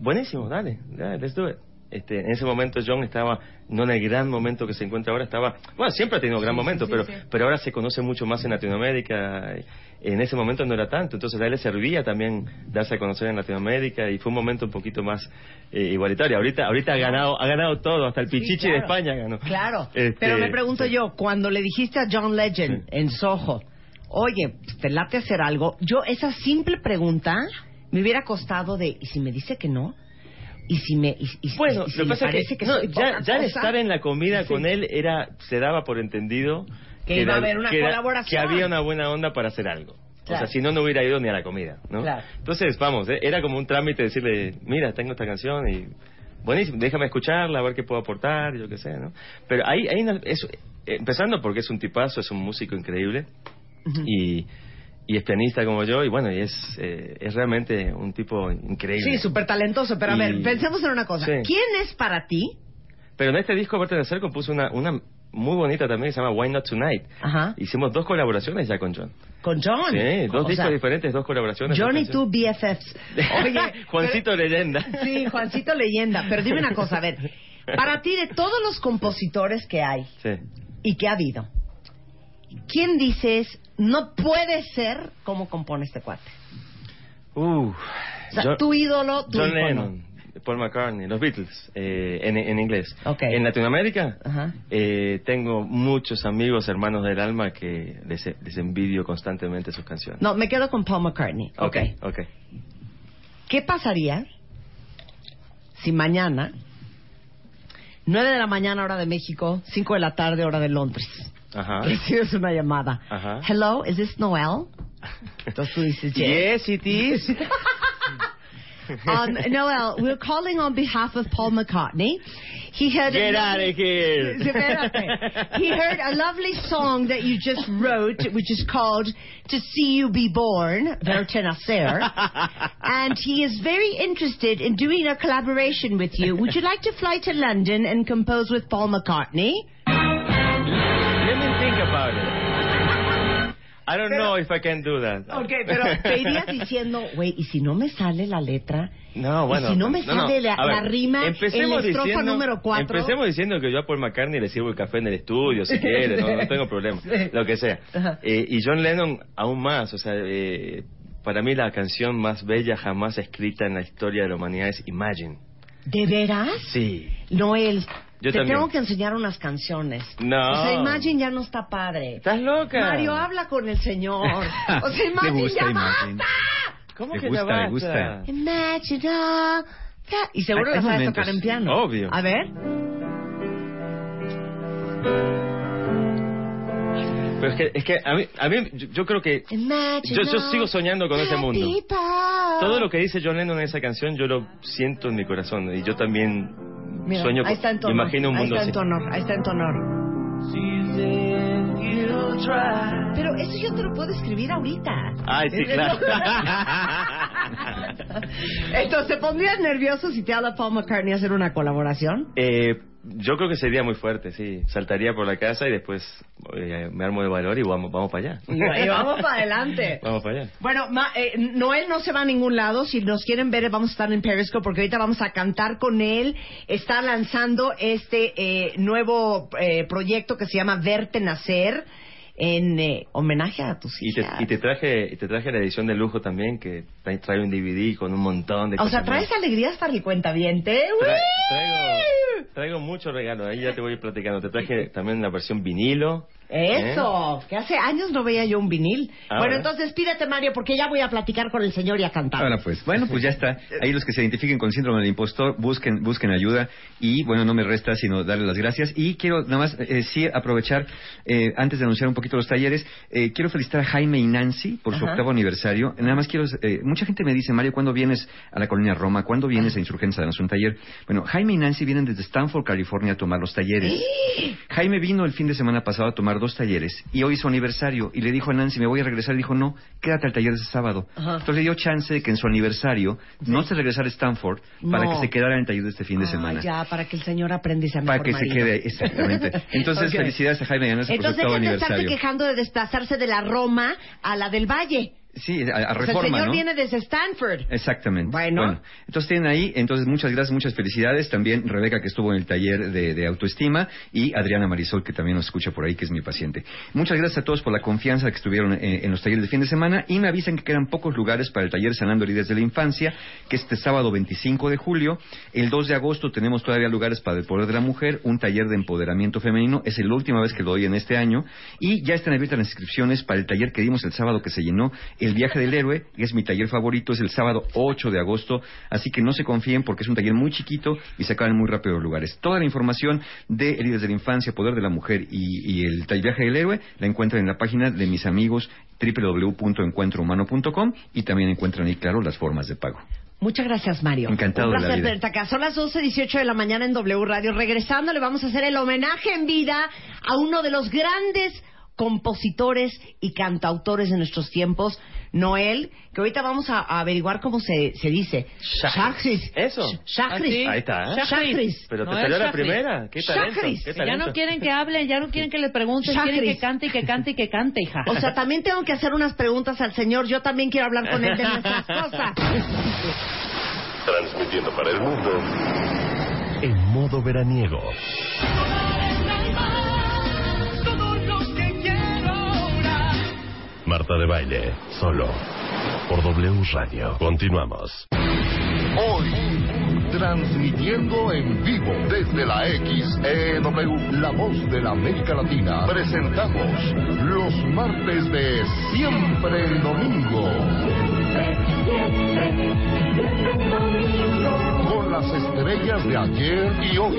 Buenísimo, dale, dale, let's do it. Este, en ese momento John estaba, no en el gran momento que se encuentra ahora, estaba, bueno, siempre ha tenido gran momento, pero, pero ahora se conoce mucho más en Latinoamérica. En ese momento no era tanto, entonces a él le servía también darse a conocer en Latinoamérica y fue un momento un poquito más eh, igualitario. Ahorita, ahorita ha ganado, ha ganado todo, hasta el Pichichi claro. de España ganó. Claro, Este, pero me pregunto yo, cuando le dijiste a John Legend en Soho, oye, ¿te late hacer algo? Yo esa simple pregunta me hubiera costado de, ¿y si me dice que no? Y si me y, y- Bueno, y si lo que me pasa es parece que, que, no, ya, ya estar en la comida Sí. con él era se daba por entendido Que iba a haber una que era- colaboración. que había una buena onda para hacer algo. O sea, si no, no hubiera ido ni a la comida, ¿no? Claro. Entonces, vamos, eh, era como un trámite decirle, mira, tengo esta canción y buenísimo, déjame escucharla, a ver qué puedo aportar, yo qué sé, ¿no? Pero ahí, ahí eso, empezando porque es un tipazo, es un músico increíble y, y es pianista como yo y bueno, y es, eh, es realmente un tipo increíble. Sí, súper talentoso, pero a Y- ver, pensemos en una cosa. Sí. ¿Quién es para ti? Pero en este disco, de hacer, compuso una, una muy bonita también que se llama Why Not Tonight. Ajá. Hicimos dos colaboraciones ya con John. Con John. Sí, dos O discos sea, diferentes, dos colaboraciones. John y tú BFFs. Oye, Juancito Leyenda. sí, Juancito leyenda. Pero dime una cosa, a ver, para ti de todos los compositores que hay Sí. y que ha habido, ¿quién dices no puede ser como compone este cuate? Uh, O sea, tu ídolo, tu John ícono. Lennon, Paul McCartney, los Beatles, eh, en, en inglés. Ok. En Latinoamérica, eh, tengo muchos amigos, hermanos del alma, que les, les envidio constantemente sus canciones. No, me quedo con Paul McCartney. Ok, ok. ¿Qué pasaría si mañana, 9 de la mañana hora de México, 5 de la tarde hora de Londres, Ajá. recibes una llamada? Ajá. Hello, is this Noel? Entonces tú dices, yes. Yes, it is. Um, Noel, we're calling on behalf of Paul McCartney. He heard Get a out of here. He heard a lovely song that you just wrote, which is called "To See You Be Born," Verte Nacer, and he is very interested in doing a collaboration with you. Would you like to fly to London and compose with Paul McCartney? About it. I don't know if I can do that. Ok, pero te irías diciendo, güey, ¿y si no me sale la letra? No, bueno. ¿Y si no me no, no. sale la, A ver, la rima en la empecemos estrofa diciendo- número 4? Empecemos diciendo que yo a Paul McCartney le sirvo el café en el estudio, si quiere, no, no tengo problema, Sí. lo que sea. Eh, y John Lennon aún más, o sea, eh, para mí la canción más bella jamás escrita en la historia de la humanidad es Imagine. ¿De veras? Sí. Noel, Yo te también. tengo que enseñar unas canciones. No. O sea, Imagine ya no está padre. ¿Estás loca? Mario, habla con el señor. O sea, Imagine gusta ya Imagine. basta. ¿Cómo Me que gusta, ya me basta? gusta. Imagine all that- Y seguro Hay- la hay sabes momentos. tocar en piano. Obvio. A ver. Pero es que, es que a mí, a mí yo, yo creo que Imagine yo, yo sigo soñando con ese mundo. Todo lo que dice John Lennon en esa canción yo lo siento en mi corazón y yo también Mira, sueño ahí está en tu honor. imagino un mundo Ahí está en tu honor. Ahí está en tu honor. Pero eso yo te lo puedo escribir ahorita. Ay, sí, claro. Entonces, ¿te pondrías nervioso si te habla Paul McCartney a hacer una colaboración? Eh, yo creo que sería muy fuerte, sí. Saltaría por la casa y después eh, me armo de valor y vamos, vamos para allá. Y vamos para adelante. Vamos para allá. Bueno, ma- eh, Noel no se va a ningún lado. Si nos quieren ver, vamos a estar en Periscope porque ahorita vamos a cantar con él. Está lanzando este eh, nuevo eh, proyecto que se llama Verte Nacer en eh, homenaje a tus Y te, y te traje te traje la edición de lujo también que trae, un DVD con un montón de o cosas. sea, traes más. alegrías para el cuentaviente. Tra- traigo, traigo muchos regalos, ahí ya te voy platicando. Te traje también la versión vinilo. Eso, que hace años no veía yo un vinil. Bueno, entonces pídete, Mario, porque ya voy a platicar con el señor y a cantar. Ahora pues, bueno, pues ya está. Ahí los que se identifiquen con síndrome del impostor, busquen, busquen ayuda y bueno, no me resta sino darle las gracias y quiero nada más eh, sí aprovechar eh, antes de anunciar un poquito los talleres, eh, quiero felicitar a Jaime y Nancy por su Ajá. octavo aniversario. Nada más quiero, eh, mucha gente me dice, Mario, ¿cuándo vienes a la colonia Roma? ¿Cuándo vienes a Insurgencia a un taller? Bueno, Jaime y Nancy vienen desde Stanford, California a tomar los talleres. Jaime vino el fin de semana pasado a tomar dos talleres y hoy es su aniversario y le dijo a Nancy, me voy a regresar. Y dijo, no, quédate al taller ese sábado. Ajá. Entonces le dio chance de que en su aniversario no se regresara a Stanford para No. que se quedara en el taller de este fin de Ah, semana. ya, para que el señor aprenda y sea Para que se quede, exactamente. Entonces, felicidades a Jaime Entonces de estarse aniversario. quejando de desplazarse de la Roma a la del Valle. Sí, a, a O sea, reforma, el señor ¿no? viene desde Stanford. Exactamente. Bueno. entonces tienen ahí, entonces muchas gracias, muchas felicidades. También Rebeca que estuvo en el taller de, de autoestima y Adriana Marisol que también nos escucha por ahí, que es mi paciente. Muchas gracias a todos por la confianza que estuvieron en, en los talleres de fin de semana y me avisan que quedan pocos lugares para el taller Sanando Heridas de la Infancia, que este sábado 25 de julio. El 2 de agosto tenemos todavía lugares para el poder de la mujer, un taller de empoderamiento femenino. Es la última vez que lo doy en este año y ya están abiertas las inscripciones para el taller que dimos el sábado que se llenó, El viaje del héroe, que es mi taller favorito, es el sábado 8 de agosto, así que no se confíen porque es un taller muy chiquito y se acaban muy rápido los lugares. Toda la información de Heridas de la Infancia, Poder de la Mujer y, y el viaje del héroe la encuentran en la página de mis amigos www.encuentrohumano.com y también encuentran ahí, claro, las formas de pago. Muchas gracias, Mario. Encantado Un de la vida. tenerte acá. Son las 11.18 de la mañana en W Radio. Regresando, le vamos a hacer el homenaje en vida a uno de los grandes compositores y cantautores de nuestros tiempos, Noel, que ahorita vamos a, a averiguar cómo se, se dice. Shachris. Eso. Shachris. Ahí está. ¿eh? Shachris. Pero te salió la Shachris. primera. ¿Qué talento? Shachris. ¿Qué Ya talento? no quieren que hable, ya no quieren que le pregunten, Chakris. quieren que cante y que cante y que cante, hija. O sea, también tengo que hacer unas preguntas al señor. Yo también quiero hablar con él de nuestras cosas. Transmitiendo para el mundo en modo veraniego. Marta de baile, solo por W Radio. Continuamos. Hoy, transmitiendo en vivo desde la XEW, la voz de la América Latina, presentamos los martes de Siempre el Domingo. Con las estrellas de ayer y hoy.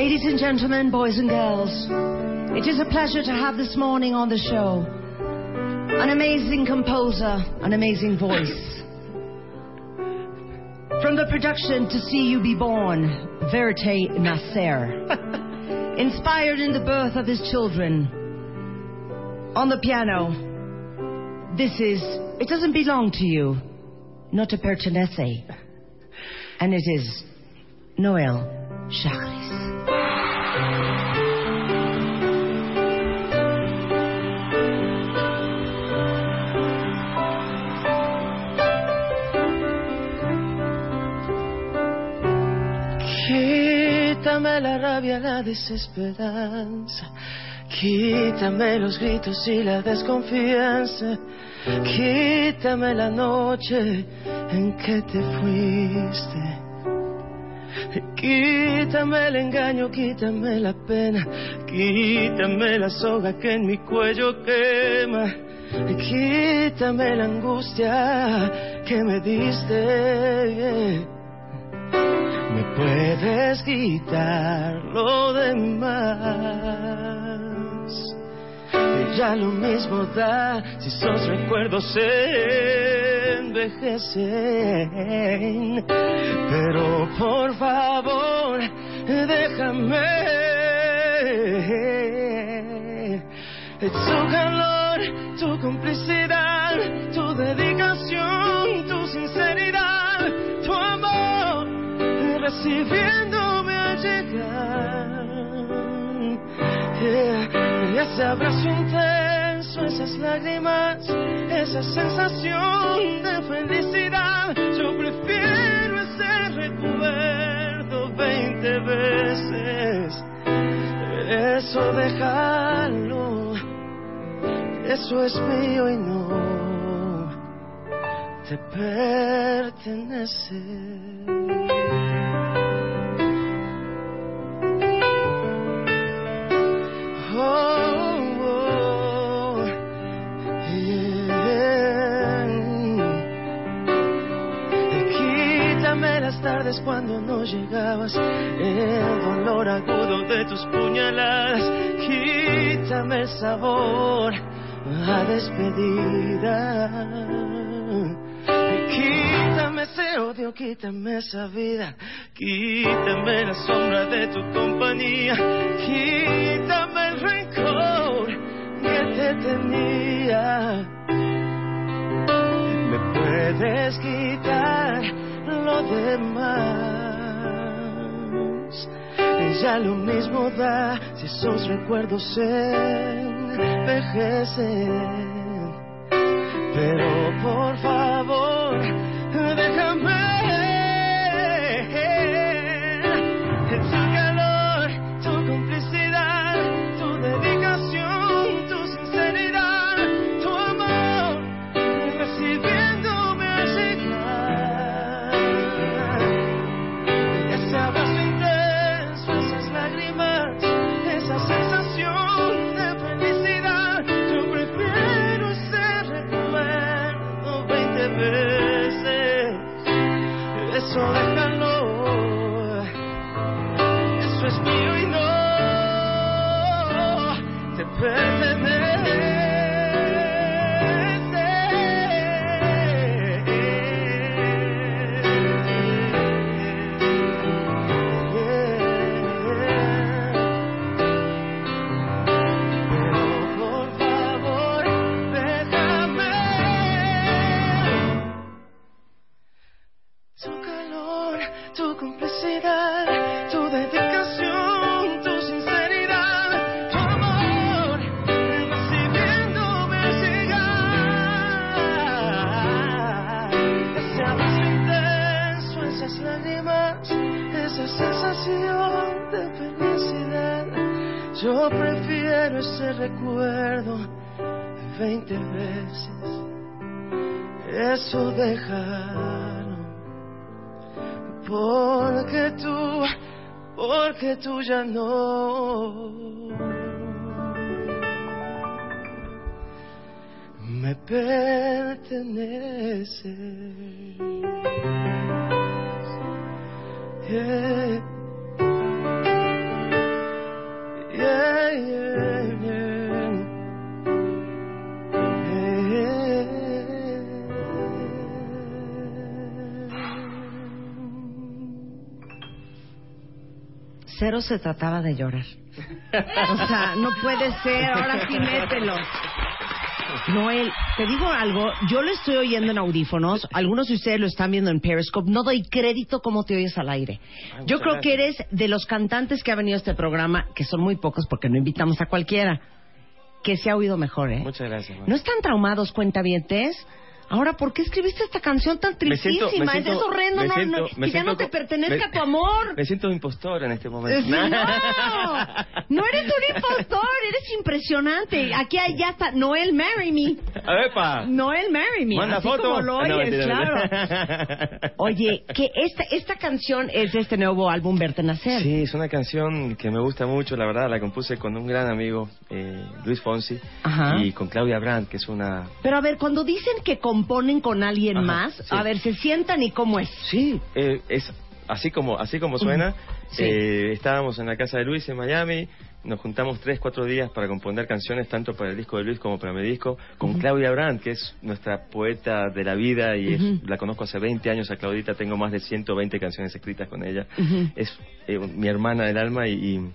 Ladies and gentlemen, boys and girls, it is a pleasure to have this morning on the show an amazing composer, an amazing voice. From the production To See You Be Born, Verite Nasser. Inspired in the birth of his children. On the piano, this is It Doesn't Belong to You, Not Te Pertenece. And it is Noel Quítame la rabia, la desesperanza. Quítame los gritos y la desconfianza. Quítame la noche en que te fuiste. Quítame el engaño, quítame la pena. Quítame la soga que en mi cuello quema. Quítame la angustia que me diste. Me puedes quitar lo demás. Ya lo mismo da si esos recuerdos se envejecen. Pero por favor, déjame. Tu calor, tu complicidad, tu dedicación, tu sinceridad, tu amor recibiéndome al llegar. Ese abrazo intenso, esas lágrimas, esa sensación de felicidad. Yo prefiero ese recuerdo veinte veces. Eso déjalo, eso es mío y no te pertenece. Oh, tardes cuando no llegabas, el dolor agudo de tus puñaladas. Quítame el sabor a despedida. Quítame ese odio, quítame esa vida, quítame la sombra de tu compañía, quítame el rencor que te tenía. Me puedes quitar lo demás. Ya lo mismo da si esos recuerdos envejecen. Pero por favor, déjalo, eso es mío porque tú ya no me perteneces. Cero se trataba de llorar. O sea, no puede ser, ahora sí mételo. Noel, te digo algo, yo lo estoy oyendo en audífonos, algunos de ustedes lo están viendo en Periscope, no doy crédito cómo te oyes al aire. Ay, Yo creo que eres de los cantantes que ha venido a este programa, que son muy pocos porque no invitamos a cualquiera, que se ha oído mejor, ¿eh? Muchas gracias. ¿No están traumados, cuentavientes? Ahora, ¿por qué escribiste esta canción tan Me siento- tristísima? me siento- es horrendo, no, siento- no, que ya no te pertenezca me- tu amor. Me siento impostor en este momento. No, no eres un impostor, eres impresionante. Aquí ya está Noel Marry Me. A ver, pa. Noel Marry Me. Manda así foto. como lo Ah, no, oyes, mentira, claro. Oye, que esta, esta canción es de este nuevo álbum Verte Nacer. Sí, es una canción que me gusta mucho, la verdad, la compuse con un gran amigo, eh, Luis Fonsi, Ajá. y con Claudia Brandt, que es una... Pero a ver, cuando dicen que componen con alguien Ajá, más, sí. a ver, ¿se sientan y cómo es? Sí, eh, es así como, así como suena. Sí. Eh, estábamos en la casa de Luis en Miami, nos juntamos tres, cuatro días para componer canciones tanto para el disco de Luis como para mi disco, con Claudia Brandt, que es nuestra poeta de la vida y es- la conozco hace 20 años a Claudita, tengo más de 120 canciones escritas con ella. Es eh, mi hermana del alma y- y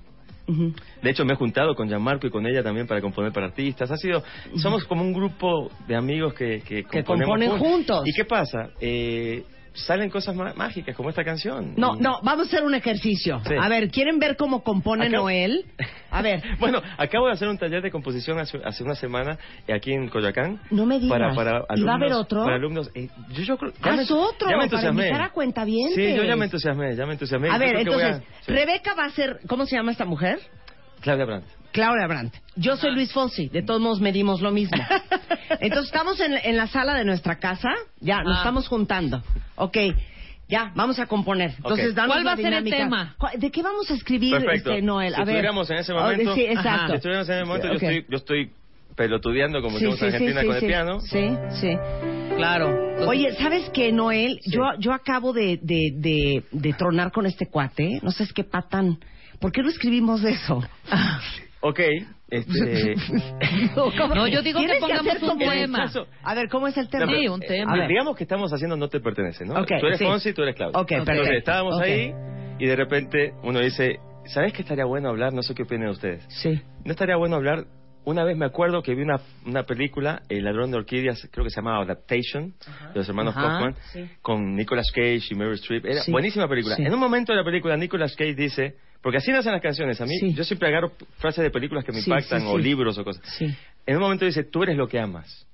De hecho, me he juntado con Gianmarco y con ella también para componer para artistas. Ha sido, somos como un grupo de amigos que, que, Que componen juntos. ¿Y qué pasa? Eh, salen cosas má- mágicas como esta canción. No, Y- no, vamos a hacer un ejercicio. Sí. A ver, ¿quieren ver cómo compone Noel? A ver. Bueno, acabo de hacer un taller de composición hace, hace una semana aquí en Coyoacán. No me digas. Para, para ¿Y va a haber alumnos- otro? Para alumnos. eh, yo, yo creo- ya Haz me- otro, ya me para entusiasmé. invitar a cuentavientes. Sí, yo ya me entusiasmé, ya me entusiasmé. A ver, a- entonces, sí. Rebeca va a ser, ¿cómo se llama esta mujer? Claudia Brandt. Claudia Brandt. Yo soy Luis Fonsi, de todos modos medimos lo mismo. Entonces estamos en, en la sala de nuestra casa, ya, nos Ah. estamos juntando. Ok, ya, vamos a componer. Entonces, Ok. danos ¿Cuál va la a ser el dinámica. tema? ¿Cuál- ¿De qué vamos a escribir, Perfecto. este, Noel? Si A ver. estuviéramos en ese Oh, momento, Sí, exacto. si estuviéramos en ese momento, Ok. yo estoy, yo estoy pelotudeando como decimos en sí, sí, Argentina sí, con sí. el piano. Sí, sí. Claro. Entonces, Oye, ¿sabes qué, Noel? Yo, yo acabo de, de, de, de tronar con este cuate. No sé, es qué patan. ¿Por qué no escribimos eso? Ok, este... No, yo digo que Tienes pongamos hacer un caso. A ver, ¿cómo es el tema? No, pero, Sí, un tema. a ver, digamos que estamos haciendo No te pertenece, ¿no? Ok, tú eres sí. Fonsi y tú eres Claudia. Ok, Entonces, perfecto. estábamos Ok. ahí y de repente uno dice, ¿sabes qué estaría bueno hablar? No sé qué opinan ustedes. Sí. ¿No estaría bueno hablar? Una vez me acuerdo que vi una, una película, El ladrón de orquídeas, creo que se llamaba Adaptation, de los hermanos Ajá, Kaufman, sí. con Nicolas Cage y Meryl Streep. Era Sí, buenísima película. sí. En un momento de la película, Nicolas Cage dice, porque así nacen las canciones, a mí, Sí. yo siempre agarro frases de películas que me Sí, impactan sí, o libros o cosas. En un momento dice, tú eres lo que amas.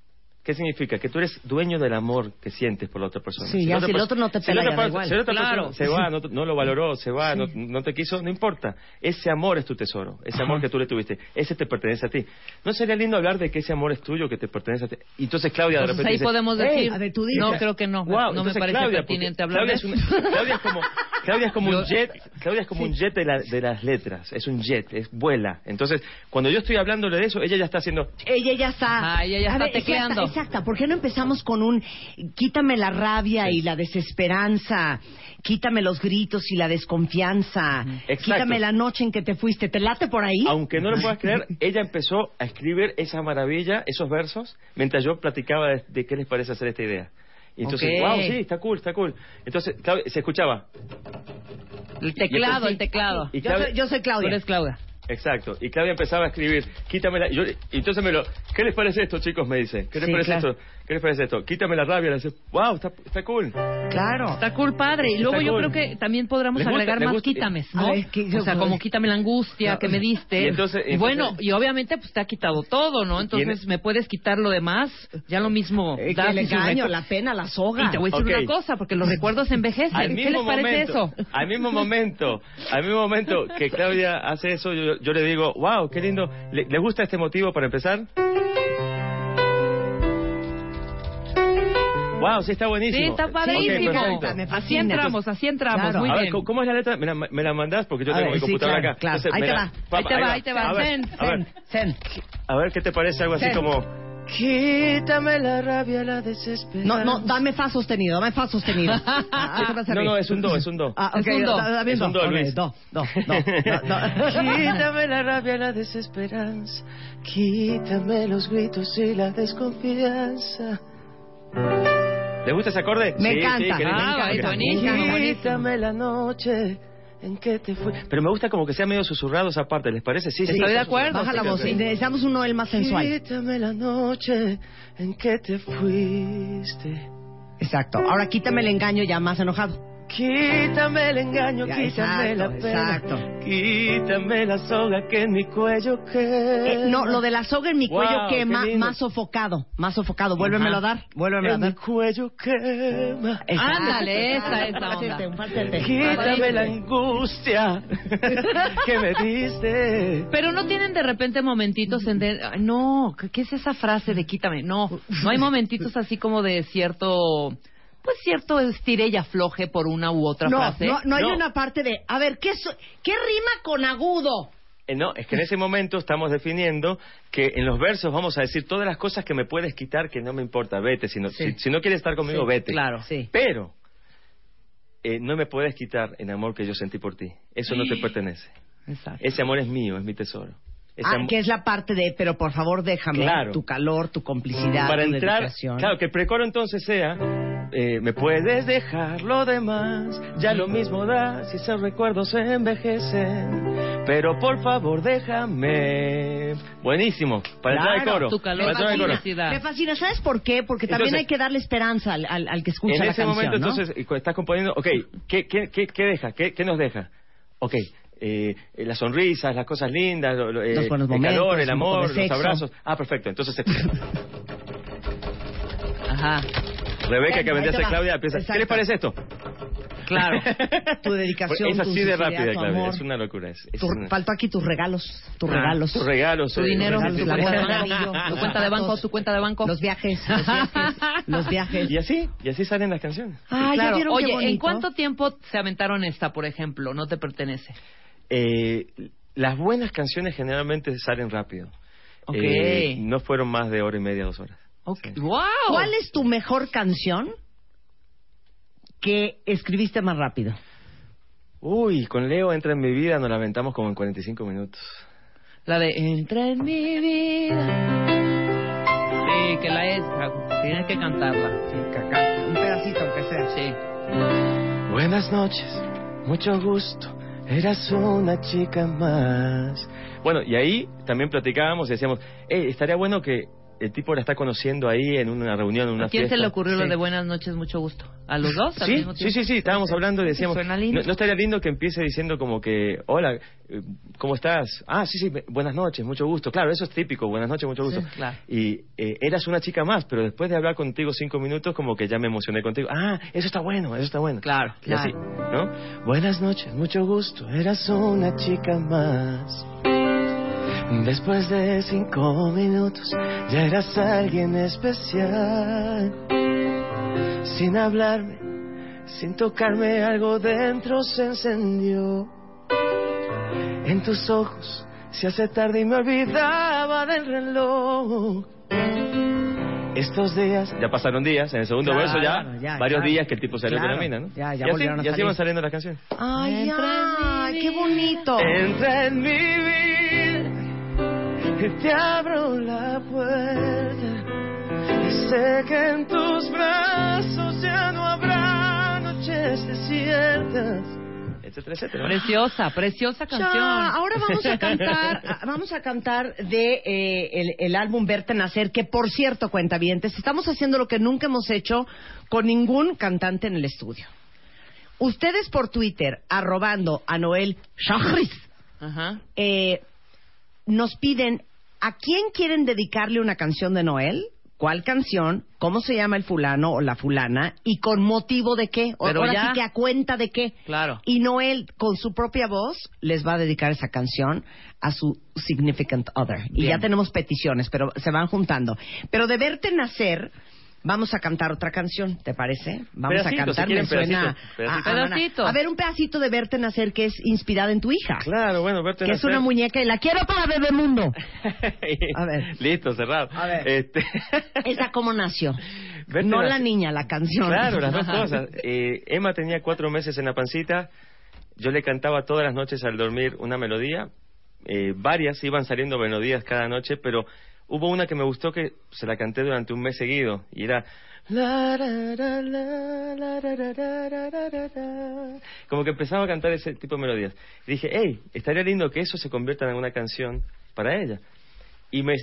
¿Qué significa? Que tú eres dueño del amor que sientes por la otra persona. Sí, ya, la si el otro no te si la pela, ya da per- igual. si otra Claro. se va, no, no lo valoró, se va, no, no te quiso, no importa. Ese amor es tu tesoro, ese amor que tú le tuviste, ese te pertenece a ti. ¿No sería lindo hablar de que ese amor es tuyo, que te pertenece a ti? Y entonces Claudia de repente ahí dice, podemos "Hey, decir, tú dices. no, creo que no, Wow, no me parece Claudia, pertinente hablar de Claudia es, Claudia es como, Claudia es como un jet, Claudia es como un jet de, la- de las letras, es un jet, es vuela. Entonces, cuando yo estoy hablándole de eso, ella ya está haciendo, Ella ya está. Ah, ella ya está tecleando. Exacto. ¿Por qué no empezamos con un quítame la rabia y la desesperanza, quítame los gritos y la desconfianza, Exacto. quítame la noche en que te fuiste? ¿Te late por ahí? aunque no lo puedas creer, ella empezó a escribir esa maravilla, esos versos, mientras yo platicaba de, de qué les parece hacer esta idea. Y entonces, Ok. wow, sí, está cool, está cool. Entonces, Claudia, se escuchaba. El teclado, el teclado. Y Yo soy, yo soy Tú Claudia. eres Claudia. Exacto. Y Claudia empezaba a escribir, quítame la... y yo- entonces me lo... ¿Qué les parece esto, chicos? Me dice. ¿Qué les Sí, parece claro. esto? ¿Qué les parece esto? Quítame la rabia. Le dice, wow, está, está cool. Claro. Está cool, padre. Y luego Está yo cool. creo que también gusta, agregar más gusta. quítames, ¿no? ver, ¿qué- o sea, como quítame la angustia No. que me diste. Y entonces- Y bueno, y obviamente pues te ha quitado todo, ¿no? Entonces me puedes quitar lo demás. Ya lo mismo. Eh, das el engaño, la pena, la soga. Y te voy a decir una cosa, porque los recuerdos envejecen. Al ¿Qué mismo les parece momento, eso? Al mismo momento, al mismo momento que Claudia hace eso, yo, yo le digo, wow, qué lindo. ¿Le, ¿le gusta este motivo para empezar? Wow, sí está buenísimo. Sí, está padrísimo. Me así entramos, así entramos. Claro. Muy a ver, bien. ¿cómo- ¿cómo es la letra? ¿Me la, me la mandás? Porque yo A tengo ver, mi sí, computadora claro, acá. claro. Entonces, Ahí te la- va. Ahí te va, ahí te va. A ver, Zen, ver, Zen. a ver, ¿qué te parece algo así Zen. como... Quítame la rabia, la desesperanza. No, no, dame fa sostenido, dame fa sostenido. Ah, ¿qué te va a No, no, es un do, es un do. Ah, ok, Es un do. da- Es un do, Luis. do, do, do. Quítame la rabia, la desesperanza. Quítame los gritos y la desconfianza. ¿Le gusta ese acorde? Me Sí, encanta. sí, qué lindo. Ah, ay, buenísimo, la noche en que te fui. Pero me gusta como que sea medio susurrado esa parte, ¿les parece? Sí, sí. Estoy de acuerdo. Baja la Sí, voz, sí. necesitamos un Noel más sensual. Quítame la noche en que te fuiste. Exacto. Ahora quítame el engaño ya más enojado. Quítame el engaño, Ya, quítame exacto, la pena. exacto. Quítame la soga que en mi cuello quema. Eh, no, lo de la soga en mi Wow, cuello quema, más sofocado, más sofocado. Vuélvemelo a dar, vuélvemelo a En mi dar. cuello quema. Exacto. Ándale, esa, Un falsete, onda. un falsete. Quítame la angustia que me diste. Pero no tienen de repente momentitos en de, ay, no, ¿qué- ¿qué es esa frase de quítame? No, no hay momentitos así como de cierto, pues cierto estire y afloje por una u otra No, frase. no, no hay No. una parte de, a ver, ¿qué, so- ¿qué rima con agudo? Eh, no, es que en ese momento estamos definiendo que en los versos vamos a decir todas las cosas que me puedes quitar que no me importa, vete. Si no, Sí. si, si no quieres estar conmigo, Sí, vete. claro. Sí. Pero eh, no me puedes quitar el amor que yo sentí por ti. Eso no te pertenece. Exacto. Ese amor es mío, es mi tesoro. Ese Ah, que es la parte de, pero por favor déjame Claro. tu calor, tu complicidad, para tu entrar, dedicación. claro, que el precoro entonces sea, eh, me puedes dejar lo demás, ya lo mismo da si esos recuerdos se envejecen, pero por favor déjame. Buenísimo, para entrar al coro. tu calor, para entrar al tu coro. Me fascina, ¿sabes por qué? Porque también Entonces- hay que darle esperanza al, al, al que escucha En la ese canción, momento ¿no? entonces, y cuando estás componiendo, ok, ¿qué, qué, qué, qué deja? ¿Qué, qué nos deja? Ok, eh, eh, las sonrisas, las cosas lindas, lo- lo, eh, Los buenos el calor, momentos, el un poco amor, de los sexo. abrazos. Ah, perfecto, entonces Ajá, Rebeca, que vendría a. Claudia, empieza, ¿qué les parece esto? claro. Tu dedicación, es tu así de sinceridad, rápida, tu Claudia, amor. es una locura. Es, es Tu- una- Faltó aquí tus regalos, tus Ah, regalos. tus regalos, Tu eh, dinero, regalos, tu de de tu los cuenta de banco, tu cuenta de banco. Los viajes, los viajes, los viajes. Y así, y así salen las canciones. Ah, ¿ya Claro. vieron qué Oye, ¿en cuánto tiempo se aventaron esta, por ejemplo? No te pertenece. Eh, las buenas canciones generalmente salen rápido. Ok. Eh, no fueron más de hora y media, dos horas. Okay. ¡Wow! ¿Cuál es tu mejor canción que escribiste más rápido? Uy, con Leo entra en mi vida, nos la aventamos como en 45 minutos. La de Entra en mi vida. Sí, que la es. Tienes que cantarla. Sí, que. Un pedacito, aunque sea. Sí. Buenas noches, mucho gusto. Eras una chica más. Bueno, y ahí también platicábamos y decíamos, hey, estaría bueno que el tipo la está conociendo ahí en una reunión, en una ¿A quién fiesta. se le ocurrió lo de buenas noches, mucho gusto? ¿A los dos? al Sí, mismo sí, tiempo? sí, sí, estábamos hablando y decíamos, Suena lindo. ¿no, no estaría lindo que empiece diciendo como que, hola, eh, ¿cómo estás? Ah, sí, sí, buenas noches, mucho gusto. Claro, eso es típico, buenas noches, mucho gusto. Sí, claro. Y eh, eras una chica más, pero después de hablar contigo cinco minutos, como que ya me emocioné contigo. Ah, eso está bueno, eso está bueno. Claro, Y así, ¿no? Buenas noches, mucho gusto, eras una chica más. Después de cinco minutos ya eras alguien especial. Sin hablarme, sin tocarme, algo dentro se encendió. En tus ojos se hace tarde y me olvidaba del reloj. Estos días, ya pasaron días, en el segundo Claro, verso ya, ya, varios claro. días que el tipo salió Claro, con la mina, ¿no? ya, ya y así, volvieron a y así salir. van saliendo las canciones. Ay, ay, qué bonito. Entra en mi vida, que te abro la puerta. Y sé que en tus brazos ya no habrá noches desiertas. Etcétera, etcétera. Preciosa, preciosa canción. Ya, ahora vamos a cantar, vamos a cantar de eh, el, el álbum Verte Nacer, que por cierto, cuentavientes, estamos haciendo lo que nunca hemos hecho con ningún cantante en el estudio. Ustedes por Twitter, arrobando a Noel Shahriz, Ajá. eh, nos piden a quién quieren dedicarle una canción de Noel, cuál canción, cómo se llama el fulano o la fulana y con motivo de qué, o Pero ahora ya- sí que a cuenta de qué. Claro. Y Noel, con su propia voz, les va a dedicar esa canción a su significant other. Y ya tenemos peticiones, pero se van juntando. Pero de verte nacer, vamos a cantar otra canción, ¿te parece? Vamos Pedacito, a cantar, si quieren, me suena pedacito, a- a- pedacito. a- A ver, un pedacito de verte nacer que es inspirada en tu hija. Claro, bueno, verte Que es nacer. una muñeca y la quiero para Bebemundo. A ver. Listo, cerrado. A ver. Este... ¿Esa cómo nació? Verte no nacer. la niña, la canción. Claro, las dos cosas. Eh, Emma tenía cuatro meses en la pancita. Yo le cantaba todas las noches al dormir una melodía. Eh, varias iban saliendo melodías cada noche, pero hubo una que me gustó que se la canté durante un mes seguido y era como que empezaba a cantar ese tipo de melodías. Dije, hey, estaría lindo que eso se convierta en una canción para ella. Y me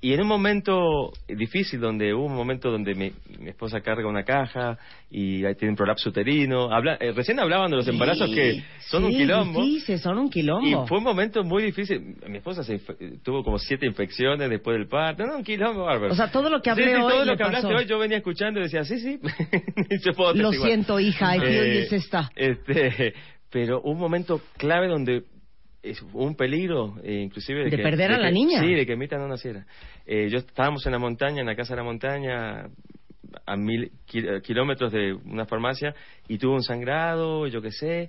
y en un momento difícil, donde hubo un momento donde mi, mi esposa carga una caja y ahí tiene un prolapso uterino, habla, eh, recién hablaban de los embarazos que son un Sí, quilombo. difícil, son un quilombo. Y fue un momento muy difícil. Mi esposa se tuvo como siete infecciones después del parto. No, un quilombo bárbaro. O sea, todo lo que hablé sí, hoy todo lo que hablaste pasó. hoy yo venía escuchando y decía, sí, sí. Lo siento, hija, feel Eh, you, sister. Este, pero un momento clave donde es un peligro, eh, inclusive de, De que- perder a la niña. Sí, de que Mita no naciera. Eh, yo estábamos en la montaña, en la casa de la montaña, a mil eh, kilómetros de una farmacia y tuvo un sangrado, yo qué sé,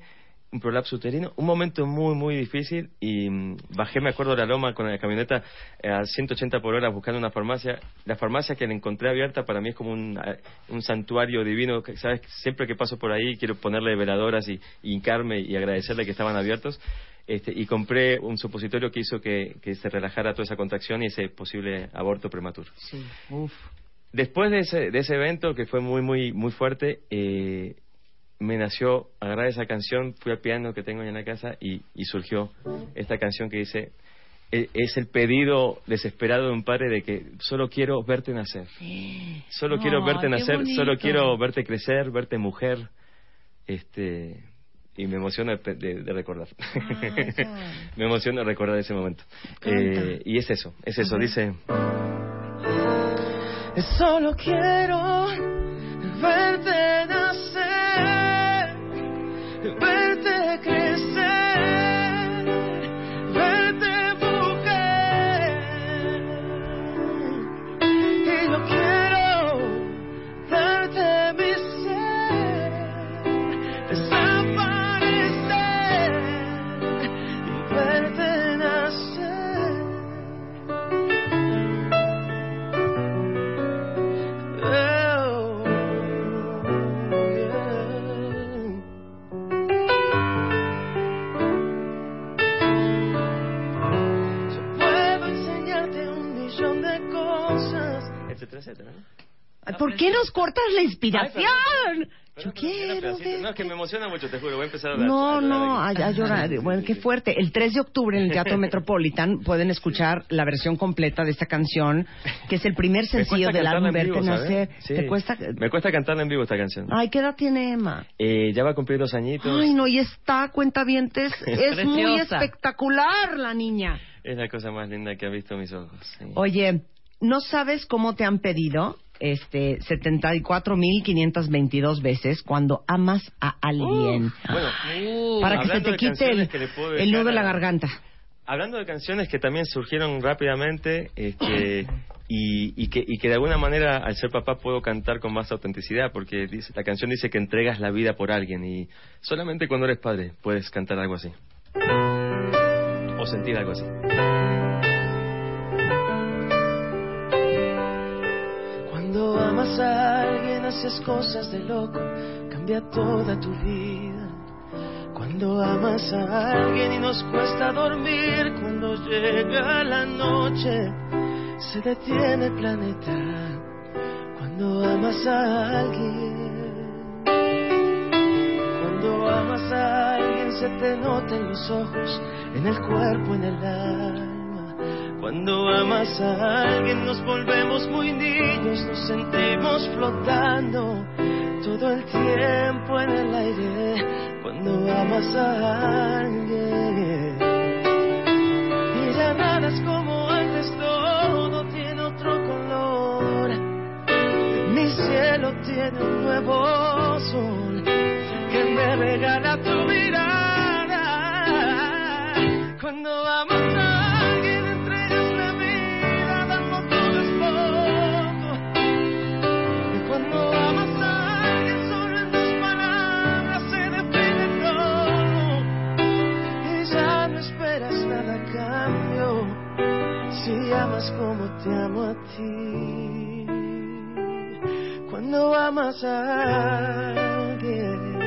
un prolapso uterino, un momento muy, muy difícil y mm, bajé, me acuerdo, de la loma con la camioneta eh, a 180 por hora buscando una farmacia. La farmacia que la encontré abierta para mí es como un, eh, un santuario divino, que, ¿sabes? Siempre que paso por ahí quiero ponerle veladoras y, y hincarme y agradecerle que estaban abiertos. Este, y compré un supositorio que hizo que, que se relajara toda esa contracción y ese posible aborto prematuro. Sí, uf. Después de ese, de ese evento que fue muy, muy, muy fuerte, eh, me nació agarrar esa canción, fui al piano que tengo en la casa y, y surgió esta canción que dice, e- es el pedido desesperado de un padre de que solo quiero verte nacer. Solo quiero verte nacer, bonito. solo quiero verte crecer, verte mujer. Este, y me emociona de, de- de recordar. me emociona recordar ese momento. Eh, y es eso, es eso, Ajá. dice... Solo quiero verte nacer, verte etcétera, etcétera. ¿no? Ay, ¿Por qué nos cortas la inspiración? Yo Era quiero pedacito. No, es que me emociona mucho, te juro. Voy a empezar a hablar. No, no, a, a llorar. Bueno, qué fuerte. El 3 de octubre en el Teatro Metropolitan pueden escuchar la versión completa de esta canción, que es el primer Me sencillo del álbum Verte. Nacer. Sí. ¿Te cuesta? Me cuesta cantarla en vivo esta canción. Ay, ¿qué edad tiene Emma? Eh, ya va a cumplir dos añitos. Ay, no, y está, cuentavientes, es muy espectacular la niña. Es la cosa más linda que ha visto mis ojos. sí. Oye, ¿no sabes cómo te han pedido este 74.522 veces cuando amas a alguien? Bueno, para que se te quite el, el nudo de la garganta. Hablando de canciones que también surgieron rápidamente este, y, y que, y que de alguna manera al ser papá puedo cantar con más autenticidad porque dice, la canción dice que entregas la vida por alguien y solamente cuando eres padre puedes cantar algo así o sentir algo así. Cuando amas a alguien haces cosas de loco, cambia toda tu vida. Cuando amas a alguien y nos cuesta dormir, cuando llega la noche, se detiene el planeta. Cuando amas a alguien, cuando amas a alguien se te nota en los ojos, en el cuerpo, en el alma. Cuando amas a alguien nos volvemos muy niños, nos sentimos flotando todo el tiempo en el aire. Cuando amas a alguien y ya nada es como antes, todo tiene otro color. Mi cielo tiene un nuevo sol que me regala tu mirada. Cuando amas a si amas como te amo a ti. Cuando amas a alguien.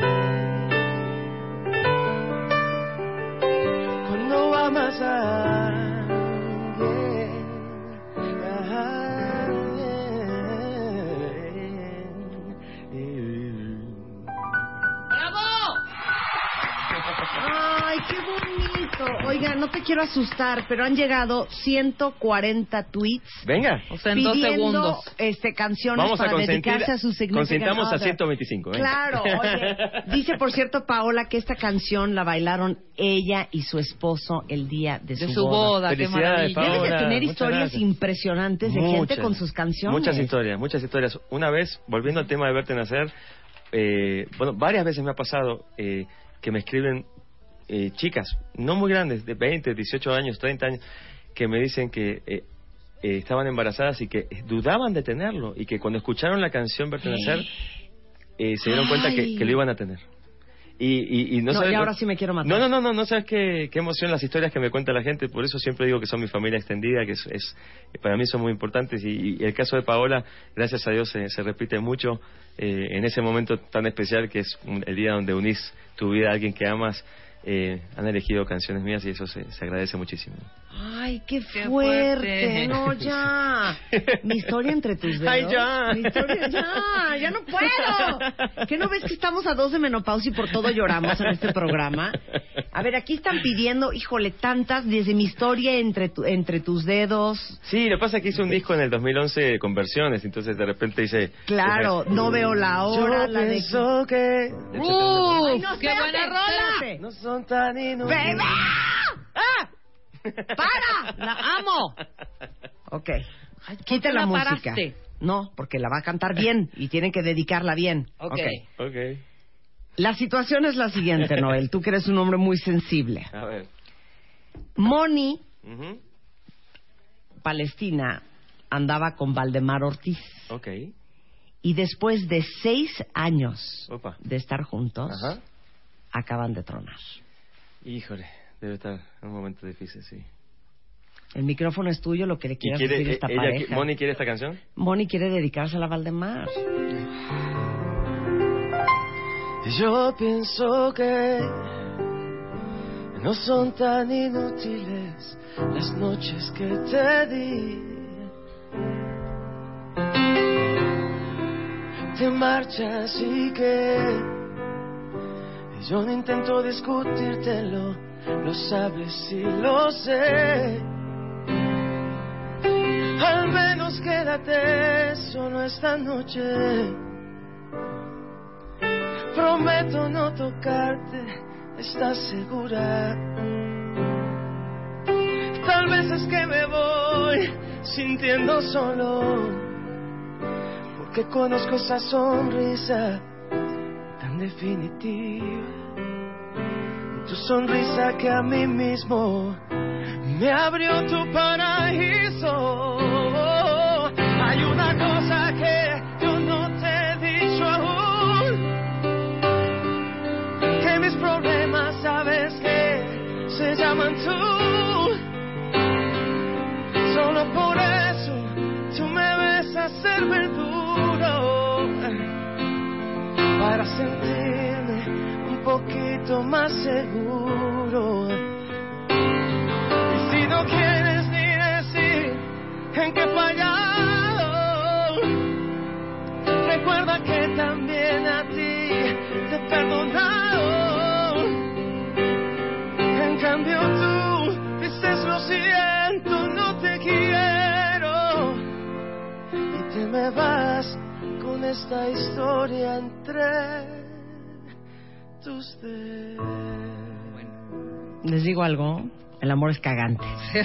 Cuando amas a Oiga, no te quiero asustar, pero han llegado 140 tweets Venga. O sea, en dos pidiendo segundos. este canciones Vamos a para consentir, dedicarse a su consintamos a other. 125. venga. Claro, oye, dice por cierto Paola que esta canción la bailaron ella y su esposo el día de su, De su boda, qué Felicidades, maravilla. Debes de Paola, tener muchas historias gracias. impresionantes de gente con sus canciones. Muchas historias, muchas historias. Una vez, volviendo al tema de verte nacer, eh, bueno, varias veces me ha pasado eh, que me escriben eh, chicas, no muy grandes, de 20, 18 años, 30 años, que me dicen que eh, eh, estaban embarazadas y que dudaban de tenerlo y que cuando escucharon la canción eh, se dieron cuenta que, lo iban a tener. Y, y, y no, No, sabes y ahora sí me quiero matar. No, no, no, no, no sabes qué, qué emoción las historias que me cuenta la gente. Por eso siempre digo que son mi familia extendida, que es, es- para mí son muy importantes. Y, y el caso de Paola, gracias a Dios, se, se repite mucho eh, en ese momento tan especial que es un- el día donde unís tu vida a alguien que amas. Eh, han elegido canciones mías y eso se, se agradece muchísimo. Ay, qué Qué fuerte. fuerte. No, ya. Mi historia entre tus dedos. Ay, ya. Mi historia, ya. Ya no puedo. ¿Qué no ves que estamos a dos de menopausia y por todo lloramos en este programa? A ver, aquí están pidiendo, híjole, tantas desde mi historia entre, tu- entre tus dedos. Sí, lo que pasa es que hice un disco en el 2011 con versiones, entonces de repente dice... Claro, no veo la hora, Yo la de... que ¡Uh! Ay, no, ¡Qué buena rola! espérate. no son tan inútiles. ¡Bebé! ¡Ah! ¡Para! ¡La amo! Ok. Quita la, la música. paraste? No, porque la va a cantar bien y tienen que dedicarla bien. Ok. Ok. Ok, La situación es la siguiente, Noel. Tú que eres un hombre muy sensible. a ver. Moni, Palestina, andaba con Valdemar Ortiz. Ok, Y después de seis años opa. de estar juntos, Ajá. acaban de tronar. Híjole, debe estar en un momento difícil, sí. El micrófono es tuyo, lo que le ¿Y quieras quiere, decir a eh, esta ella, pareja. Moni quiere esta canción? Moni quiere dedicársela a Valdemar. Yo pienso que no son tan inútiles las noches que te di. te marchas y que yo no intento discutírtelo, lo sabes y lo sé. Al menos quédate solo esta noche. Prometo no tocarte, ¿estás segura? Tal vez es que me voy sintiendo solo, porque conozco esa sonrisa tan definitiva. Tu sonrisa que a mí mismo me abrió tu paraíso. Hay una cosa que yo no te he dicho aún, que mis problemas sabes que se llaman tú. Solo por eso tú me ves hacer verduro para sentirme poquito más seguro. Y si no quieres ni decir en qué fallado, recuerda que también a ti te he perdonado. En cambio tú dices lo siento, no te quiero. Y te me vas con esta historia entre Les digo algo, el amor es cagante.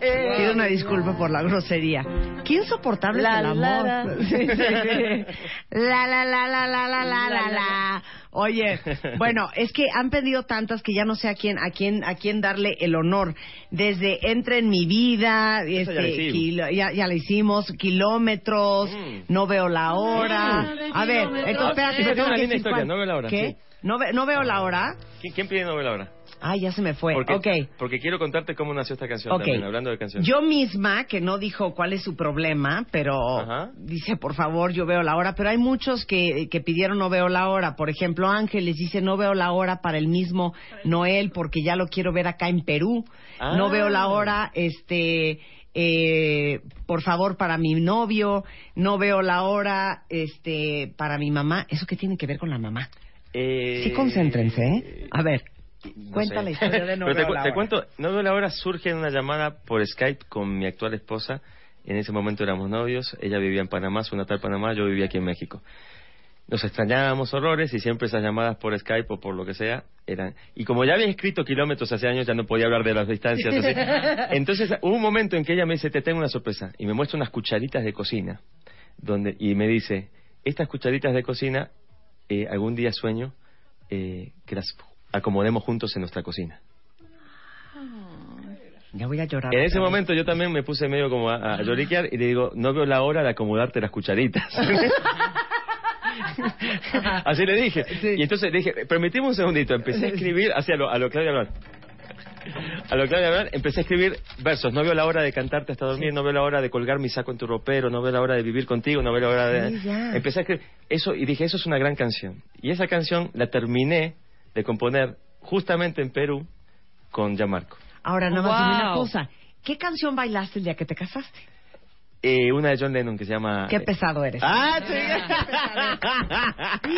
Pido una disculpa por la grosería. Qué insoportable La, es el la, amor. la. Sí, sí, sí. La, la, la, la, la, la, la, la, la. Oye, bueno, es que han pedido tantas que ya no sé a quién, a quién, a quién darle el honor. Desde entre en mi vida, ya este, lo hicimos. kilo- ya, ya lo hicimos, kilómetros, no veo la hora. Mm. A ver, entonces espérate, tengo una linda historia, no veo la hora, ¿Qué? sí. No, ve- no veo la hora. ¿Quién, quién pide no veo la hora? Ay, ya se me fue. Porque, ok. porque quiero contarte cómo nació esta canción Ok. también, hablando de canciones. Yo misma, que no dijo cuál es su problema, pero dice, por favor, yo veo la hora. Pero hay muchos que, que pidieron no veo la hora. Por ejemplo, Ángeles dice, no veo la hora para el mismo Noel porque ya lo quiero ver acá en Perú. Ah. No veo la hora, este... eh, por favor, para mi novio, no veo la hora, este, para mi mamá. ¿Eso qué tiene que ver con la mamá? Eh, Sí, concéntrense, ¿eh? A ver, no cuenta sé. la historia de no Pero te, cu- la te cuento, No veo la hora surge en una llamada por Skype con mi actual esposa. En ese momento éramos novios. Ella vivía en Panamá, su natal Panamá. Yo vivía aquí en México. Nos extrañábamos horrores y siempre esas llamadas por Skype o por lo que sea eran. Y como ya había escrito kilómetros hace años, ya no podía hablar de las distancias. así. Entonces hubo un momento en que ella me dice: Te tengo una sorpresa. Y me muestra unas cucharitas de cocina. donde Y me dice: Estas cucharitas de cocina, eh, algún día sueño eh, que las acomodemos juntos en nuestra cocina. Ya voy a llorar. En ese momento yo también me puse medio como a, a lloriquear y le digo, no veo la hora de acomodarte las cucharitas. Así le dije. Y entonces le dije, permitime un segundito, empecé a escribir hacia lo, a lo Claudia Blanc. A lo Claudia Blanc, empecé a escribir versos. No veo la hora de cantarte hasta dormir, no veo la hora de colgar mi saco en tu ropero, no veo la hora de vivir contigo, no veo la hora de... Sí. Empecé a escribir eso y dije, eso es una gran canción. Y esa canción la terminé de componer justamente en Perú con Gianmarco. Ahora, nada más dime una Wow. cosa. ¿Qué canción bailaste el día que te casaste? Eh, una de John Lennon que se llama... Qué eh, pesado eres. Ah,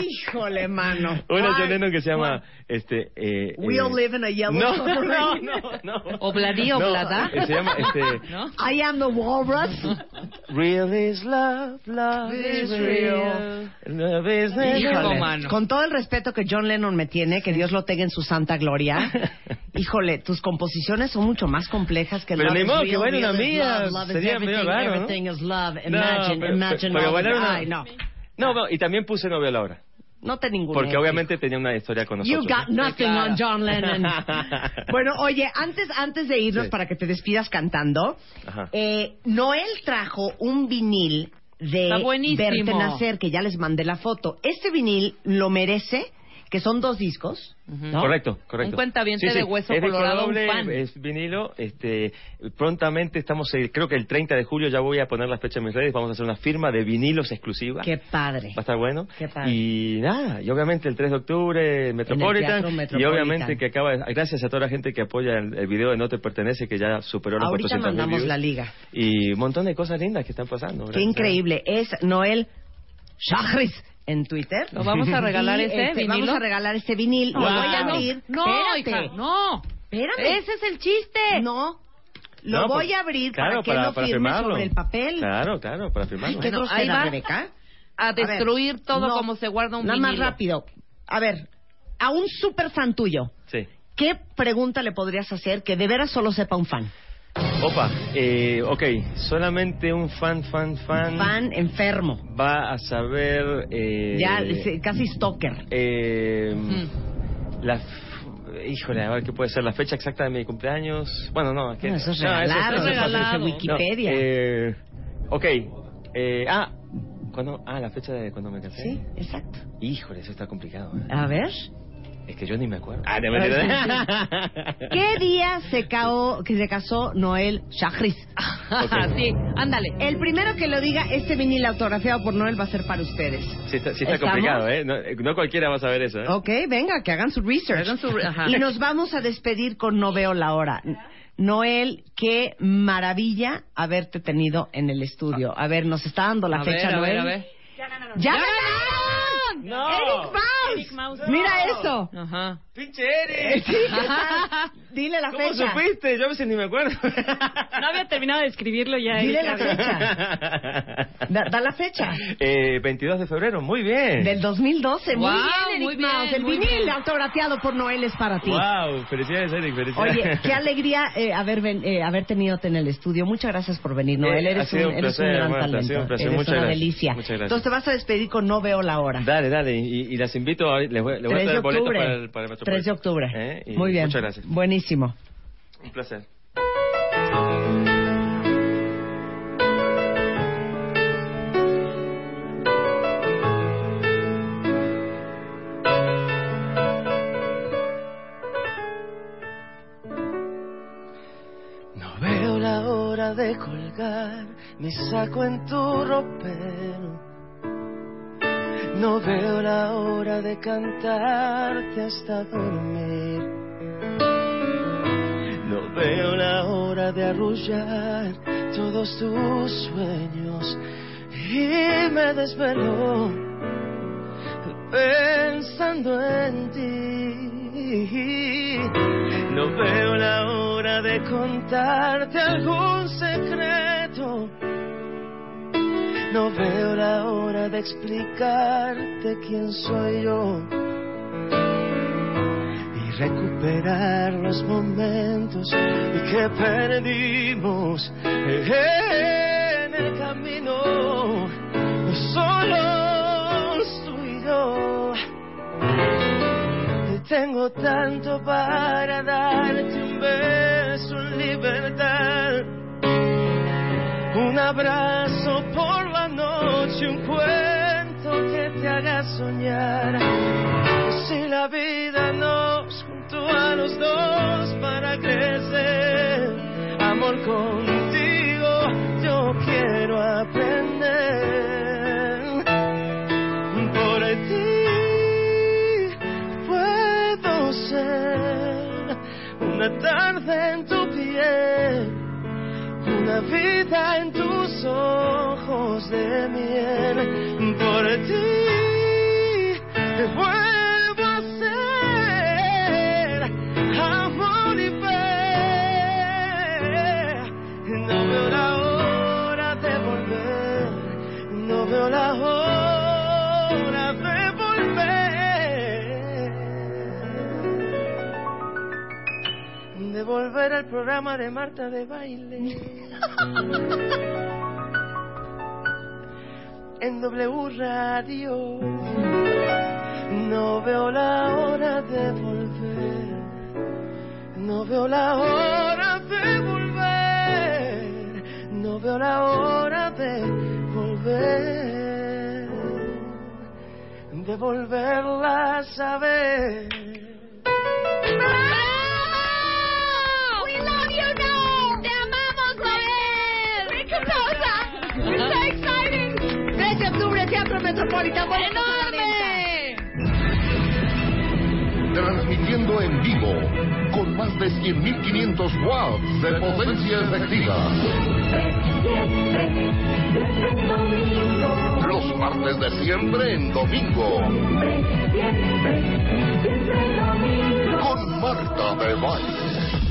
Híjole, mano. Una de John Lennon que se llama... Este, eh, We'll eh, live in a yellow no, submarine. no, no, no. Obladí, No, oblada. eh, se llama, este... I am the walrus. Real is love, love is real. Love is Híjole, con todo el respeto que John Lennon me tiene, que Dios lo tenga en su santa gloria. Híjole, tus composiciones son mucho más complejas que Pero Love ni modo real, que real una mía, love, love is sería medio raro, ¿no? Everything is love. No, Imagine, pero- imagine pero all Ay, no. No, no, y también puse novia a la hora. No te ningún Porque obviamente tenía una historia con You nosotros. got nothing on John Lennon. bueno, oye, antes, antes de irnos Sí. para que te despidas cantando, Ajá. eh, Noel trajo un vinil de. Verte Nacer, que ya les mandé la foto. Este vinil lo merece que son dos discos, ¿no? Correcto, correcto. Un cuentaviente Sí, sí, de hueso es colorado, un doble, fan. Es vinilo. Este, prontamente estamos, eh, creo que el 30 de julio ya voy a poner la fecha en mis redes. Vamos a hacer una firma de vinilos exclusiva. Qué padre. Va a estar bueno. Qué padre. Y nada, y obviamente el 3 de octubre Metropolitan, y Metropolitan. obviamente que acaba, gracias a toda la gente que apoya el, el video de No te pertenece que ya superó los Ahorita 400 mandamos la liga. y un montón de cosas lindas que están pasando. Qué increíble. Es Noel Shahriz en Twitter. ¿Lo vamos a regalar Y, ese este, vinilo? Vamos a regalar ese vinil. Lo Wow. voy a abrir. No, Espérate. hija, no. Espérame. Ese es el chiste. No. Lo No, voy pues, a abrir claro, para que lo firme firmarlo. sobre el papel. Claro, claro, para firmarlo. qué Bueno, grosera, ahí va. Rebeca. A ver, destruir todo no, como se guarda un Nada vinilo. más rápido. A ver, a un super fan tuyo, Sí. ¿qué pregunta le podrías hacer que de veras solo sepa un fan? Opa, eh, ok, solamente un fan, fan, fan, Fan enfermo. va a saber... Eh, Ya, es- casi stalker. eh, Mm. la, híjole, a ver qué puede ser la fecha exacta de mi cumpleaños. Bueno, no, que, No, eso es no, regalado, eso es eso fácil. es Wikipedia. No, eh, ok, eh, ah, ¿cuándo? ah, la fecha de cuando me casé. Sí, exacto. Híjole, eso está complicado. ¿eh? A ver. Es que yo ni me acuerdo. Ah, de ¿Qué día se, cao- que se casó Noel Shahriz? sí, ándale. El primero que lo diga, este vinil autografiado por Noel va a ser para ustedes. Sí está, sí está ¿Estamos? complicado, ¿eh? No, eh, no cualquiera va a saber eso, ¿eh? Ok, venga, que hagan su research. Hagan su re- ajá. Y nos vamos a despedir con No veo la hora. Noel, qué maravilla haberte tenido en el estudio. A ver, nos está dando la A fecha, ver, a Noel. ver, a ver. ¡Ya, ¡Ya ganaron! ¡No! ¡Eric Mouse! Eric Mouse. Mira eso. Ajá. ¡Pinche Eric! Sí, ¿qué tal? Dile la ¿Cómo fecha. supiste? Yo a veces ni me acuerdo. No había terminado de escribirlo ya. Dile la fecha. Da, da la fecha. Eh, 22 de febrero, muy bien. Del 2012. muy Wow, bien, Eric muy bien, Mouse. El vinil bien. autografiado por Noel es para ti. Wow, felicidades Eric, felicidades. Oye, qué alegría eh, haber, ven- eh, haber tenido en el estudio. Muchas gracias por venir, Noel. Eh, Eres, un, un eres un placer, gran Marta, ha talento. sido un placer. Eres Muchas una gracias. delicia. Muchas gracias. Entonces te vas a despedir con No Veo la Hora. Dale, dale, y, y las invito, a, les voy, les voy a 3 de traer boletos octubre. para el, para el Metropolitan. 3 de octubre. ¿Eh? Y Muy bien. Muchas gracias. Buenísimo. Un placer. No veo la hora de colgar mi saco en tu ropero. No veo la hora de cantarte hasta dormir. No veo la hora de arrullar todos tus sueños. Y me desvelo pensando en ti. No veo la hora de contarte algún secreto. No veo la hora de explicarte quién soy yo. Y recuperar los momentos que perdimos en el camino. Solos tú y yo. Tengo tanto para darte un beso en libertad, un abrazo por noche, un cuento que te haga soñar. Si la vida nos juntó a los dos para crecer, amor contigo, yo quiero aprender por ti puedo ser una tarde en tu piel, una vida en tus ojos de miel. Por ti vuelvo volver. Al programa de Marta de baile. En W Radio. No veo la hora de volver. No veo la hora de volver. No veo la hora de volver. de volverlas a ver. Metropolitano. ¡Enorme! Transmitiendo en vivo con más de 100.500 watts de potencia efectiva. Los martes de siempre en domingo. Con Marta de Baile.